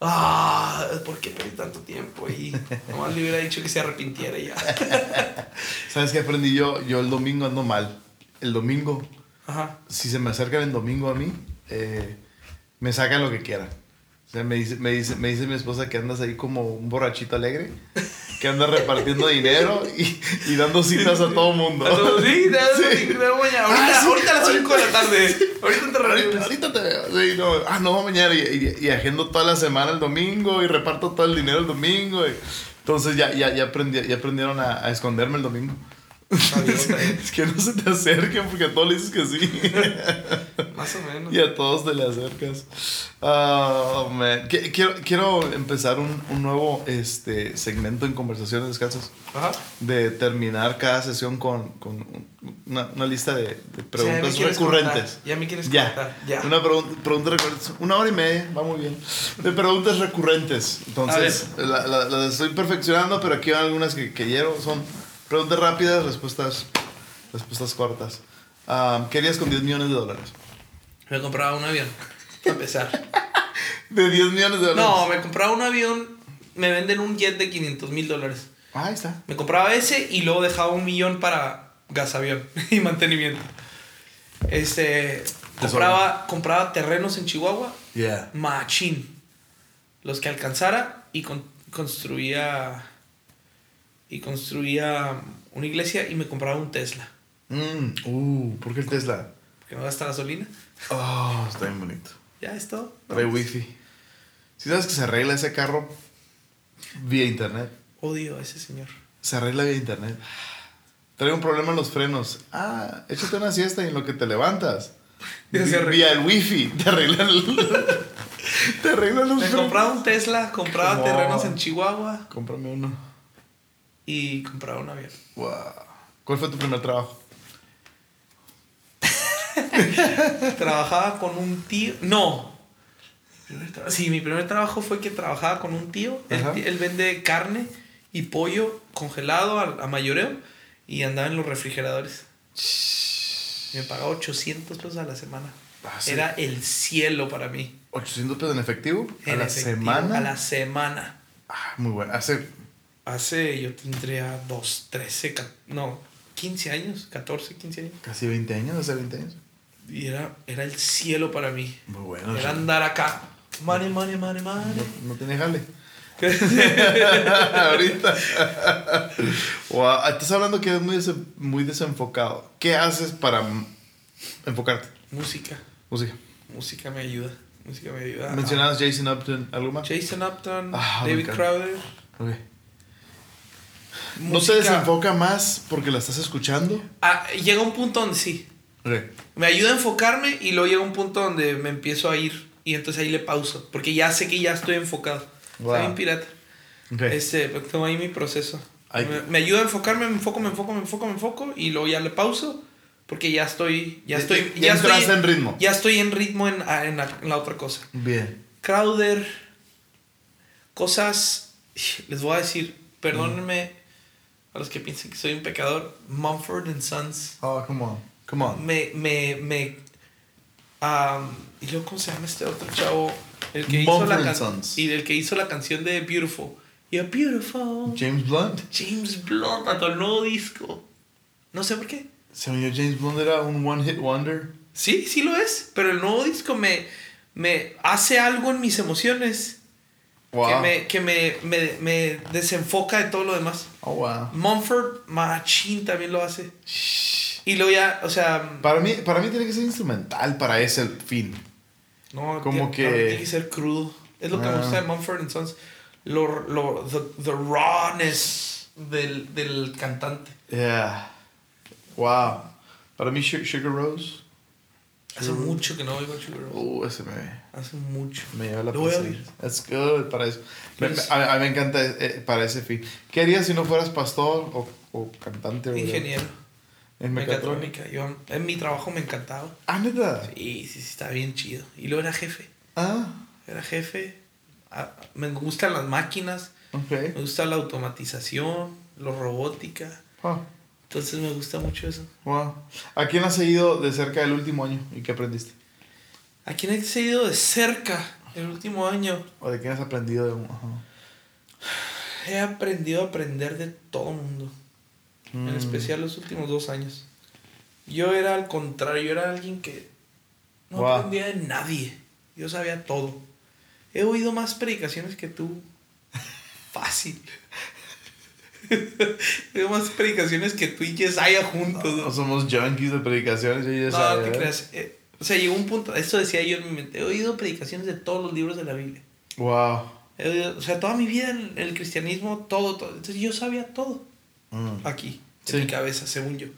Speaker 2: ah, ¿por qué perdí tanto tiempo? Y nomás le hubiera dicho que se arrepintiera ya. (laughs)
Speaker 1: ¿Sabes qué aprendí yo? Yo el domingo ando mal. El domingo, Ajá. si se me acercan el domingo a mí, eh, me sacan lo que quieran. O sea, me dice, me, dice, me dice mi esposa que andas ahí como un borrachito alegre, que andas repartiendo dinero y, y, dando citas a todo mundo.
Speaker 2: Sí, sí. Ahorita, ah, ahorita a las 5 de la tarde. Ahorita te
Speaker 1: ahorita, ahorita te veo. Sí, no, ah, no, mañana. Y, y, agendo toda la semana el domingo y reparto todo el dinero el domingo. entonces ya, ya, ya, aprendí, ya aprendieron a, a esconderme el domingo. Es que no se te acerquen porque a todos le dices que sí. (laughs)
Speaker 2: Más o menos.
Speaker 1: Y a todos te le acercas. Oh, man. Quiero, quiero empezar un, un, nuevo este, segmento en Conversaciones Descalzas. Ajá. De terminar cada sesión con, con una, una, lista de, de preguntas recurrentes.
Speaker 2: Ya me quieres ya.
Speaker 1: ya. Una pregunta, pregunta recurrente. Una hora y media, va muy bien. De preguntas recurrentes. Entonces, las la, la estoy perfeccionando, pero aquí hay algunas que, que quiero. Son Preguntas rápidas, respuestas, respuestas cortas. Um, ¿Qué harías con 10 millones de dólares?
Speaker 2: Me compraba un avión, para empezar. (laughs)
Speaker 1: ¿De 10 millones de dólares?
Speaker 2: No, me compraba un avión, me venden un jet de 500 mil dólares.
Speaker 1: Ah, ahí está.
Speaker 2: Me compraba ese y luego dejaba un millón para gas avión (laughs) y mantenimiento. Este, compraba, compraba terrenos en Chihuahua.
Speaker 1: Yeah.
Speaker 2: Machín. Los que alcanzara y construía y construía una iglesia y me compraba un Tesla.
Speaker 1: Mm, uh, ¿por qué el Tesla?
Speaker 2: Porque no gasta gasolina.
Speaker 1: Oh, está bien bonito.
Speaker 2: Ya es todo.
Speaker 1: Trae wifi. Si sabes que se arregla ese carro vía internet.
Speaker 2: Odio a ese señor.
Speaker 1: Se arregla vía internet. Trae un problema en los frenos. Ah, échate una siesta y en lo que te levantas. (laughs) Vía el wifi. Te arreglan, (laughs) te arreglan los
Speaker 2: Me compraba un Tesla, compraba terrenos en Chihuahua.
Speaker 1: Cómprame uno
Speaker 2: y comprar un avión.
Speaker 1: Wow. ¿Cuál fue tu primer trabajo? (laughs)
Speaker 2: trabajaba con un tío. No. Sí, mi primer trabajo fue que trabajaba con un tío. Él, vende carne y pollo congelado a, mayoreo y andaba en los refrigeradores. Me pagaba 800 pesos a la semana. Ah, Era el cielo para mí.
Speaker 1: ¿800 pesos en efectivo? ¿A la semana?
Speaker 2: A la semana.
Speaker 1: Ah, muy bueno. Hace
Speaker 2: hace, yo tendría dos, 13, ca- no, 15 años, 14, 15 años.
Speaker 1: Casi 20 años, hace 20 años.
Speaker 2: Y era, era el cielo para mí.
Speaker 1: Muy bueno.
Speaker 2: Era andar acá. Money, money, money, money.
Speaker 1: No, no tiene jale. (laughs) Ahorita. Wow, Estás hablando que eres muy, des- muy desenfocado. ¿Qué haces para enfocarte?
Speaker 2: Música.
Speaker 1: Música.
Speaker 2: Música me ayuda. Música me ayuda.
Speaker 1: Mencionabas Jason Upton, ¿algo más?
Speaker 2: Jason Upton,
Speaker 1: Ah,
Speaker 2: David. Crowder.
Speaker 1: ¿No te desenfoca más porque la estás escuchando?
Speaker 2: Ah, llega un punto donde sí. Me ayuda a enfocarme y luego llega un punto donde me empiezo a ir y entonces ahí le pauso. Porque ya sé que ya estoy enfocado.
Speaker 1: Wow.
Speaker 2: Está bien pirata. Este, tengo ahí mi proceso.
Speaker 1: Ay.
Speaker 2: Me, me ayuda a enfocarme, me enfoco, me enfoco, me enfoco, me enfoco y luego ya le pauso porque ya estoy, ya estoy,
Speaker 1: Ya
Speaker 2: ya, estoy,
Speaker 1: en ritmo.
Speaker 2: ya estoy en ritmo en, a- en la, en la otra cosa.
Speaker 1: Bien.
Speaker 2: Crowder, cosas, les voy a decir, perdónenme a los que piensen que soy un pecador, Mumford and Sons,
Speaker 1: Oh, come on. Come on.
Speaker 2: me, me, me, um, y luego, ¿cómo se llama este otro chavo? El que hizo
Speaker 1: Mumford
Speaker 2: la
Speaker 1: and Sons.
Speaker 2: Y el que hizo la canción de Beautiful. You're beautiful.
Speaker 1: James Blunt.
Speaker 2: James Blunt, a el nuevo disco. No sé por qué.
Speaker 1: Según yo, James Blunt era un one hit wonder.
Speaker 2: Sí, sí lo es. Pero el nuevo disco me, me hace algo en mis emociones
Speaker 1: Wow.
Speaker 2: que, me, que me, me, me desenfoca de todo lo demás.
Speaker 1: Oh, wow.
Speaker 2: Mumford Machine también lo hace. Y luego ya, o sea,
Speaker 1: Para mí, para mí tiene que ser instrumental para ese fin.
Speaker 2: no,
Speaker 1: Como
Speaker 2: tiene,
Speaker 1: que-
Speaker 2: tiene que ser crudo. Es lo que me
Speaker 1: Ah.
Speaker 2: gusta de Mumford and Sons. Lo, lo, the, the rawness del, del cantante.
Speaker 1: Yeah. Wow. Para mí, Su- Sugar Rose.
Speaker 2: Hace mucho que no oigo Sugar Rose.
Speaker 1: Uh, ese me,
Speaker 2: Hace mucho.
Speaker 1: me lleva la
Speaker 2: Lo voy a oír.
Speaker 1: That's good para eso. Me- a, a mí me encanta eh, para ese fin. ¿Qué harías si no fueras pastor o, o cantante? o
Speaker 2: Ingeniero.
Speaker 1: En mecatrónica.
Speaker 2: Mecatrónica. Yo, en mi trabajo me encantaba.
Speaker 1: Ah, neta.
Speaker 2: Sí, sí, sí, está bien chido. Y luego era jefe.
Speaker 1: Ah,
Speaker 2: Era jefe. Me gustan las máquinas.
Speaker 1: ok.
Speaker 2: Me gusta la automatización, la robótica.
Speaker 1: Ah,
Speaker 2: Entonces me gusta mucho eso.
Speaker 1: wow. ¿A quién has seguido de cerca el último año y qué aprendiste?
Speaker 2: ¿A quién he seguido de cerca el último año?
Speaker 1: ¿O de quién has aprendido? De... Ajá. (sighs)
Speaker 2: He aprendido a aprender de todo mundo. En
Speaker 1: Mm.
Speaker 2: especial los últimos dos años. Yo era al contrario, yo era alguien que no
Speaker 1: Wow.
Speaker 2: aprendía de nadie. Yo sabía todo. He oído más predicaciones que tú. (laughs) Fácil. Oído más predicaciones que tú y Yesaya juntos.
Speaker 1: No
Speaker 2: ¿no?
Speaker 1: somos junkies de predicaciones. Yo ya
Speaker 2: No,
Speaker 1: sabía,
Speaker 2: te creas. Eh, o sea, llegó un punto, esto decía yo en mi mente, he oído predicaciones de todos los libros de la Biblia.
Speaker 1: Wow.
Speaker 2: He oído- o sea, toda mi vida en el cristianismo, todo, todo. Entonces yo sabía todo
Speaker 1: Mm.
Speaker 2: aquí, en
Speaker 1: Sí.
Speaker 2: mi cabeza, según yo.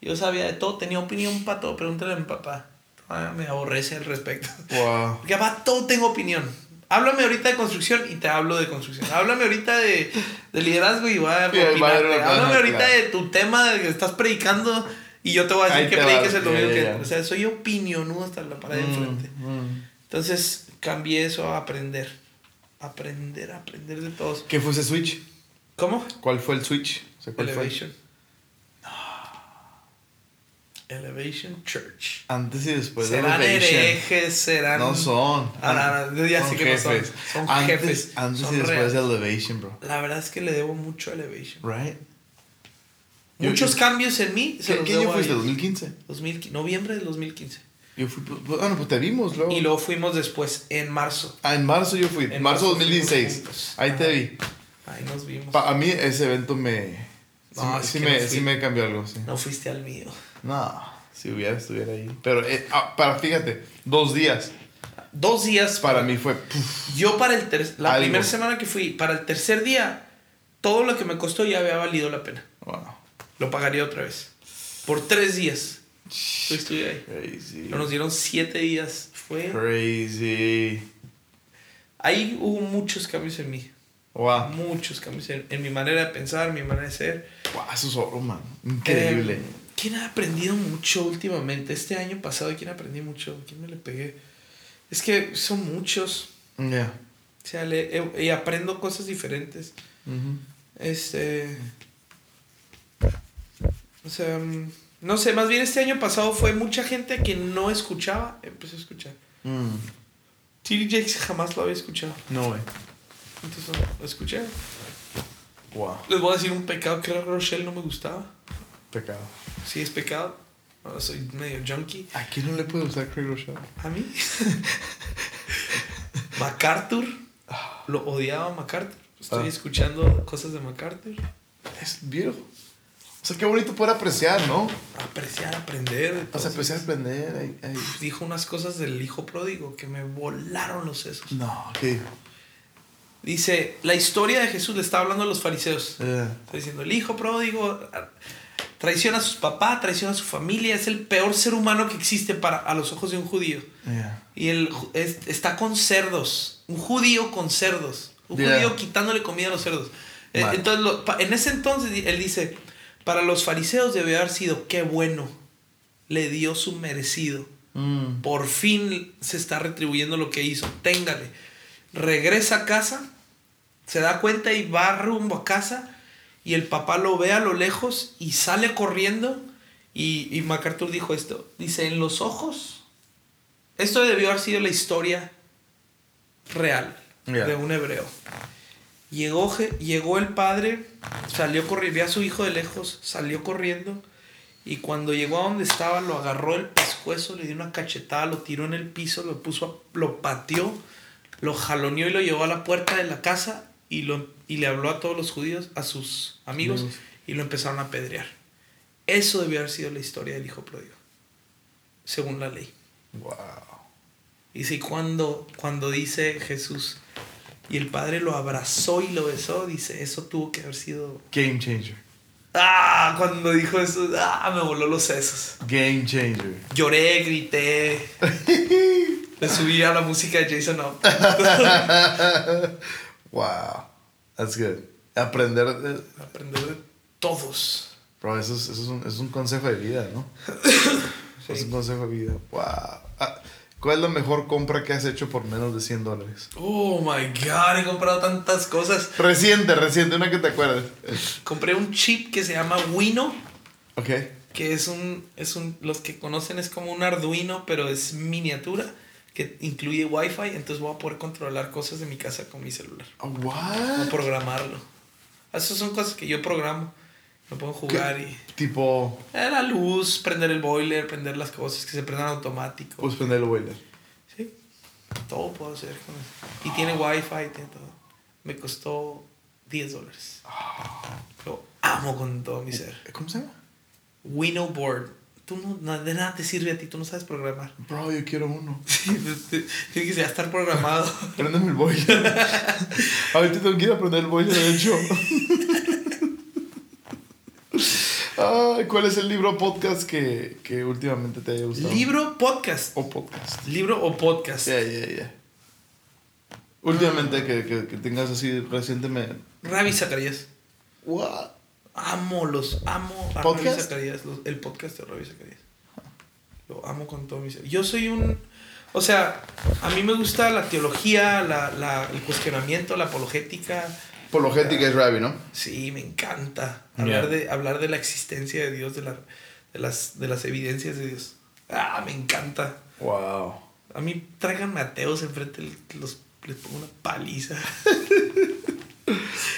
Speaker 2: Yo sabía de todo, tenía opinión para todo. Pregúntale a mi papá. Ah, me aborrece al respecto.
Speaker 1: Wow. (laughs)
Speaker 2: Porque para todo tengo opinión. Háblame ahorita de construcción y te hablo de construcción. Háblame ahorita de, de liderazgo y voy a
Speaker 1: Sí,
Speaker 2: opinarte. Háblame ahorita
Speaker 1: claro.
Speaker 2: de tu tema de que estás predicando y yo te voy a decir
Speaker 1: Ahí
Speaker 2: que prediques el domingo
Speaker 1: ya, ya.
Speaker 2: O sea, soy opinionudo hasta la pared de
Speaker 1: Mm,
Speaker 2: enfrente.
Speaker 1: mm.
Speaker 2: Entonces cambié eso a aprender. Aprender, aprender de todos.
Speaker 1: ¿Qué fue ese switch?
Speaker 2: ¿Cómo?
Speaker 1: ¿Cuál fue el switch? O sea, ¿cuál fue?
Speaker 2: Elevation. Church.
Speaker 1: Antes y después de
Speaker 2: serán
Speaker 1: Elevation.
Speaker 2: herejes, serán.
Speaker 1: No son.
Speaker 2: Ah, no, no, ya sé que no son. Son
Speaker 1: antes,
Speaker 2: jefes.
Speaker 1: Antes
Speaker 2: son
Speaker 1: y después de Elevation, bro.
Speaker 2: La verdad es que le debo mucho a Elevation.
Speaker 1: Right?
Speaker 2: Muchos
Speaker 1: yo-
Speaker 2: cambios en mí. se
Speaker 1: ¿Qué,
Speaker 2: los
Speaker 1: qué año fuiste?
Speaker 2: ellos.
Speaker 1: ¿2015?
Speaker 2: 2015, noviembre del 2015.
Speaker 1: Yo fui. pues, Bueno, pues te vimos luego.
Speaker 2: Y luego fuimos después, en marzo.
Speaker 1: Ah, en marzo yo fui.
Speaker 2: En
Speaker 1: marzo
Speaker 2: marzo
Speaker 1: 2016.
Speaker 2: fuimos juntos.
Speaker 1: Ahí te vi.
Speaker 2: Ahí nos vimos.
Speaker 1: Pa- a mí ese evento me. Sí,
Speaker 2: No,
Speaker 1: me-
Speaker 2: es
Speaker 1: sí
Speaker 2: que
Speaker 1: me,
Speaker 2: no fui.
Speaker 1: sí me cambió algo, sí.
Speaker 2: No fuiste al mío.
Speaker 1: No, si hubiera, estuviera ahí. Pero, eh, ah, para, fíjate, dos días.
Speaker 2: Dos días
Speaker 1: Para mí fue. puf,
Speaker 2: Yo para el ter- la
Speaker 1: Algo.
Speaker 2: primera semana que fui, para el tercer día, todo lo que me costó ya había valido la pena.
Speaker 1: wow.
Speaker 2: Lo pagaría otra vez. Por tres días. Yo estuve ahí.
Speaker 1: Crazy.
Speaker 2: Nos dieron siete días. Fue...
Speaker 1: Crazy.
Speaker 2: Ahí hubo muchos cambios en mí.
Speaker 1: Wow.
Speaker 2: Muchos cambios en, en mi manera de pensar, mi manera de ser.
Speaker 1: Wow, eso es oro, man. Increíble.
Speaker 2: Eh, ¿Quién ha aprendido mucho últimamente? Este año pasado, ¿quién aprendí mucho? ¿Quién me le pegué? Es que son muchos.
Speaker 1: Ya.
Speaker 2: O sea, le- eh, y aprendo cosas diferentes.
Speaker 1: Ujú.
Speaker 2: Este. O sea, mm, no sé, más bien este año pasado fue mucha gente que no escuchaba, empezó a escuchar.
Speaker 1: Mm.
Speaker 2: TD Jakes jamás lo había escuchado.
Speaker 1: No, güey.
Speaker 2: Entonces lo escuché.
Speaker 1: Wow.
Speaker 2: Les voy a decir un pecado que Rochelle no me gustaba.
Speaker 1: Pecado.
Speaker 2: Sí, es pecado. Ahora soy medio junkie.
Speaker 1: ¿A quién no le puede gustar Craig Rochelle?
Speaker 2: ¿A mí? (laughs) MacArthur. Lo odiaba MacArthur. Estoy
Speaker 1: Ah.
Speaker 2: escuchando cosas de MacArthur.
Speaker 1: Es viejo. O sea, qué bonito poder apreciar, ¿no?
Speaker 2: Apreciar, aprender. de
Speaker 1: O sea, apreciar, aprender.
Speaker 2: Dijo unas cosas del hijo pródigo que me volaron los sesos.
Speaker 1: No, ¿qué?
Speaker 2: Dice, la historia de Jesús le está hablando a los fariseos.
Speaker 1: Eh,
Speaker 2: Está diciendo, el hijo pródigo traiciona a sus papás, traiciona a su familia, es el peor ser humano que existe para, a los ojos de un judío.
Speaker 1: yeah.
Speaker 2: Y él es- está con cerdos, un judío con cerdos, un
Speaker 1: Yeah.
Speaker 2: judío quitándole comida a los cerdos. Eh. Entonces, lo- en ese entonces él dice, para los fariseos debió haber sido, qué bueno, le dio su merecido.
Speaker 1: Mm.
Speaker 2: Por fin se está retribuyendo lo que hizo. Téngale. Regresa a casa, se da cuenta y va rumbo a casa. Y el papá lo ve a lo lejos y sale corriendo. Y, y MacArthur dijo esto: Dice, en los ojos. Esto debió haber sido la historia real
Speaker 1: Yeah.
Speaker 2: de un hebreo. Llegó, llegó el padre, salió corriendo, vio a su hijo de lejos, salió corriendo. Y cuando llegó a donde estaba, lo agarró el pescuezo, le dio una cachetada, lo tiró en el piso, lo puso, a- lo pateó, lo jaloneó y lo llevó a la puerta de la casa y, lo, y le habló a todos los judíos, a sus amigos,
Speaker 1: Amigos.
Speaker 2: y lo empezaron a apedrear. Eso debió haber sido la historia del hijo pródigo, según la ley.
Speaker 1: Wow.
Speaker 2: Y si cuando, cuando dice Jesús, y el padre lo abrazó y lo besó, dice, eso tuvo que haber sido...
Speaker 1: Game changer.
Speaker 2: Ah, cuando dijo eso, ah, me voló los sesos.
Speaker 1: Game changer.
Speaker 2: Lloré, grité. (laughs) Le subí a la música de Jason Up. (laughs)
Speaker 1: wow. That's good. Aprender. de-
Speaker 2: Aprender de todos.
Speaker 1: Bro, eso es, eso es, un, eso es un consejo de vida, ¿no? (coughs) Es un consejo de vida. Wow. Ah, ¿Cuál es la mejor compra que has hecho por menos de 100 dólares?
Speaker 2: Oh my god, he comprado tantas cosas.
Speaker 1: Reciente, reciente, una que te acuerdes.
Speaker 2: Compré un chip que se llama Wino,
Speaker 1: Ok.
Speaker 2: que es un, es un, los que conocen es como un Arduino, pero es miniatura, que incluye Wi-Fi, entonces voy a poder controlar cosas de mi casa con mi celular.
Speaker 1: Oh, What?
Speaker 2: programarlo. Esas son cosas que yo programo. No puedo jugar y...
Speaker 1: Tipo,
Speaker 2: Eh, La luz, prender el boiler, prender las cosas que se prendan automático.
Speaker 1: pues prender el boiler.
Speaker 2: Sí, todo puedo hacer con eso. Y tiene wifi, tiene todo. Me costó 10 dólares. Lo amo con todo mi ser.
Speaker 1: ¿Cómo se llama?
Speaker 2: Winnow board. Tú no, de nada te sirve a ti, tú no sabes programar.
Speaker 1: Bro, yo quiero uno. (laughs)
Speaker 2: Tiene que estar programado. (laughs)
Speaker 1: Préndeme el boiler. (laughs) Ahorita tengo que ir a prender el boiler, de hecho. Ay, ¿Cuál es el libro o podcast que, que últimamente te haya gustado?
Speaker 2: Libro, podcast.
Speaker 1: o podcast.
Speaker 2: Libro o podcast.
Speaker 1: Ya, ya, ya. Últimamente que, que, que tengas así recientemente.
Speaker 2: Ravi Zacarías.
Speaker 1: What?
Speaker 2: Amo los, amo a
Speaker 1: ¿Podcast?
Speaker 2: Ravi Zacarías, los- el podcast de Ravi Zacarías. Lo amo con todo mi ser. Yo soy un, o sea, a mí me gusta la teología, la, la- el cuestionamiento, la apologética.
Speaker 1: Apologética es Ravi, ¿no?
Speaker 2: Sí, me encanta hablar, de, hablar de la existencia de Dios, de, la, de, las, de las evidencias de Dios. Ah, me encanta.
Speaker 1: Wow.
Speaker 2: A mí tráiganme ateos enfrente, los, les pongo una paliza. (laughs)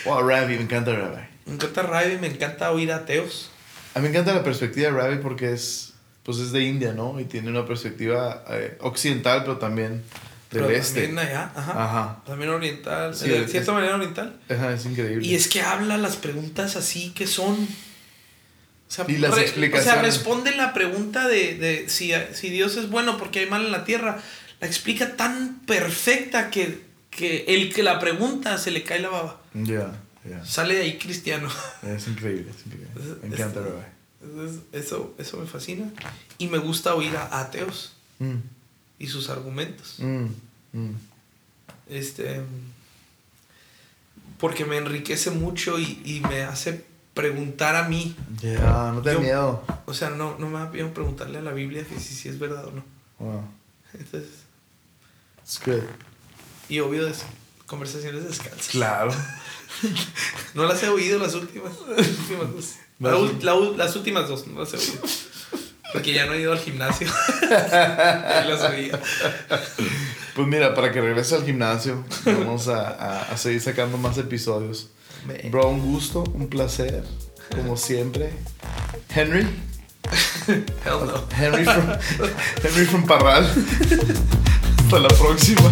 Speaker 1: Wow, Ravi, me encanta Ravi.
Speaker 2: Me encanta Ravi, me encanta oír ateos.
Speaker 1: A mí me encanta la perspectiva de Ravi porque es, pues es de India, ¿no? Y tiene una perspectiva eh, occidental, pero también del
Speaker 2: Pero
Speaker 1: este.
Speaker 2: También allá, ajá.
Speaker 1: Ajá.
Speaker 2: También oriental,
Speaker 1: Sí,
Speaker 2: de
Speaker 1: es-
Speaker 2: cierta manera oriental.
Speaker 1: Ajá, es increíble.
Speaker 2: Y es que habla las preguntas así que son. O sea,
Speaker 1: Y las
Speaker 2: O sea,
Speaker 1: explicaciones.
Speaker 2: responde la pregunta de, de si, si Dios es bueno porque hay mal en la tierra. La explica tan perfecta que, que el que la pregunta se le cae la baba.
Speaker 1: Ya,
Speaker 2: Sale de ahí cristiano. (laughs)
Speaker 1: Es increíble, es increíble.
Speaker 2: Es-
Speaker 1: Me encanta
Speaker 2: eso, eso me fascina. Y me gusta oír a ateos
Speaker 1: Mm,
Speaker 2: y sus argumentos.
Speaker 1: mm, mm.
Speaker 2: Este. Porque me enriquece mucho y, y me hace preguntar a mí.
Speaker 1: Ya, no te da miedo.
Speaker 2: O sea, no, no me da miedo preguntarle a la Biblia que si, si es verdad o no.
Speaker 1: Wow.
Speaker 2: Entonces,
Speaker 1: It's good.
Speaker 2: y obvio, es conversaciones descalzas.
Speaker 1: Claro. (laughs) (laughs)
Speaker 2: No las he oído las últimas. Las últimas dos. La la las últimas dos no las he oído. Porque ya no he ido al gimnasio. (laughs) Las oía.
Speaker 1: Pues mira, para que regrese al gimnasio, vamos a, a, a seguir sacando más episodios.
Speaker 2: Man.
Speaker 1: Bro, un gusto, un placer, como siempre. Henry.
Speaker 2: Hell no.
Speaker 1: Henry from, Henry from Parral. Hasta la próxima.